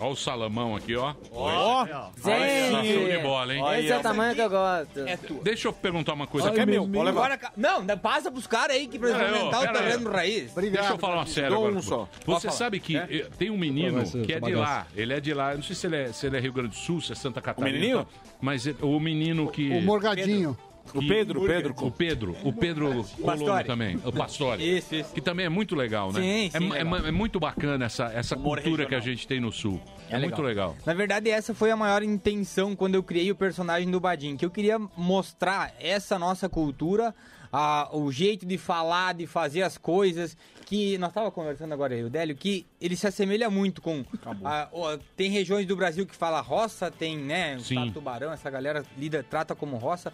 Ó o salamão aqui, ó. Ó, Olha, show de bola, hein? Esse é o tamanho que eu gosto. É tua. Deixa eu perguntar uma coisa. isso aqui é meu. Pode levar. Agora, ca- não, dá- passa pros caras aí que pra ó, experimentar o pera aí. terreno raiz. Obrigado. Deixa eu falar uma sério agora. um só. Você sabe que eh, tem um menino ser que é de bagaço. lá. Ele é de lá. Eu não sei se ele é, se ele é Rio Grande do Sul, se é Santa Catarina. menininho? tá? Mas ele- o menino que... O Morgadinho. O Pedro, Pedro. O Pedro, o Pedro Colono também, o Pastore. Isso, isso. Que também é muito legal, né? Sim, é, sim, é legal. mu- é muito bacana essa, essa Humor cultura que a regional. gente tem no Sul. É, É muito legal. Na verdade, essa foi a maior intenção quando eu criei o personagem do Badin, que eu queria mostrar essa nossa cultura, a- o jeito de falar, de fazer as coisas, que nós tava conversando agora aí, o Délio, que ele se assemelha muito com a- ó, tem regiões do Brasil que fala roça, tem, né, estado tubarão, essa galera lida trata como roça,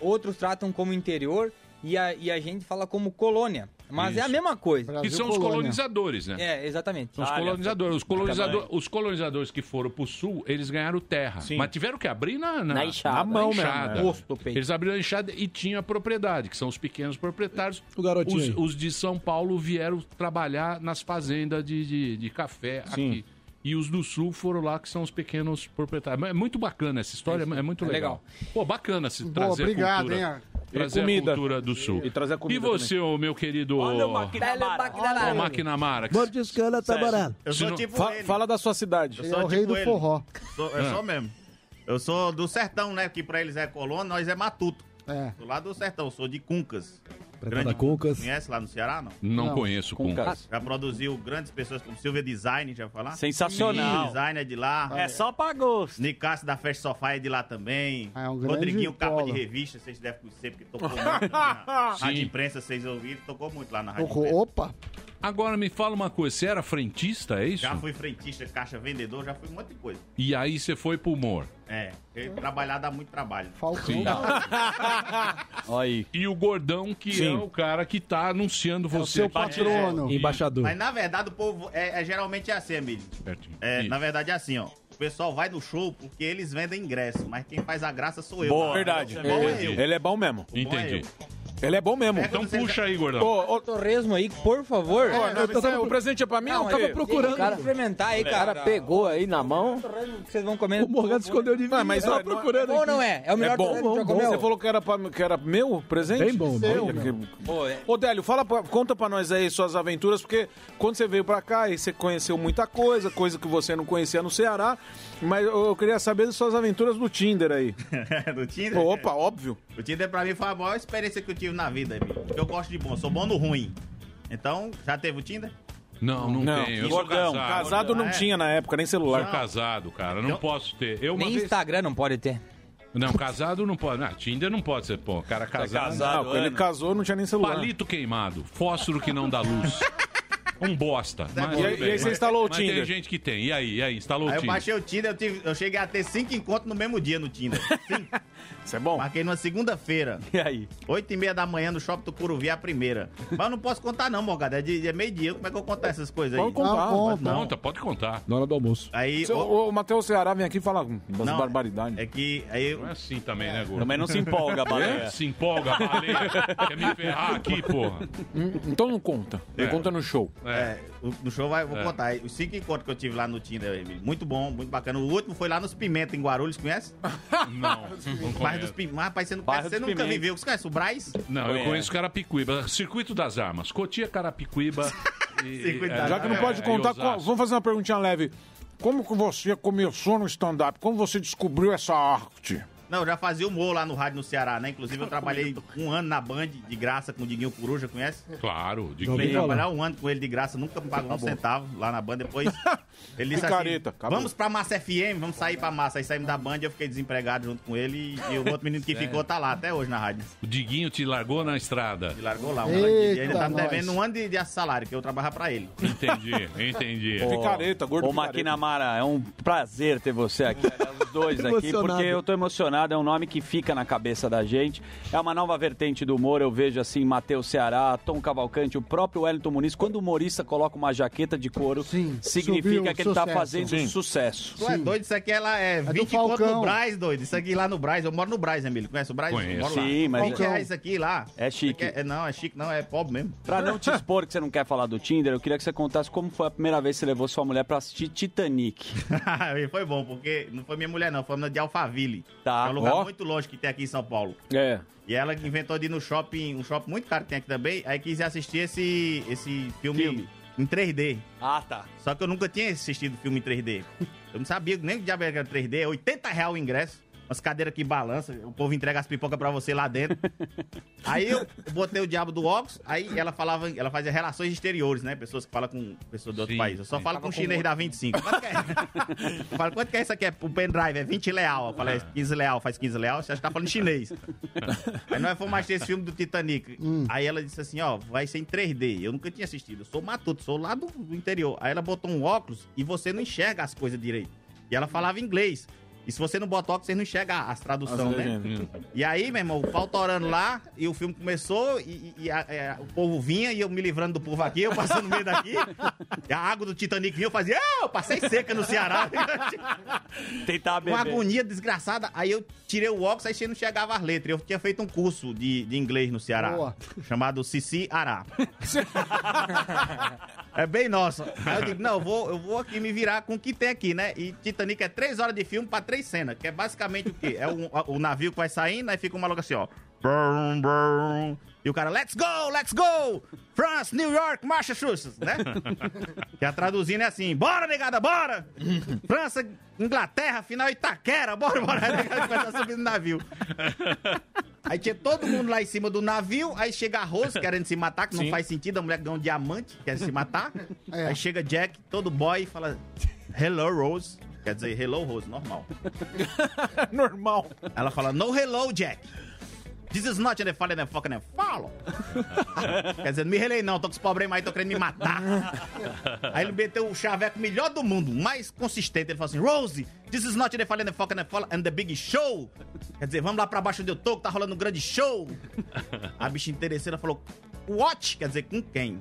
outros tratam como interior e a, e a gente fala como colônia. Mas é a Isso. mesma coisa. Que são os colonizadores, né? É, exatamente. São os colonizadores. Os, colonizador, os colonizadores que foram pro sul, eles ganharam terra. Sim. Mas tiveram que abrir na, na, Na enxada. na mão mesmo, enxada. é. Do peito. Eles abriram a enxada e tinha propriedade, que são os pequenos proprietários. O garotinho Os, os de São Paulo vieram trabalhar nas fazendas de, de, de café Sim. aqui. E os do sul foram lá, que são os pequenos proprietários. É muito bacana essa história, é, muito É legal. Pô, bacana se Boa, trazer obrigado, cultura. hein? Trazer comida. a cultura do sul. E trazer a comida E você, ô, meu querido... Olha o Maquinamara. Ô, Maquinamara. que- Mordiscana tá barato. Eu Se sou não- tipo Fa- ele. fala da sua cidade. Eu sou é o rei tipo do ele. forró. Sou, eu Ah. sou mesmo. Eu sou do sertão, né? Que pra eles é colônia, nós é matuto. É. Sou lá do sertão, sou de Cuncas. Pretada Cuncas. Conhece lá no Ceará, não? Não, Não. conheço Cuncas. Já produziu grandes pessoas como Silvia Design, já vai falar? Sensacional. Design é de lá. É só pra gosto. Nicasso da Festa Sofá é de lá também. É um grande Rodriguinho, capa polo. de revista, vocês devem conhecer, porque tocou muito na Rádio Imprensa, vocês ouviram, tocou muito lá na Rádio Tocou. Imprensa. Opa! Agora me fala uma coisa, você era frentista, é isso? Já fui frentista, caixa vendedor, já fui um monte de coisa. E aí você foi pro humor. É, porque trabalhar dá muito trabalho. Faltou. Sim. Olha aí. E o Gordão, que Sim. é o cara que tá anunciando É o você. seu patrono. Embaixador. Mas na verdade o povo é, é geralmente assim, Emílio. Pertinho. É, Isso. na verdade é assim, ó. O pessoal vai no show porque eles vendem ingresso, mas quem faz a graça sou eu. Boa. Verdade. o bom é eu. Ele é bom mesmo. O bom é Entendi. eu. Ele é bom mesmo. Então puxa aí, gordão. Ô, ô, Torresmo aí, por favor. Eu tava- o presente é pra mim Não, eu tava procurando. Cara, experimentar aí, O cara. cara pegou aí na mão. Vocês vão comer. O Morgado escondeu de mim, Não, mas eu tava ó, não- procurando Bom ou não é? É o melhor é bom. torresmo que já comeu? Você falou que era, pra, que era meu presente? Bem bom, bem Olha bom. que- Pô, é- Ô, Délio, fala, pra- conta pra nós aí suas aventuras, porque quando você veio pra cá, aí você conheceu muita coisa, coisa que você não conhecia no Ceará, mas eu, eu queria saber das suas aventuras do Tinder aí. do Tinder? Opa, óbvio. O Tinder pra mim foi a maior experiência que eu tive na vida, amigo. Porque eu gosto de bom, eu sou bom no ruim. Então, já teve o Tinder? Não, não, Não, tem. Eu sou casado. casado não Ah, é? tinha na época, nem Sou celular. casado, cara. Não Eu- posso ter. Eu Nem vez... Instagram não pode ter. Não, casado não pode. Não, Tinder não pode ser, pô. Cara casado. Ah, quando ele casou, não tinha nem celular. Palito queimado, fósforo que não dá luz. Um bosta. Mas, E aí- e bem. você instalou o Mas Tinder? tem gente que tem. E aí? E aí? Instalou o Aí eu Tinder? baixei o Tinder, eu, tive- eu cheguei a ter cinco encontros no mesmo dia no Tinder. Cinco. Isso é bom. Marquei numa segunda-feira. E aí? Oito e meia da manhã no Shopping do Curuvi, a primeira. Mas eu não posso contar não, Morgado. É de, de meio-dia. Como é que eu contar essas coisas aí? Pode contar. Não, conta. Não. Conta, pode contar. Na hora do almoço. Aí... Seu- ô, O, Matheus Ceará vem aqui e fala umas Não, barbaridades. É que... Aí Não é assim também, né, gordo? Também não se empolga, É? Baleia. Se empolga, baleia. Quer me ferrar aqui, porra. Hum, Então não conta. É. conta no show. É. É, o- no show vai, vou É. contar. Os cinco encontros que eu tive lá no Tinder, muito bom, muito bacana. O último foi lá nos Pimenta, em Guarulhos, conhece? Não, não Bairro dos conheço. Pimenta. Rapaz, você, não Bairro você dos nunca Pimenta. viveu. Você conhece o Braz? Não, eu Conheço. conheço Carapicuíba. Circuito das Armas. Cotia, Carapicuíba. e- Circuito é, das Já que não É, pode e contar, Osasco. vamos fazer uma perguntinha leve. Como que você começou no stand-up? Como você descobriu essa arte? Não, eu já fazia humor lá no rádio no Ceará, né? Inclusive, eu trabalhei um ano na Band de graça com o Diguinho Coruja, conhece? Claro, falar. trabalhar um ano com ele de graça, nunca me pagou um centavo lá na Band. Depois, ele disse Picareta, assim, acabou. vamos pra Massa FM, vamos sair pra Massa. Aí saímos da Band, eu fiquei desempregado junto com ele e, e o outro menino que ficou tá lá até hoje na rádio. O Diguinho te largou na estrada. Ele largou lá. Um Eita, e ainda tá me devendo um ano de, de salário, que eu trabalhava pra ele. Entendi, entendi. Picareta, gordo Ô, picareta. Maquinamara, é um prazer ter você aqui, os dois aqui, porque eu tô emocionado, é um nome que fica na cabeça da gente. É uma nova vertente do humor, eu vejo assim, Matheus Ceará, Tom Cavalcante, o próprio Wellington Muniz. Quando o humorista coloca uma jaqueta de couro, Sim, significa subiu, que ele tá sucesso. fazendo Sim. sucesso. Tu é doido, isso aqui é do 20 conto Falcão. no Braz, doido. Isso aqui lá no Braz, eu moro no Braz, Emílio. Conhece o Braz? Conheço. Moro lá. Sim, mas- 20 reais isso aqui lá. É chique. É, não, é chique, não, é pobre mesmo. Pra não te expor que você não quer falar do Tinder, eu queria que você contasse como foi a primeira vez que você levou sua mulher pra assistir Titanic. foi bom, porque não foi minha mulher, não, foi uma de Alphaville. Tá. É um lugar Ó. muito longe que tem aqui em São Paulo. É. E ela inventou de ir no shopping, um shopping muito caro que tem aqui também, aí quis assistir esse, esse filme, Filme. em 3D. Ah, tá. Só que eu nunca tinha assistido filme em 3D. Eu não sabia nem que diabo era 3D, é 80 reais o ingresso. Umas cadeiras que balançam, o povo entrega as pipocas pra você lá dentro. Aí eu botei o diabo do óculos, aí ela falava, ela fazia relações exteriores, né? Pessoas que falam com pessoas de outro Sim, país. Eu só falo com um chinês da 25. Quanto que é? Eu falo, quanto que é isso aqui? É o pendrive, é 20 leal. Eu falei, 15 leal, faz 15 leal, você acha que tá falando chinês. Aí nós fomos assistir esse filme do Titanic. Aí ela disse assim, ó, vai ser em 3D. Eu nunca tinha assistido. Eu sou matuto, sou lá do, do interior. Aí ela botou um óculos e você não enxerga as coisas direito. E ela falava inglês. E se você não bota óculos, você não enxerga as traduções, né? legendas. E aí, meu irmão, o pau torando lá, e o filme começou, e, e- a- é, o povo vinha, e eu me livrando do povo aqui, eu passando no meio daqui, e a água do Titanic vinha, eu fazia, ah, eu passei seca no Ceará. Tentar Uma beber. agonia desgraçada. Aí eu tirei o óculos, aí você não chegava as letras. Eu tinha feito um curso de, de inglês no Ceará, Boa. chamado Cici Ará. é bem nosso. Aí eu digo, não, eu vou, eu vou aqui me virar com o que tem aqui, né? E Titanic é três horas de filme pra três cenas, que é basicamente o quê? É o, o navio que vai saindo, aí fica um maluco assim, ó. Brum, brum. E o cara, let's go, let's go! France, New York, Massachusetts, né? que a traduzindo é assim, bora, negada, bora! França, Inglaterra, final Itaquera, bora, bora! Aí começa a subir no navio. Aí tinha todo mundo lá em cima do navio, aí chega a Rose querendo se matar, que não Sim. faz sentido, a mulher ganhou um diamante, quer se matar. É. Aí chega Jack, todo boy, e fala, hello, Rose. Quer dizer, hello, Rose, normal. Normal. Ela fala, no hello, Jack. This is not the fallen and fucking and follow. Quer dizer, não me relei não, tô com os problemas aí, tô querendo me matar. aí ele meteu o chaveco melhor do mundo, mais consistente. Ele falou assim, Rose, this is not the fallen and fucking and follow and the big show. Quer dizer, vamos lá pra baixo onde eu tô, que tá rolando um grande show. A bicha interesseira falou, what? Quer dizer, com quem?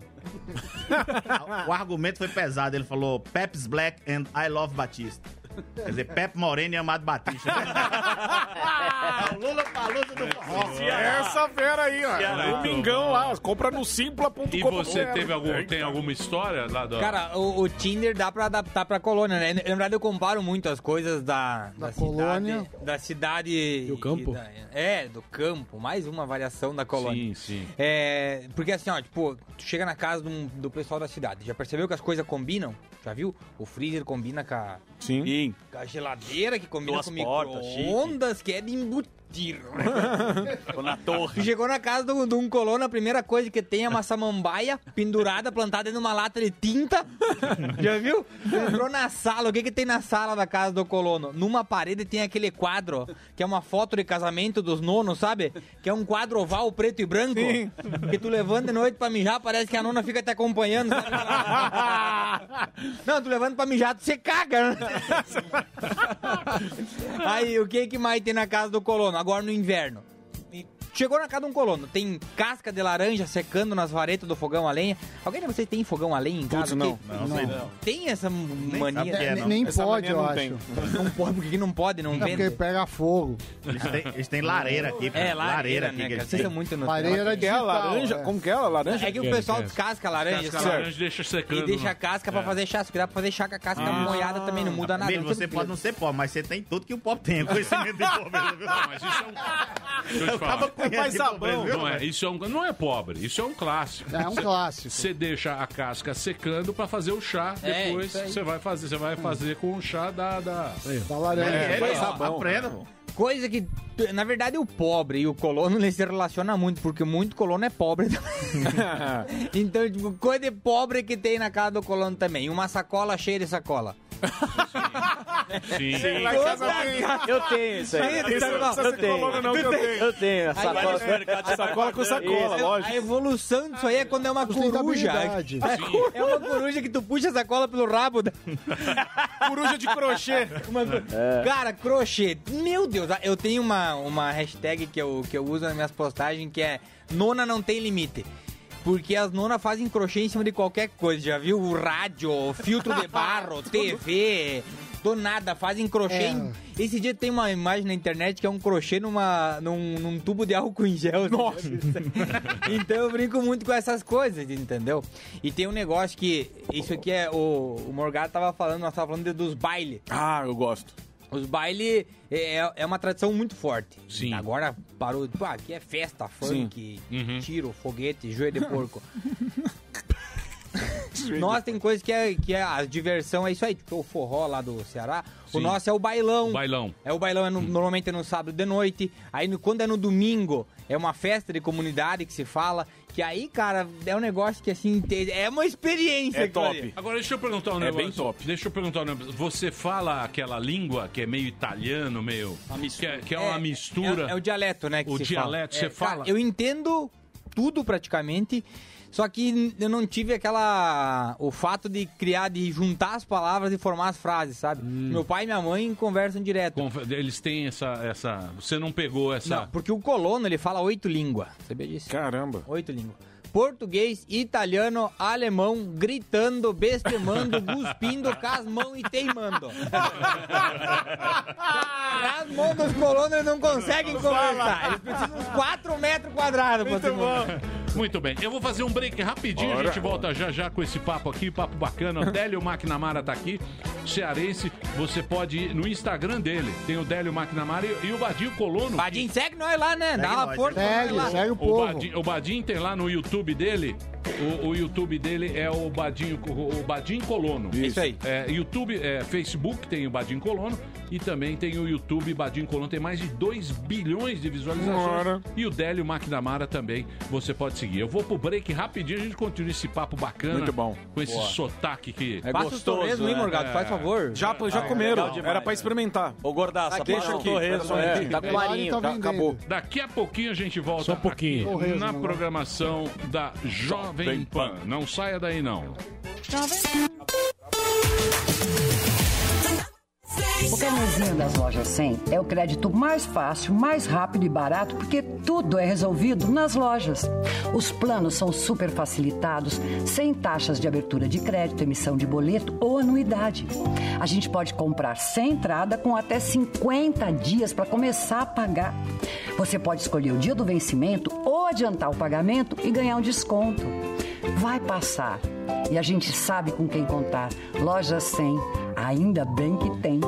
o argumento foi pesado, ele falou, Pep's Black and I Love Batista. Quer dizer, Pepe Moreno e Amado Batista. o Lula Lollapalooza do forró. Essa fera aí, ó. Ceará. Domingão lá, compra no simpla.com. E você teve algum, tem alguma história lá do... Cara, o, o Tinder dá pra adaptar pra colônia, né? Na verdade, eu comparo muito as coisas da, da, colônia. cidade. Da cidade. Do campo? da- é, do campo. Mais uma variação da colônia. Sim, sim. É, porque assim, ó, tipo, tu chega na casa um- do pessoal da cidade, já percebeu que as coisas combinam? Já viu? O freezer combina com a, Sim. Com a geladeira, que combina Duas com portas, micro-ondas, que é de embutir. Tô na torre. Chegou na casa de um colono, a primeira coisa que tem é uma samambaia pendurada, plantada de uma lata de tinta. Já viu? Entrou na sala, o que que tem na sala da casa do colono? Numa parede tem aquele quadro, que é uma foto de casamento dos nonos, sabe? Que é um quadro oval preto e branco. Que tu levanta de noite pra mijar, parece que a nona fica te acompanhando. Não, tu levanta pra mijar, tu se caga, né? Aí, o que que mais tem na casa do colono? Agora no inverno. Chegou na casa de um colono, tem casca de laranja secando nas varetas do fogão a lenha. Alguém de vocês tem fogão a lenha em casa? Putz, não. Que- Não, sei não. Tem essa mania? é, Nem, não. nem Essa pode, mania eu não acho. tem. Não pode, porque não pode, não É porque vende. pega fogo. Eles têm, eles têm lareira aqui. É, lareira, aqui né, que cara? Vocês são muito no Lareira Que é a laranja? é. Como que é a laranja? É que o pessoal descasca a laranja Casca assim, ó, laranja deixa secando. e deixa né? a casca pra fazer chá. Que dá pra fazer chá com a casca molhada também, não muda nada. Não você pode não ser pobre, mas você tem tudo que o pobre tem. Conhecimento de pobreza, viu? Não, mas isso é um... Deixa eu te falar. Faz sabão. pobreza, viu? Não é, isso é um, não é pobre, isso é um clássico. É um clássico. Você deixa a casca secando pra fazer o chá, É, depois você vai fazer, você vai fazer com o chá da, da... Da laranja. É, faz ó, sabão. Aprenda. Coisa que, na verdade, o pobre e o colono ele se relaciona muito, porque muito colono é pobre também. então, tipo, coisa de pobre que tem na casa do colono também. Uma sacola cheia de sacola. Sim. Lá em casa tem. Eu tenho isso aí. De Isso não ser colônia, não, que eu tenho. Eu tenho. a Sacola, Sacola com sacola, A lógico. evolução disso aí é quando é uma coruja. Sustentabilidade. É uma coruja que tu puxa a sacola pelo rabo. Da... Coruja de crochê. Uma co- Cara, crochê. Meu Deus, eu tenho uma, uma hashtag que eu, que eu uso nas minhas postagens que é Nona não tem limite. Porque as nonas fazem crochê em cima de qualquer coisa. Já viu? O rádio, filtro de barro, TV. Do nada, fazem crochê. É. em- Esse dia tem uma imagem na internet que é um crochê numa, num, num tubo de álcool em gel. Nossa! então eu brinco muito com essas coisas, entendeu? E tem um negócio que. Isso aqui é. O, o Morgado tava falando, nós tava falando de- dos bailes. Ah, eu gosto. Os bailes é, é uma tradição muito forte. Sim. Agora parou. Pô, aqui é festa, funk, tiro, foguete, joelho de porco. Nossa, tem coisa que é, que é a diversão, é isso aí, tipo o forró lá do Ceará. O Sim. nosso é o bailão. Bailão. É o bailão, é no- normalmente é no sábado de noite. Aí no- quando é no domingo, é uma festa de comunidade que se fala. Que aí, cara, é um negócio que assim, é uma experiência. É aquilo ali. top. Agora deixa eu perguntar um É negócio. bem top. Deixa eu perguntar um negócio. Você fala aquela língua que é meio italiano, meio. Que é, que é uma mistura. É, é o dialeto, né? Que O dialeto, fala. você fala? cara, eu entendo tudo praticamente. Só que eu não tive aquela. O fato de criar, de juntar as palavras e formar as frases, sabe? Hum. Meu pai e minha mãe conversam direto. Conf- Eles têm essa, essa. Você não pegou essa. Não, porque o colono ele fala oito línguas. Sabia disso? Caramba. Oito línguas. Português, italiano, alemão, gritando, bestemando, cuspindo, casmão e teimando. As mãos dos colonos não conseguem conversar. Eles precisam uns 4 metros quadrados se mover. Muito bem, eu vou fazer um break rapidinho, a Bora. gente volta já já com esse papo aqui, papo bacana. O Délio McNamara tá aqui, cearense. Você pode ir no Instagram dele, tem o Délio McNamara e, e o Badinho Colono. Badinho, segue nós lá, né? Dá uma força Segue, segue o O povo. Badinho, o Badinho tem lá no YouTube dele. O, o YouTube dele é o Badinho, o Badinho Colono. Isso aí. É, YouTube, é, Facebook tem o Badinho Colono e também tem o YouTube Badinho Colono, tem mais de 2 bilhões de visualizações. Ora. E o Délio McNamara também você pode seguir. Eu vou pro break rapidinho, a gente continua esse papo bacana. Muito bom. Com esse Boa. sotaque que. É Passa os gostoso, torresmo, hein, né? Morgado? Faz favor. Já, já comeram. legal demais, Era pra né? experimentar. Ô, Gordaça, Deixa passa o aqui, torresmo, é, tá clarinho. tá Tá- acabou. Daqui a pouquinho a gente volta Só um pouquinho. Torresmo, na né? programação da Jovem Pan. Não saia daí, não. Say O carnezinho das lojas 100 é o crédito mais fácil, mais rápido e barato, porque tudo é resolvido nas lojas. Os planos são super facilitados, sem taxas de abertura de crédito, emissão de boleto ou anuidade. A gente pode comprar sem entrada com até 50 dias para começar a pagar. Você pode escolher o dia do vencimento ou adiantar o pagamento e ganhar um desconto. Vai passar. E a gente sabe com quem contar. Loja 100, ainda bem que tem.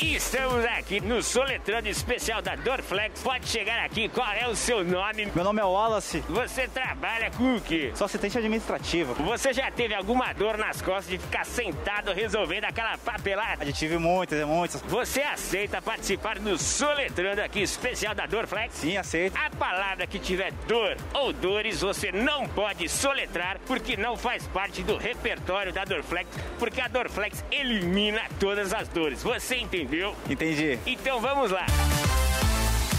Estamos aqui no Soletrando Especial da Dorflex. Pode chegar aqui, qual é o seu nome? Meu nome é Wallace. Você trabalha com o quê? Sou assistente administrativo. Você já teve alguma dor nas costas de ficar sentado resolvendo aquela papelada? Já tive muitas, muitas. Você aceita participar do Soletrando aqui especial da Dorflex? Sim, aceito. A palavra que tiver dor ou dores você não pode soletrar porque não faz parte do repertório da Dorflex, porque a Dorflex elimina todas as dores. Você entendeu? Entendi. Então vamos lá.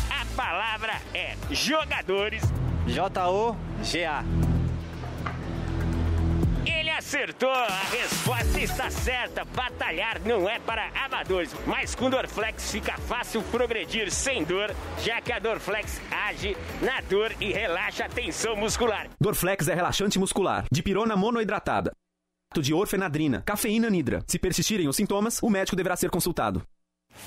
A palavra é jogadores. J-O-G-A. Ele acertou, a resposta está certa. Batalhar não é para amadores, mas com Dorflex fica fácil progredir sem dor, já que a Dorflex age na dor e relaxa a tensão muscular. Dorflex é relaxante muscular, de pirona monoidratada, de orfenadrina, cafeína nidra. Se persistirem os sintomas, o médico deverá ser consultado.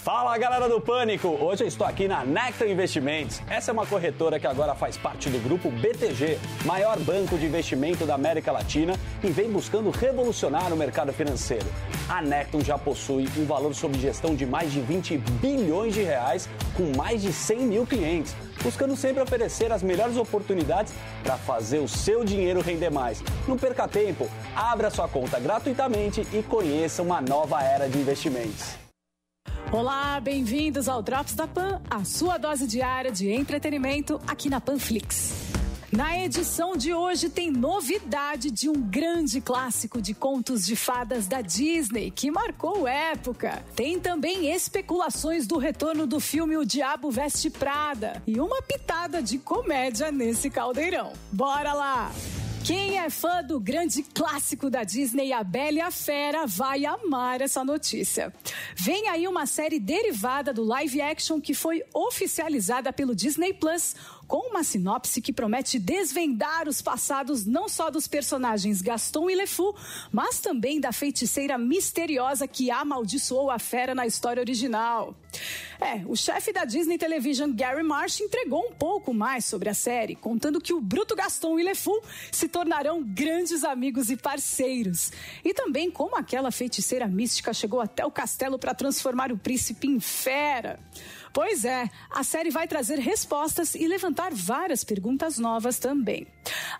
Fala galera do Pânico! Hoje eu estou aqui na Nectar Investimentos. Essa é uma corretora que agora faz parte do grupo BTG, maior banco de investimento da América Latina e vem buscando revolucionar o mercado financeiro. A Nectar já possui um valor sob gestão de mais de 20 bilhões de reais, com mais de 100 mil clientes, buscando sempre oferecer as melhores oportunidades para fazer o seu dinheiro render mais. Não perca tempo, abra sua conta gratuitamente e conheça uma nova era de investimentos. Olá, bem-vindos ao Drops da Pan, a sua dose diária de entretenimento aqui na Panflix. Na edição de hoje tem novidade de um grande clássico de contos de fadas da Disney que marcou época. Tem também especulações do retorno do filme O Diabo Veste Prada e uma pitada de comédia nesse caldeirão. Bora lá! Quem é fã do grande clássico da Disney, A Bela e a Fera, vai amar essa notícia. Vem aí uma série derivada do live action que foi oficializada pelo Disney Plus, com uma sinopse que promete desvendar os passados não só dos personagens Gaston e LeFou, mas também da feiticeira misteriosa que amaldiçoou a fera na história original. É, o chefe da Disney Television, Gary Marsh, entregou um pouco mais sobre a série, contando que o bruto Gaston e LeFou se tornarão grandes amigos e parceiros. E também como aquela feiticeira mística chegou até o castelo para transformar o príncipe em fera. Pois é, a série vai trazer respostas e levantar várias perguntas novas também.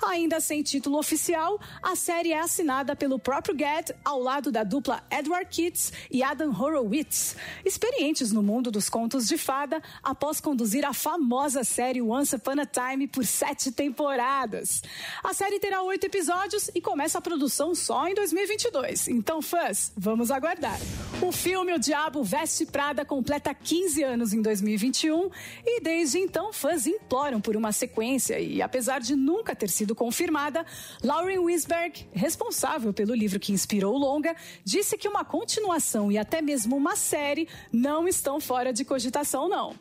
Ainda sem título oficial, a série é assinada pelo próprio Gad ao lado da dupla Edward Kitts e Adam Horowitz, experientes no mundo dos contos de fada após conduzir a famosa série Once Upon a Time por sete temporadas. A série terá oito episódios e começa a produção só em 2022. Então, fãs, vamos aguardar. O filme O Diabo Veste Prada completa 15 anos em 2021 e desde então fãs imploram por uma sequência e apesar de nunca ter sido confirmada, Lauren Winsberg, responsável pelo livro que inspirou o longa, disse que uma continuação e até mesmo uma série não estão fora de cogitação não.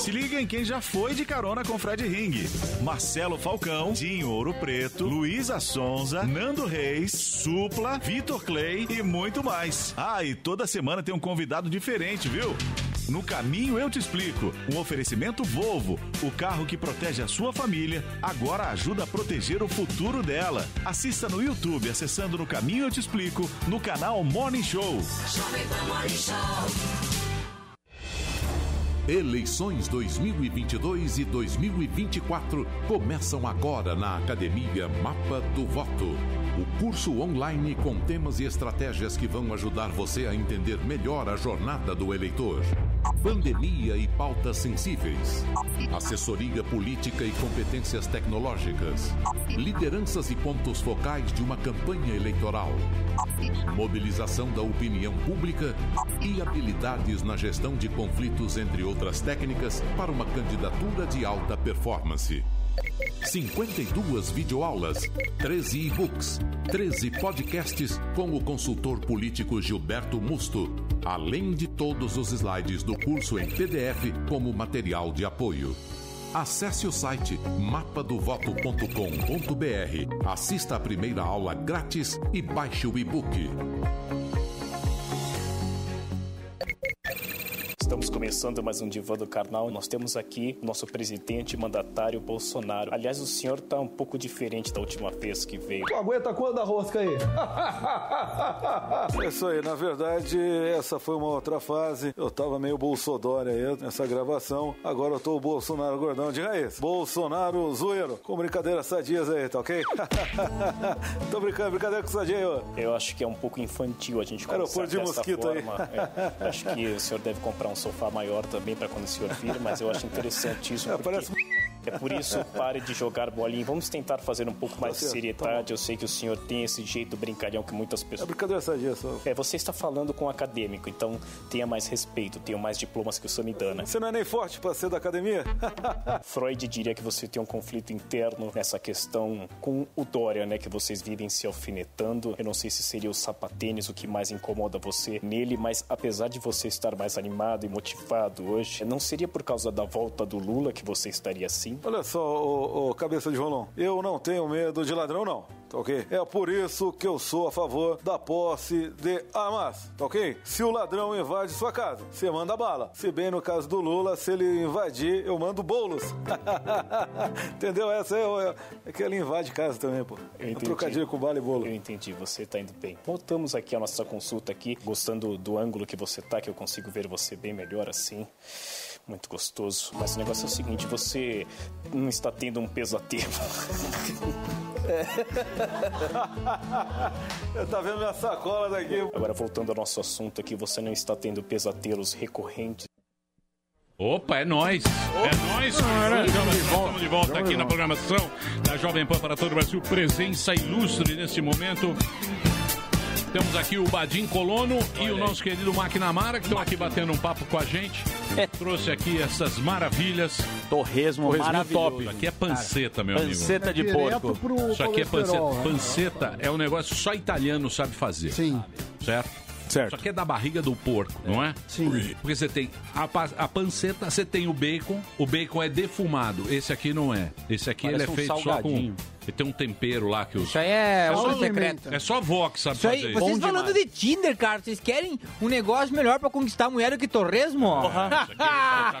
Se liga em quem já foi de carona com Fred Ring. Marcelo Falcão, Dinho Ouro Preto, Luísa Sonza, Nando Reis, Supla, Vitor Clay e muito mais. Ah, e toda semana tem um convidado diferente, viu? No caminho eu te explico. Um oferecimento Volvo, o carro que protege a sua família, agora ajuda a proteger o futuro dela. Assista no YouTube acessando No Caminho eu te explico, no canal Morning Show. Eleições 2022 e 2024 começam agora na Academia Mapa do Voto. O curso online com temas e estratégias que vão ajudar você a entender melhor a jornada do eleitor. Pandemia e pautas sensíveis. Assessoria política e competências tecnológicas. Lideranças e pontos focais de uma campanha eleitoral. Mobilização da opinião pública e habilidades na gestão de conflitos, entre outras técnicas, para uma candidatura de alta performance. 52 videoaulas, 13 e-books, 13 podcasts com o consultor político Gilberto Musto, além de todos os slides do curso em PDF como material de apoio. Acesse o site mapadovoto.com.br, assista a primeira aula grátis e baixe o e-book. Estamos começando mais um Divã do Carnal. Nós temos aqui o nosso presidente mandatário Bolsonaro. Aliás, o senhor tá um pouco diferente da última vez que veio. Tu aguenta quando a rosca aí? É isso aí, na verdade, essa foi uma outra fase. Eu tava meio Bolsodória aí nessa gravação. Agora eu tô o Bolsonaro gordão de raiz. Bolsonaro zoeiro. Com brincadeiras sadias aí, tá ok? tô brincando, brincadeira com sadia aí, ó. Eu acho que é um pouco infantil a gente Aeroporto conversar de mosquito aí. forma. É, acho que o senhor deve comprar um sofá maior também para quando o senhor vir, mas eu acho interessante isso. porque É por isso, pare de jogar bolinha. Vamos tentar fazer um pouco mais de certo, seriedade. Eu sei que o senhor tem esse jeito brincalhão que muitas pessoas. É brincadeira sadia só. É, você está falando com um acadêmico, então tenha mais respeito, tenha mais diplomas que o Samidana. Você não é nem forte pra ser da academia? Freud diria que você tem um conflito interno nessa questão com o Dória, né? Que vocês vivem se alfinetando. Eu não sei se seria o sapatênis o que mais incomoda você nele, mas apesar de você estar mais animado e motivado hoje, não seria por causa da volta do Lula que você estaria assim? Olha só, ô, ô, cabeça de rolão, eu não tenho medo de ladrão, não. Tá ok? É por isso que eu sou a favor da posse de armas, tá ok? Se o ladrão invade sua casa, você manda bala. Se bem no caso do Lula, se ele invadir, eu mando bolos. Entendeu? Essa é, é que ele invade casa também, pô. Eu Um entendi. trocadilho com bala e bolo. Eu entendi, você tá indo bem. Voltamos aqui à nossa consulta aqui, gostando do ângulo que você tá, que eu consigo ver você bem melhor assim. Muito gostoso. Mas o negócio é o seguinte, você não está tendo um pesadelo. tá vendo minha sacola daqui? Agora voltando ao nosso assunto aqui, você não está tendo pesadelos recorrentes. Opa, é nóis. É nóis. Estamos de volta, estamos de volta aqui na programação da Jovem Pan para todo o Brasil. Presença ilustre nesse momento. Temos aqui o Badim Colono e o nosso querido Máquina Mara, que estão aqui batendo um papo com a gente. Trouxe aqui essas maravilhas. Torresmo maravilhoso. top. Aqui é panceta, meu amigo. Panceta de Direto porco. pro Isso aqui é panceta. né? Panceta é um negócio que só italiano sabe fazer. Sim. Certo? Certo. Isso aqui é da barriga do porco, não é? Sim. Porque você tem a, a panceta, você tem o bacon, o bacon é defumado. Esse aqui não é. Esse aqui ele é um feito só com. Ele tem um tempero lá que os. Isso aí é só, outro secreto. É só vó que sabe Isso aí, fazer vocês falando de Tinder, cara, vocês querem um negócio melhor pra conquistar a mulher do que torresmo?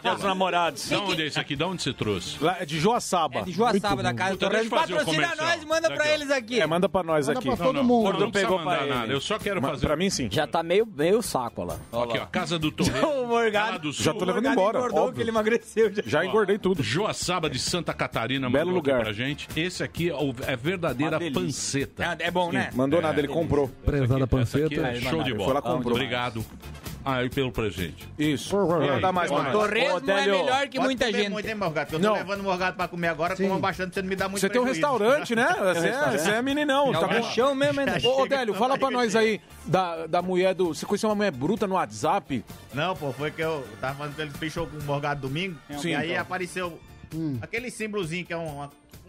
Dia dos namorados. Da onde é isso aqui? Da onde você trouxe? Lá, é de Joaçaba. É de Joaçaba, da casa do torresmo. o Patrocina nós e manda pra eles aqui. É, manda pra nós Manda aqui. pra todo Não, não, mundo. Não, Não pegou pra ele. nada. Eu só quero fazer. Pra mim, sim. Já tá meio, meio saco lá. Aqui, ó, Casa do Torresmo. O. Já tô levando embora, engordou, que ele emagreceu. Já. Engordei tudo. Joaçaba de Santa Catarina Belo mandou aqui lugar. pra gente. Esse aqui é, é verdadeira panceta. É, é bom, né? Mandou É. nada, ele comprou. Prezada panceta. é show de Foi bola. lá, comprou. Obrigado. Ah, e pelo presente. Isso. Não dá mais pra nós. Torresmo é melhor que muita gente. muito, hein, Morgado? Eu tô Não. levando o Morgado pra comer agora, coma bastante, você não me dá muito Você tem um restaurante, né? Você é, você é meninão. É Tá o bom. bichão mesmo, né? Ô, Odélio, fala pra nós aí da, da mulher do. Você conheceu uma mulher bruta no WhatsApp? Não, pô, foi que eu tava falando que ele fechou com o Morgado domingo. Sim, e aí então. apareceu aquele símbolozinho que é um,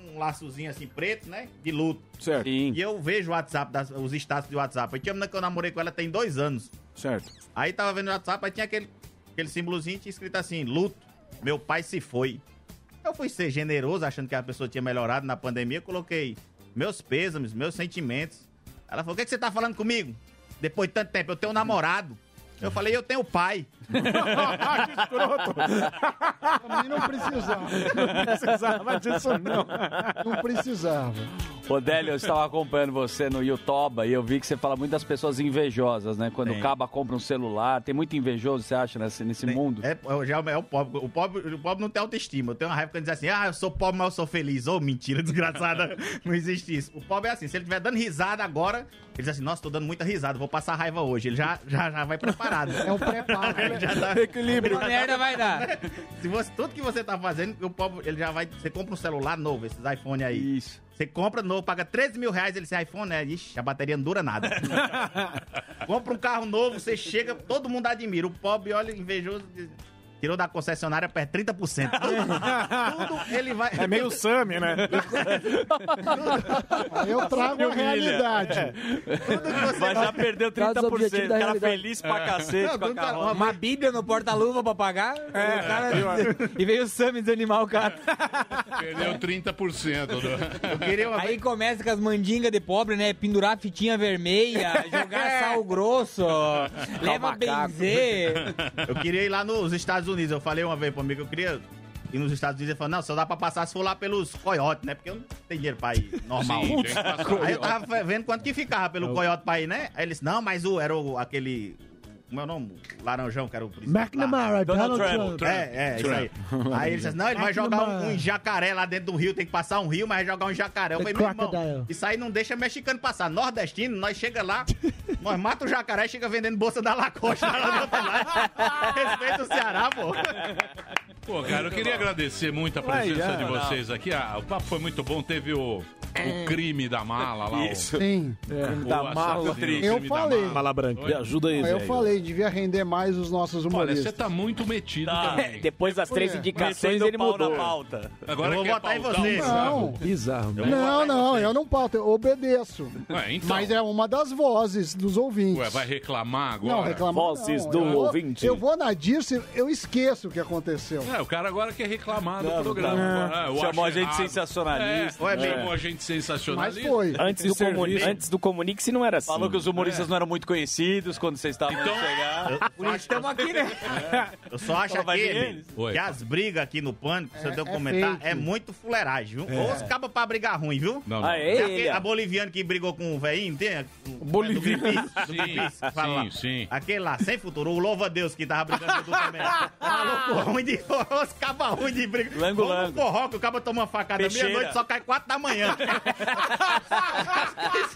um laçozinho assim preto, né? De luto. Certo. E eu vejo o WhatsApp, das- os status de WhatsApp. Aí tinha uma menina que eu namorei com ela tem dois anos. Certo. Aí tava vendo o WhatsApp, aí tinha aquele, aquele símbolozinho tinha escrito assim: luto, meu pai se foi. Eu fui ser generoso, achando que a pessoa tinha melhorado na pandemia, coloquei meus pêsames, meus sentimentos. Ela falou: o que, que você tá falando comigo? Depois de tanto tempo, eu tenho um namorado. Eu falei, eu tenho pai. Que escroto. Também não precisava. Não precisava disso, não. Não precisava. Odélio, eu estava acompanhando você no YouTube e eu vi que você fala muito das pessoas invejosas, né? Quando Tem. o caba compra um celular, tem muito invejoso, você acha, nesse, nesse mundo? É, é, já é o pobre. O pobre, o pobre não tem autoestima. Eu tenho uma raiva quando diz assim: ah, eu sou pobre, mas eu sou feliz. Ô, mentira, desgraçada. não existe isso. O pobre é assim: se ele estiver dando risada agora, ele diz assim: nossa, tô dando muita risada, vou passar raiva hoje. Ele já, já, já vai preparado. É o preparo. Já tá- Equilíbrio. já merda vai dar. Se você, tudo que você tá fazendo, o pobre, ele já vai. Você compra um celular novo, esses iPhone aí. Isso. Você compra novo, paga 13 mil reais, ele esse iPhone, né? Ixi, a bateria não dura nada. compra um carro novo, você chega, todo mundo admira. O pobre olha invejoso e diz, tirou da concessionária, perde 30%. Tudo, tudo ele vai... É meio Sami, né? Eu trago a realidade. Mas já perdeu Traz o 30%. objetivo da Cara realidade. feliz pra cacete Não, com a tudo tá- carroça. uma bíblia no porta-luva pra pagar. o cara- e veio o Sammy desanimar o cara. Perdeu 30% do... Eu queria uma... Aí começa com as mandingas de pobre, né? Pendurar fitinha vermelha, jogar sal grosso, leva macaco. benzer. Eu queria ir lá nos Estados Unidos. Eu falei uma vez mim que eu queria ir nos Estados Unidos. Ele falou, não, só dá pra passar se for lá pelos coiotes, né? Porque eu não tenho dinheiro pra ir normal. Sim. Aí eu tava vendo quanto que ficava pelo coiote pra ir, né? Aí ele disse, não, mas o, era o, aquele... Como é o nome? Laranjão, que era o presidente. McNamara, Donald, Trump. É, é, isso aí. Aí ele disse, não, ele vai jogar um, um jacaré lá dentro do rio, tem que passar um rio, mas vai jogar um jacaré. Eu The falei, meu irmão, isso aí não deixa mexicano passar. Nordestino, nós chega lá, nós mata o jacaré e chega vendendo bolsa da Lacoste lá do outro lado. Respeita o Ceará, pô. Pô, cara, eu queria agradecer muito a presença já. de vocês aqui. Ah, o papo foi muito bom. Teve o, o crime da mala lá. Isso. Sim. O, Da o mala. assassino, o Eu crime da falei. mala. Mala branca. Me ajuda aí, Eu Zé. falei, devia render mais os nossos Olha, humoristas. você tá muito metido Tá. também. Depois das três É. indicações, ele mudou. na pauta. Agora Eu vou votar em você. Não, Bizarro, né? não, não, eu não pauto, eu obedeço. Ué, então. Mas é uma das vozes dos ouvintes. Ué, vai reclamar agora? Não, reclamar Vozes não. do eu vou, ouvinte. Eu vou na Dirce, eu esqueço o que aconteceu. É, o cara agora quer reclamar do programa. não. Ah, eu Chamou a gente errado. sensacionalista. É, chamou a gente Mas sensacionalista. foi. Antes do, comuni antes do Comunique-se não era assim. Falou que os humoristas não eram muito conhecidos quando vocês estavam Então- chegar. Por isso estamos aqui, né? Eu só acho Só? Oi. que as brigas aqui no Pânico, se eu É- tenho que é comentar, fake. é muito fuleiragem, viu? Ou os cabas pra brigar ruim, viu? Não, não. Ah, é a boliviana que brigou com o velhinho, tem? O Boliviano. Sim, que sim. Aquele lá, sem futuro, o louva-a-Deus que tava brigando com o também. Falou ruim de... Os cabas ruins de briga. Lango, lango. forró, que o caba toma uma facada meia-noite, só cai quatro da manhã.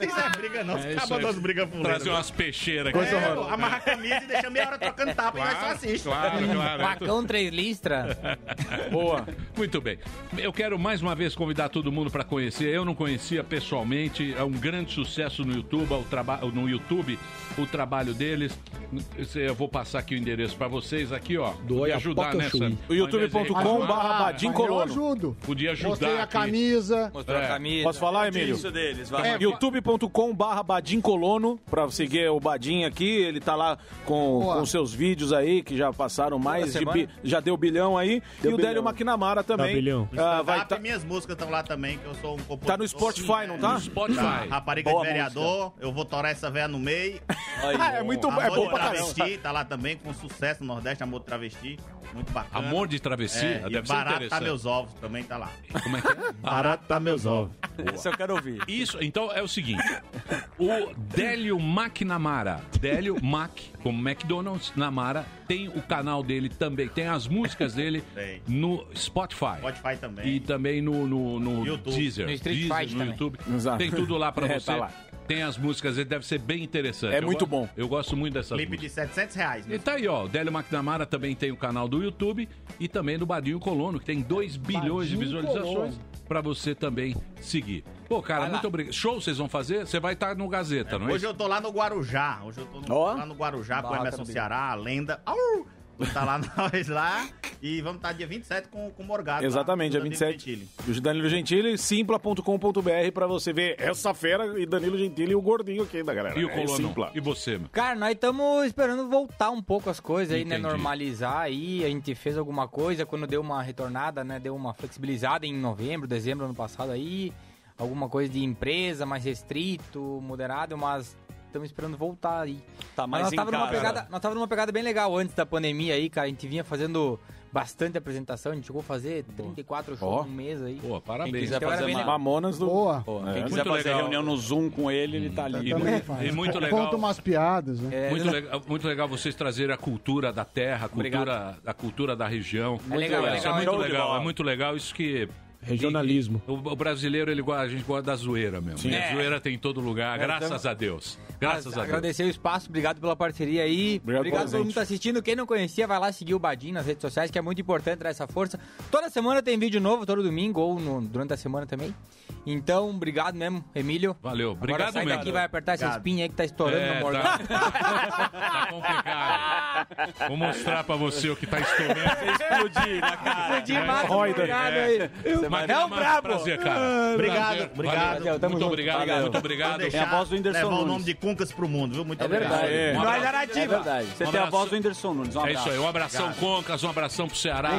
Isso é briga não, É aí. das brigas fuleiras. Trazer umas peixeiras aqui. É, pô, amarra a camisa e deixa meia hora trocando tapa e nós só assiste. Claro, claro. Facão três listras. Boa. Muito bem. Eu quero mais uma vez convidar todo mundo para conhecer. Eu não conhecia pessoalmente. É um grande sucesso no YouTube, o traba- no YouTube, o trabalho deles. Eu vou passar aqui o endereço para vocês aqui, ó. Do Podia ajudar nessa. Chui. O youtube.com barra Badim mas eu Colono. ajudo. Podia ajudar. Mostrei a aqui. camisa. Mostrou É. a camisa. Posso falar, Emílio? Isso deles, vai. É, youtube.com barra Badim Colono, pra seguir o Badim aqui, ele tá lá com, Boa. com seus vídeos aí, que já passaram mais de bi- já deu bilhão aí, Deu e o bilhão. Délio McNamara também. bilhão. Ah, vai tá, minhas músicas estão lá também, que eu sou um compositor. tá no Spotify, não tá? No Spotify. Tá, Rapariga Boa de vereador, eu vou torar essa véia no meio. Ah, é muito é Amor bom pra caramba. travesti, tá lá também, com sucesso no Nordeste, Amor de Travesti. Muito bacana. Amor de travesti? É, Deve e ser Barato tá interessante. meus ovos, também tá lá. Como é que é? Barato tá meus ovos. Esse eu quero ouvir. Isso, então é o seguinte: o Délio McNamara, Délio Mac, como McDonald's, Namara, tem o canal dele também, tem as músicas dele Tem. no Spotify. Spotify também. E também no, no, no YouTube. Deezer. No Street Deezer, Fight no também. YouTube. Exato. Tem tudo lá pra É, você. tá lá. Tem as músicas, ele deve ser bem interessante. É Eu muito go- bom. Eu gosto muito dessas Clipe músicas. de 700 reais. E tá aí, ó. O Délio McNamara também tem o canal do YouTube e também do Badinho Colono, que tem 2 bilhões de visualizações pra você também seguir. Pô, cara, muito obrigado. Show vocês vão fazer? Você vai estar no Gazeta, não é? Hoje eu tô lá no Guarujá. Hoje eu tô no- Ó. lá no Guarujá com o Emerson Ceará, a lenda. Au! Tá lá nós lá. E vamos estar dia 27 com, com o Morgado. Exatamente, lá, dia com o Danilo 27. Gentili. O Danilo Gentili, simpla.com.br pra você ver essa fera e Danilo Gentili e o gordinho aqui da galera. E o É Colono? Simpla. E você, meu? Cara, nós estamos esperando voltar um pouco as coisas aí, né? Entendi. Normalizar aí. A gente fez alguma coisa quando deu uma retornada, né? Deu uma flexibilizada em novembro, dezembro ano passado aí. Alguma coisa de empresa mais restrito, moderado, mas estamos esperando voltar aí. Tá Mas mais nós em tava numa casa. pegada, nós tava numa pegada bem legal antes da pandemia aí, cara. A gente vinha fazendo bastante apresentação, a gente chegou a fazer 34 shows Ó. no mês aí. Pô, Quem parabéns. quiser Então fazer bem uma... Mamonas do. Boa. Pô, É, quem quiser muito fazer legal. reunião no Zoom com ele, ele tá ali. E, Também mu- faz. e muito legal. Conta umas piadas, né? É, Muito legal, muito legal vocês trazerem a cultura da terra, a cultura, a cultura da região. É legal, é Isso legal, muito show de legal. É muito legal isso que Regionalismo. O, o brasileiro, ele, gosta- a gente gosta da zoeira mesmo. Sim. E a É. zoeira tem em todo lugar, É, graças então- a Deus. Graças a Deus. Agradecer o espaço, obrigado pela parceria aí. Obrigado, pelo a todo mundo que tá assistindo. Quem não conhecia, vai lá seguir o Badin nas redes sociais, que é muito importante dar essa força. Toda semana tem vídeo novo, todo domingo ou no- durante a semana também. Então, obrigado mesmo, Emílio. Valeu, Agora obrigado sai mesmo. daqui vai apertar essa Obrigado. espinha aí que tá estourando É, no Morgan. Tá complicado. Vou mostrar pra você o que tá estourando. explodir na cara. Explodir. Morgado É. aí. Eu- Mas é é um brabo. Prazer, cara. Obrigado, Prazer. obrigado. Valeu. Muito obrigado, muito obrigado. Vou deixar levar o nome de Cuncas pro mundo, viu? Muito É obrigado. verdade. É. Um Nós. É verdade. Você Um tem a voz do Whindersson Nunes. Um É isso aí, um abração Obrigado. Concas, um abração pro Ceará.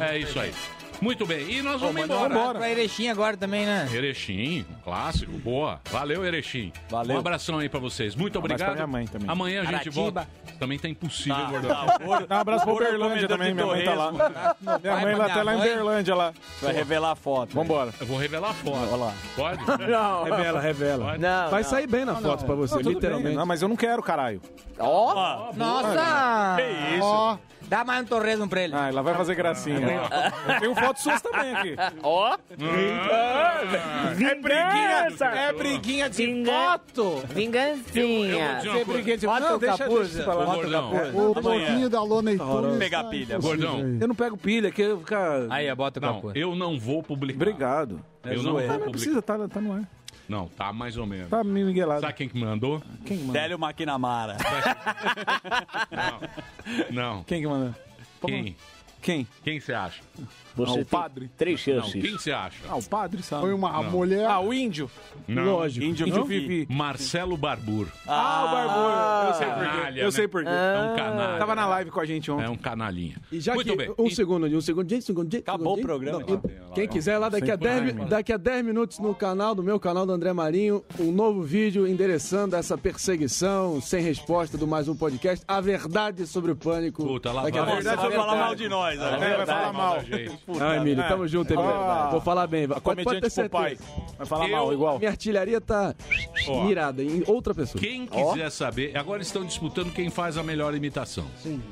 É isso aí. Muito bem, e nós vamos mandar um embora. pra Erechim agora também, né? Erechim, clássico, boa. Valeu, Erechim. Valeu. Um abração aí pra vocês. Muito Um abraço obrigado. pra minha mãe também. Amanhã a gente Aratiba. volta. Também tá impossível, Tá, gordão. tá, um abraço pra Uberlândia também, minha mãe tá lá. Minha mãe lá até lá em Uberlândia lá. Vai revelar a foto. Vambora. Eu vou revelar a foto. Olha lá. Pode? Não. Revela, revela. Pode? Não, Vai não. sair bem na foto pra você, Não, literalmente. bem. Não, mas eu não quero, caralho. Ó. Nossa! Que isso? Dá mais um torresmo pra ele. Ah, ela vai fazer gracinha. Eu tenho foto suas também aqui. Ó. É briguinha, é briguinha de foto. Vingancinha. Você briguinha de Bota Não, o deixa, capuz, deixa bota o Gordão. capuz. O pouquinho da Lona e tudo. Pegar pilha. Gordão. Eu não pego pilha, que eu ficar... Aí, bota o Não, capuz. eu não vou publicar. Obrigado. Eu não Ah, vou Não precisa, tá, tá no ar. Não, tá mais ou menos. Tá meio miguelado. Sabe quem que mandou? Quem manda? Délio Maquinamara. Não. Quem que manda? Quem? Quem? Quem você acha? Ah, o padre. Três Não, chances. quem você acha? Ah, o padre sabe. Foi uma Não. mulher. Ah, o índio. Não. Lógico. Índio Não? Fifi. Marcelo Barbur. Ah, o Barbura. Eu sei por quê. Eu né? sei por quê. É um canalha. Tava na live com a gente ontem. É um canalinha. E já Muito que, bem. um E- segundo, um segundo, um segundo. Acabou o programa. Não, e- quem quiser lá daqui a, Sem 10, pai, mi- mano. daqui a 10 minutos no canal, do meu canal do André Marinho, um novo vídeo endereçando essa perseguição sem resposta do mais um podcast. A verdade sobre o pânico. Puta, lá a vai. dez- Você vai falar mal de nós. Né? vai falar mal. Ah, Emílio, É. tamo junto, Emílio. Ah. Vou falar bem. Pode, pode ter certeza. Vai falar Eu- mal, igual. Minha artilharia tá Ó. mirada em outra pessoa. Quem quiser saber, agora estão disputando quem faz a melhor imitação.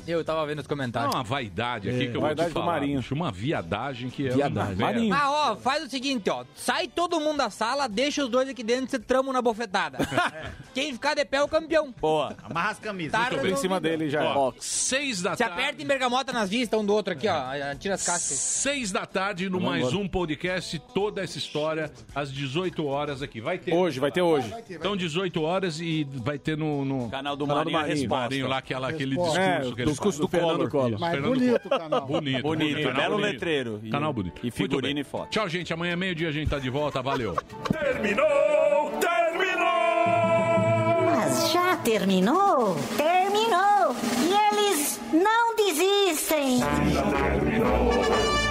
Eu tava vendo os É comentários. uma vaidade aqui É. que eu Vaidade vou te falar. Marinho. bicho, Uma viadagem que é Viadagem. Marinho. Ah, ó, faz o seguinte, ó. Sai todo mundo da sala, deixa os dois aqui dentro e você trama na bofetada. Quem ficar de pé é o campeão. Boa. Amarra as camisas. Tá Tô em cima dele já. Ó, seis da Se tarde. aperta em bergamota nas vistas um do outro aqui, ó. Tira as cascas. Seis da tarde no mais um podcast, toda essa história, às 18 horas aqui. Vai ter. Hoje, vai ter hoje. Então, 18 horas e vai ter no. no... Canal do Canal Marinho, Marinho. resposta. Marinho lá, aquela, aquele Resposta. discurso É, que o ele discurso do Fernando Collor. Mas Fernando bonito o canal. Bonito, Bonito, canal belo bonito. letreiro. E- Canal bonito. E figurino e foto. Tchau, gente. Amanhã, meio-dia, a gente tá de volta. Valeu. Terminou! Terminou! Mas já terminou? Terminou! E eles não desistem! Já terminou,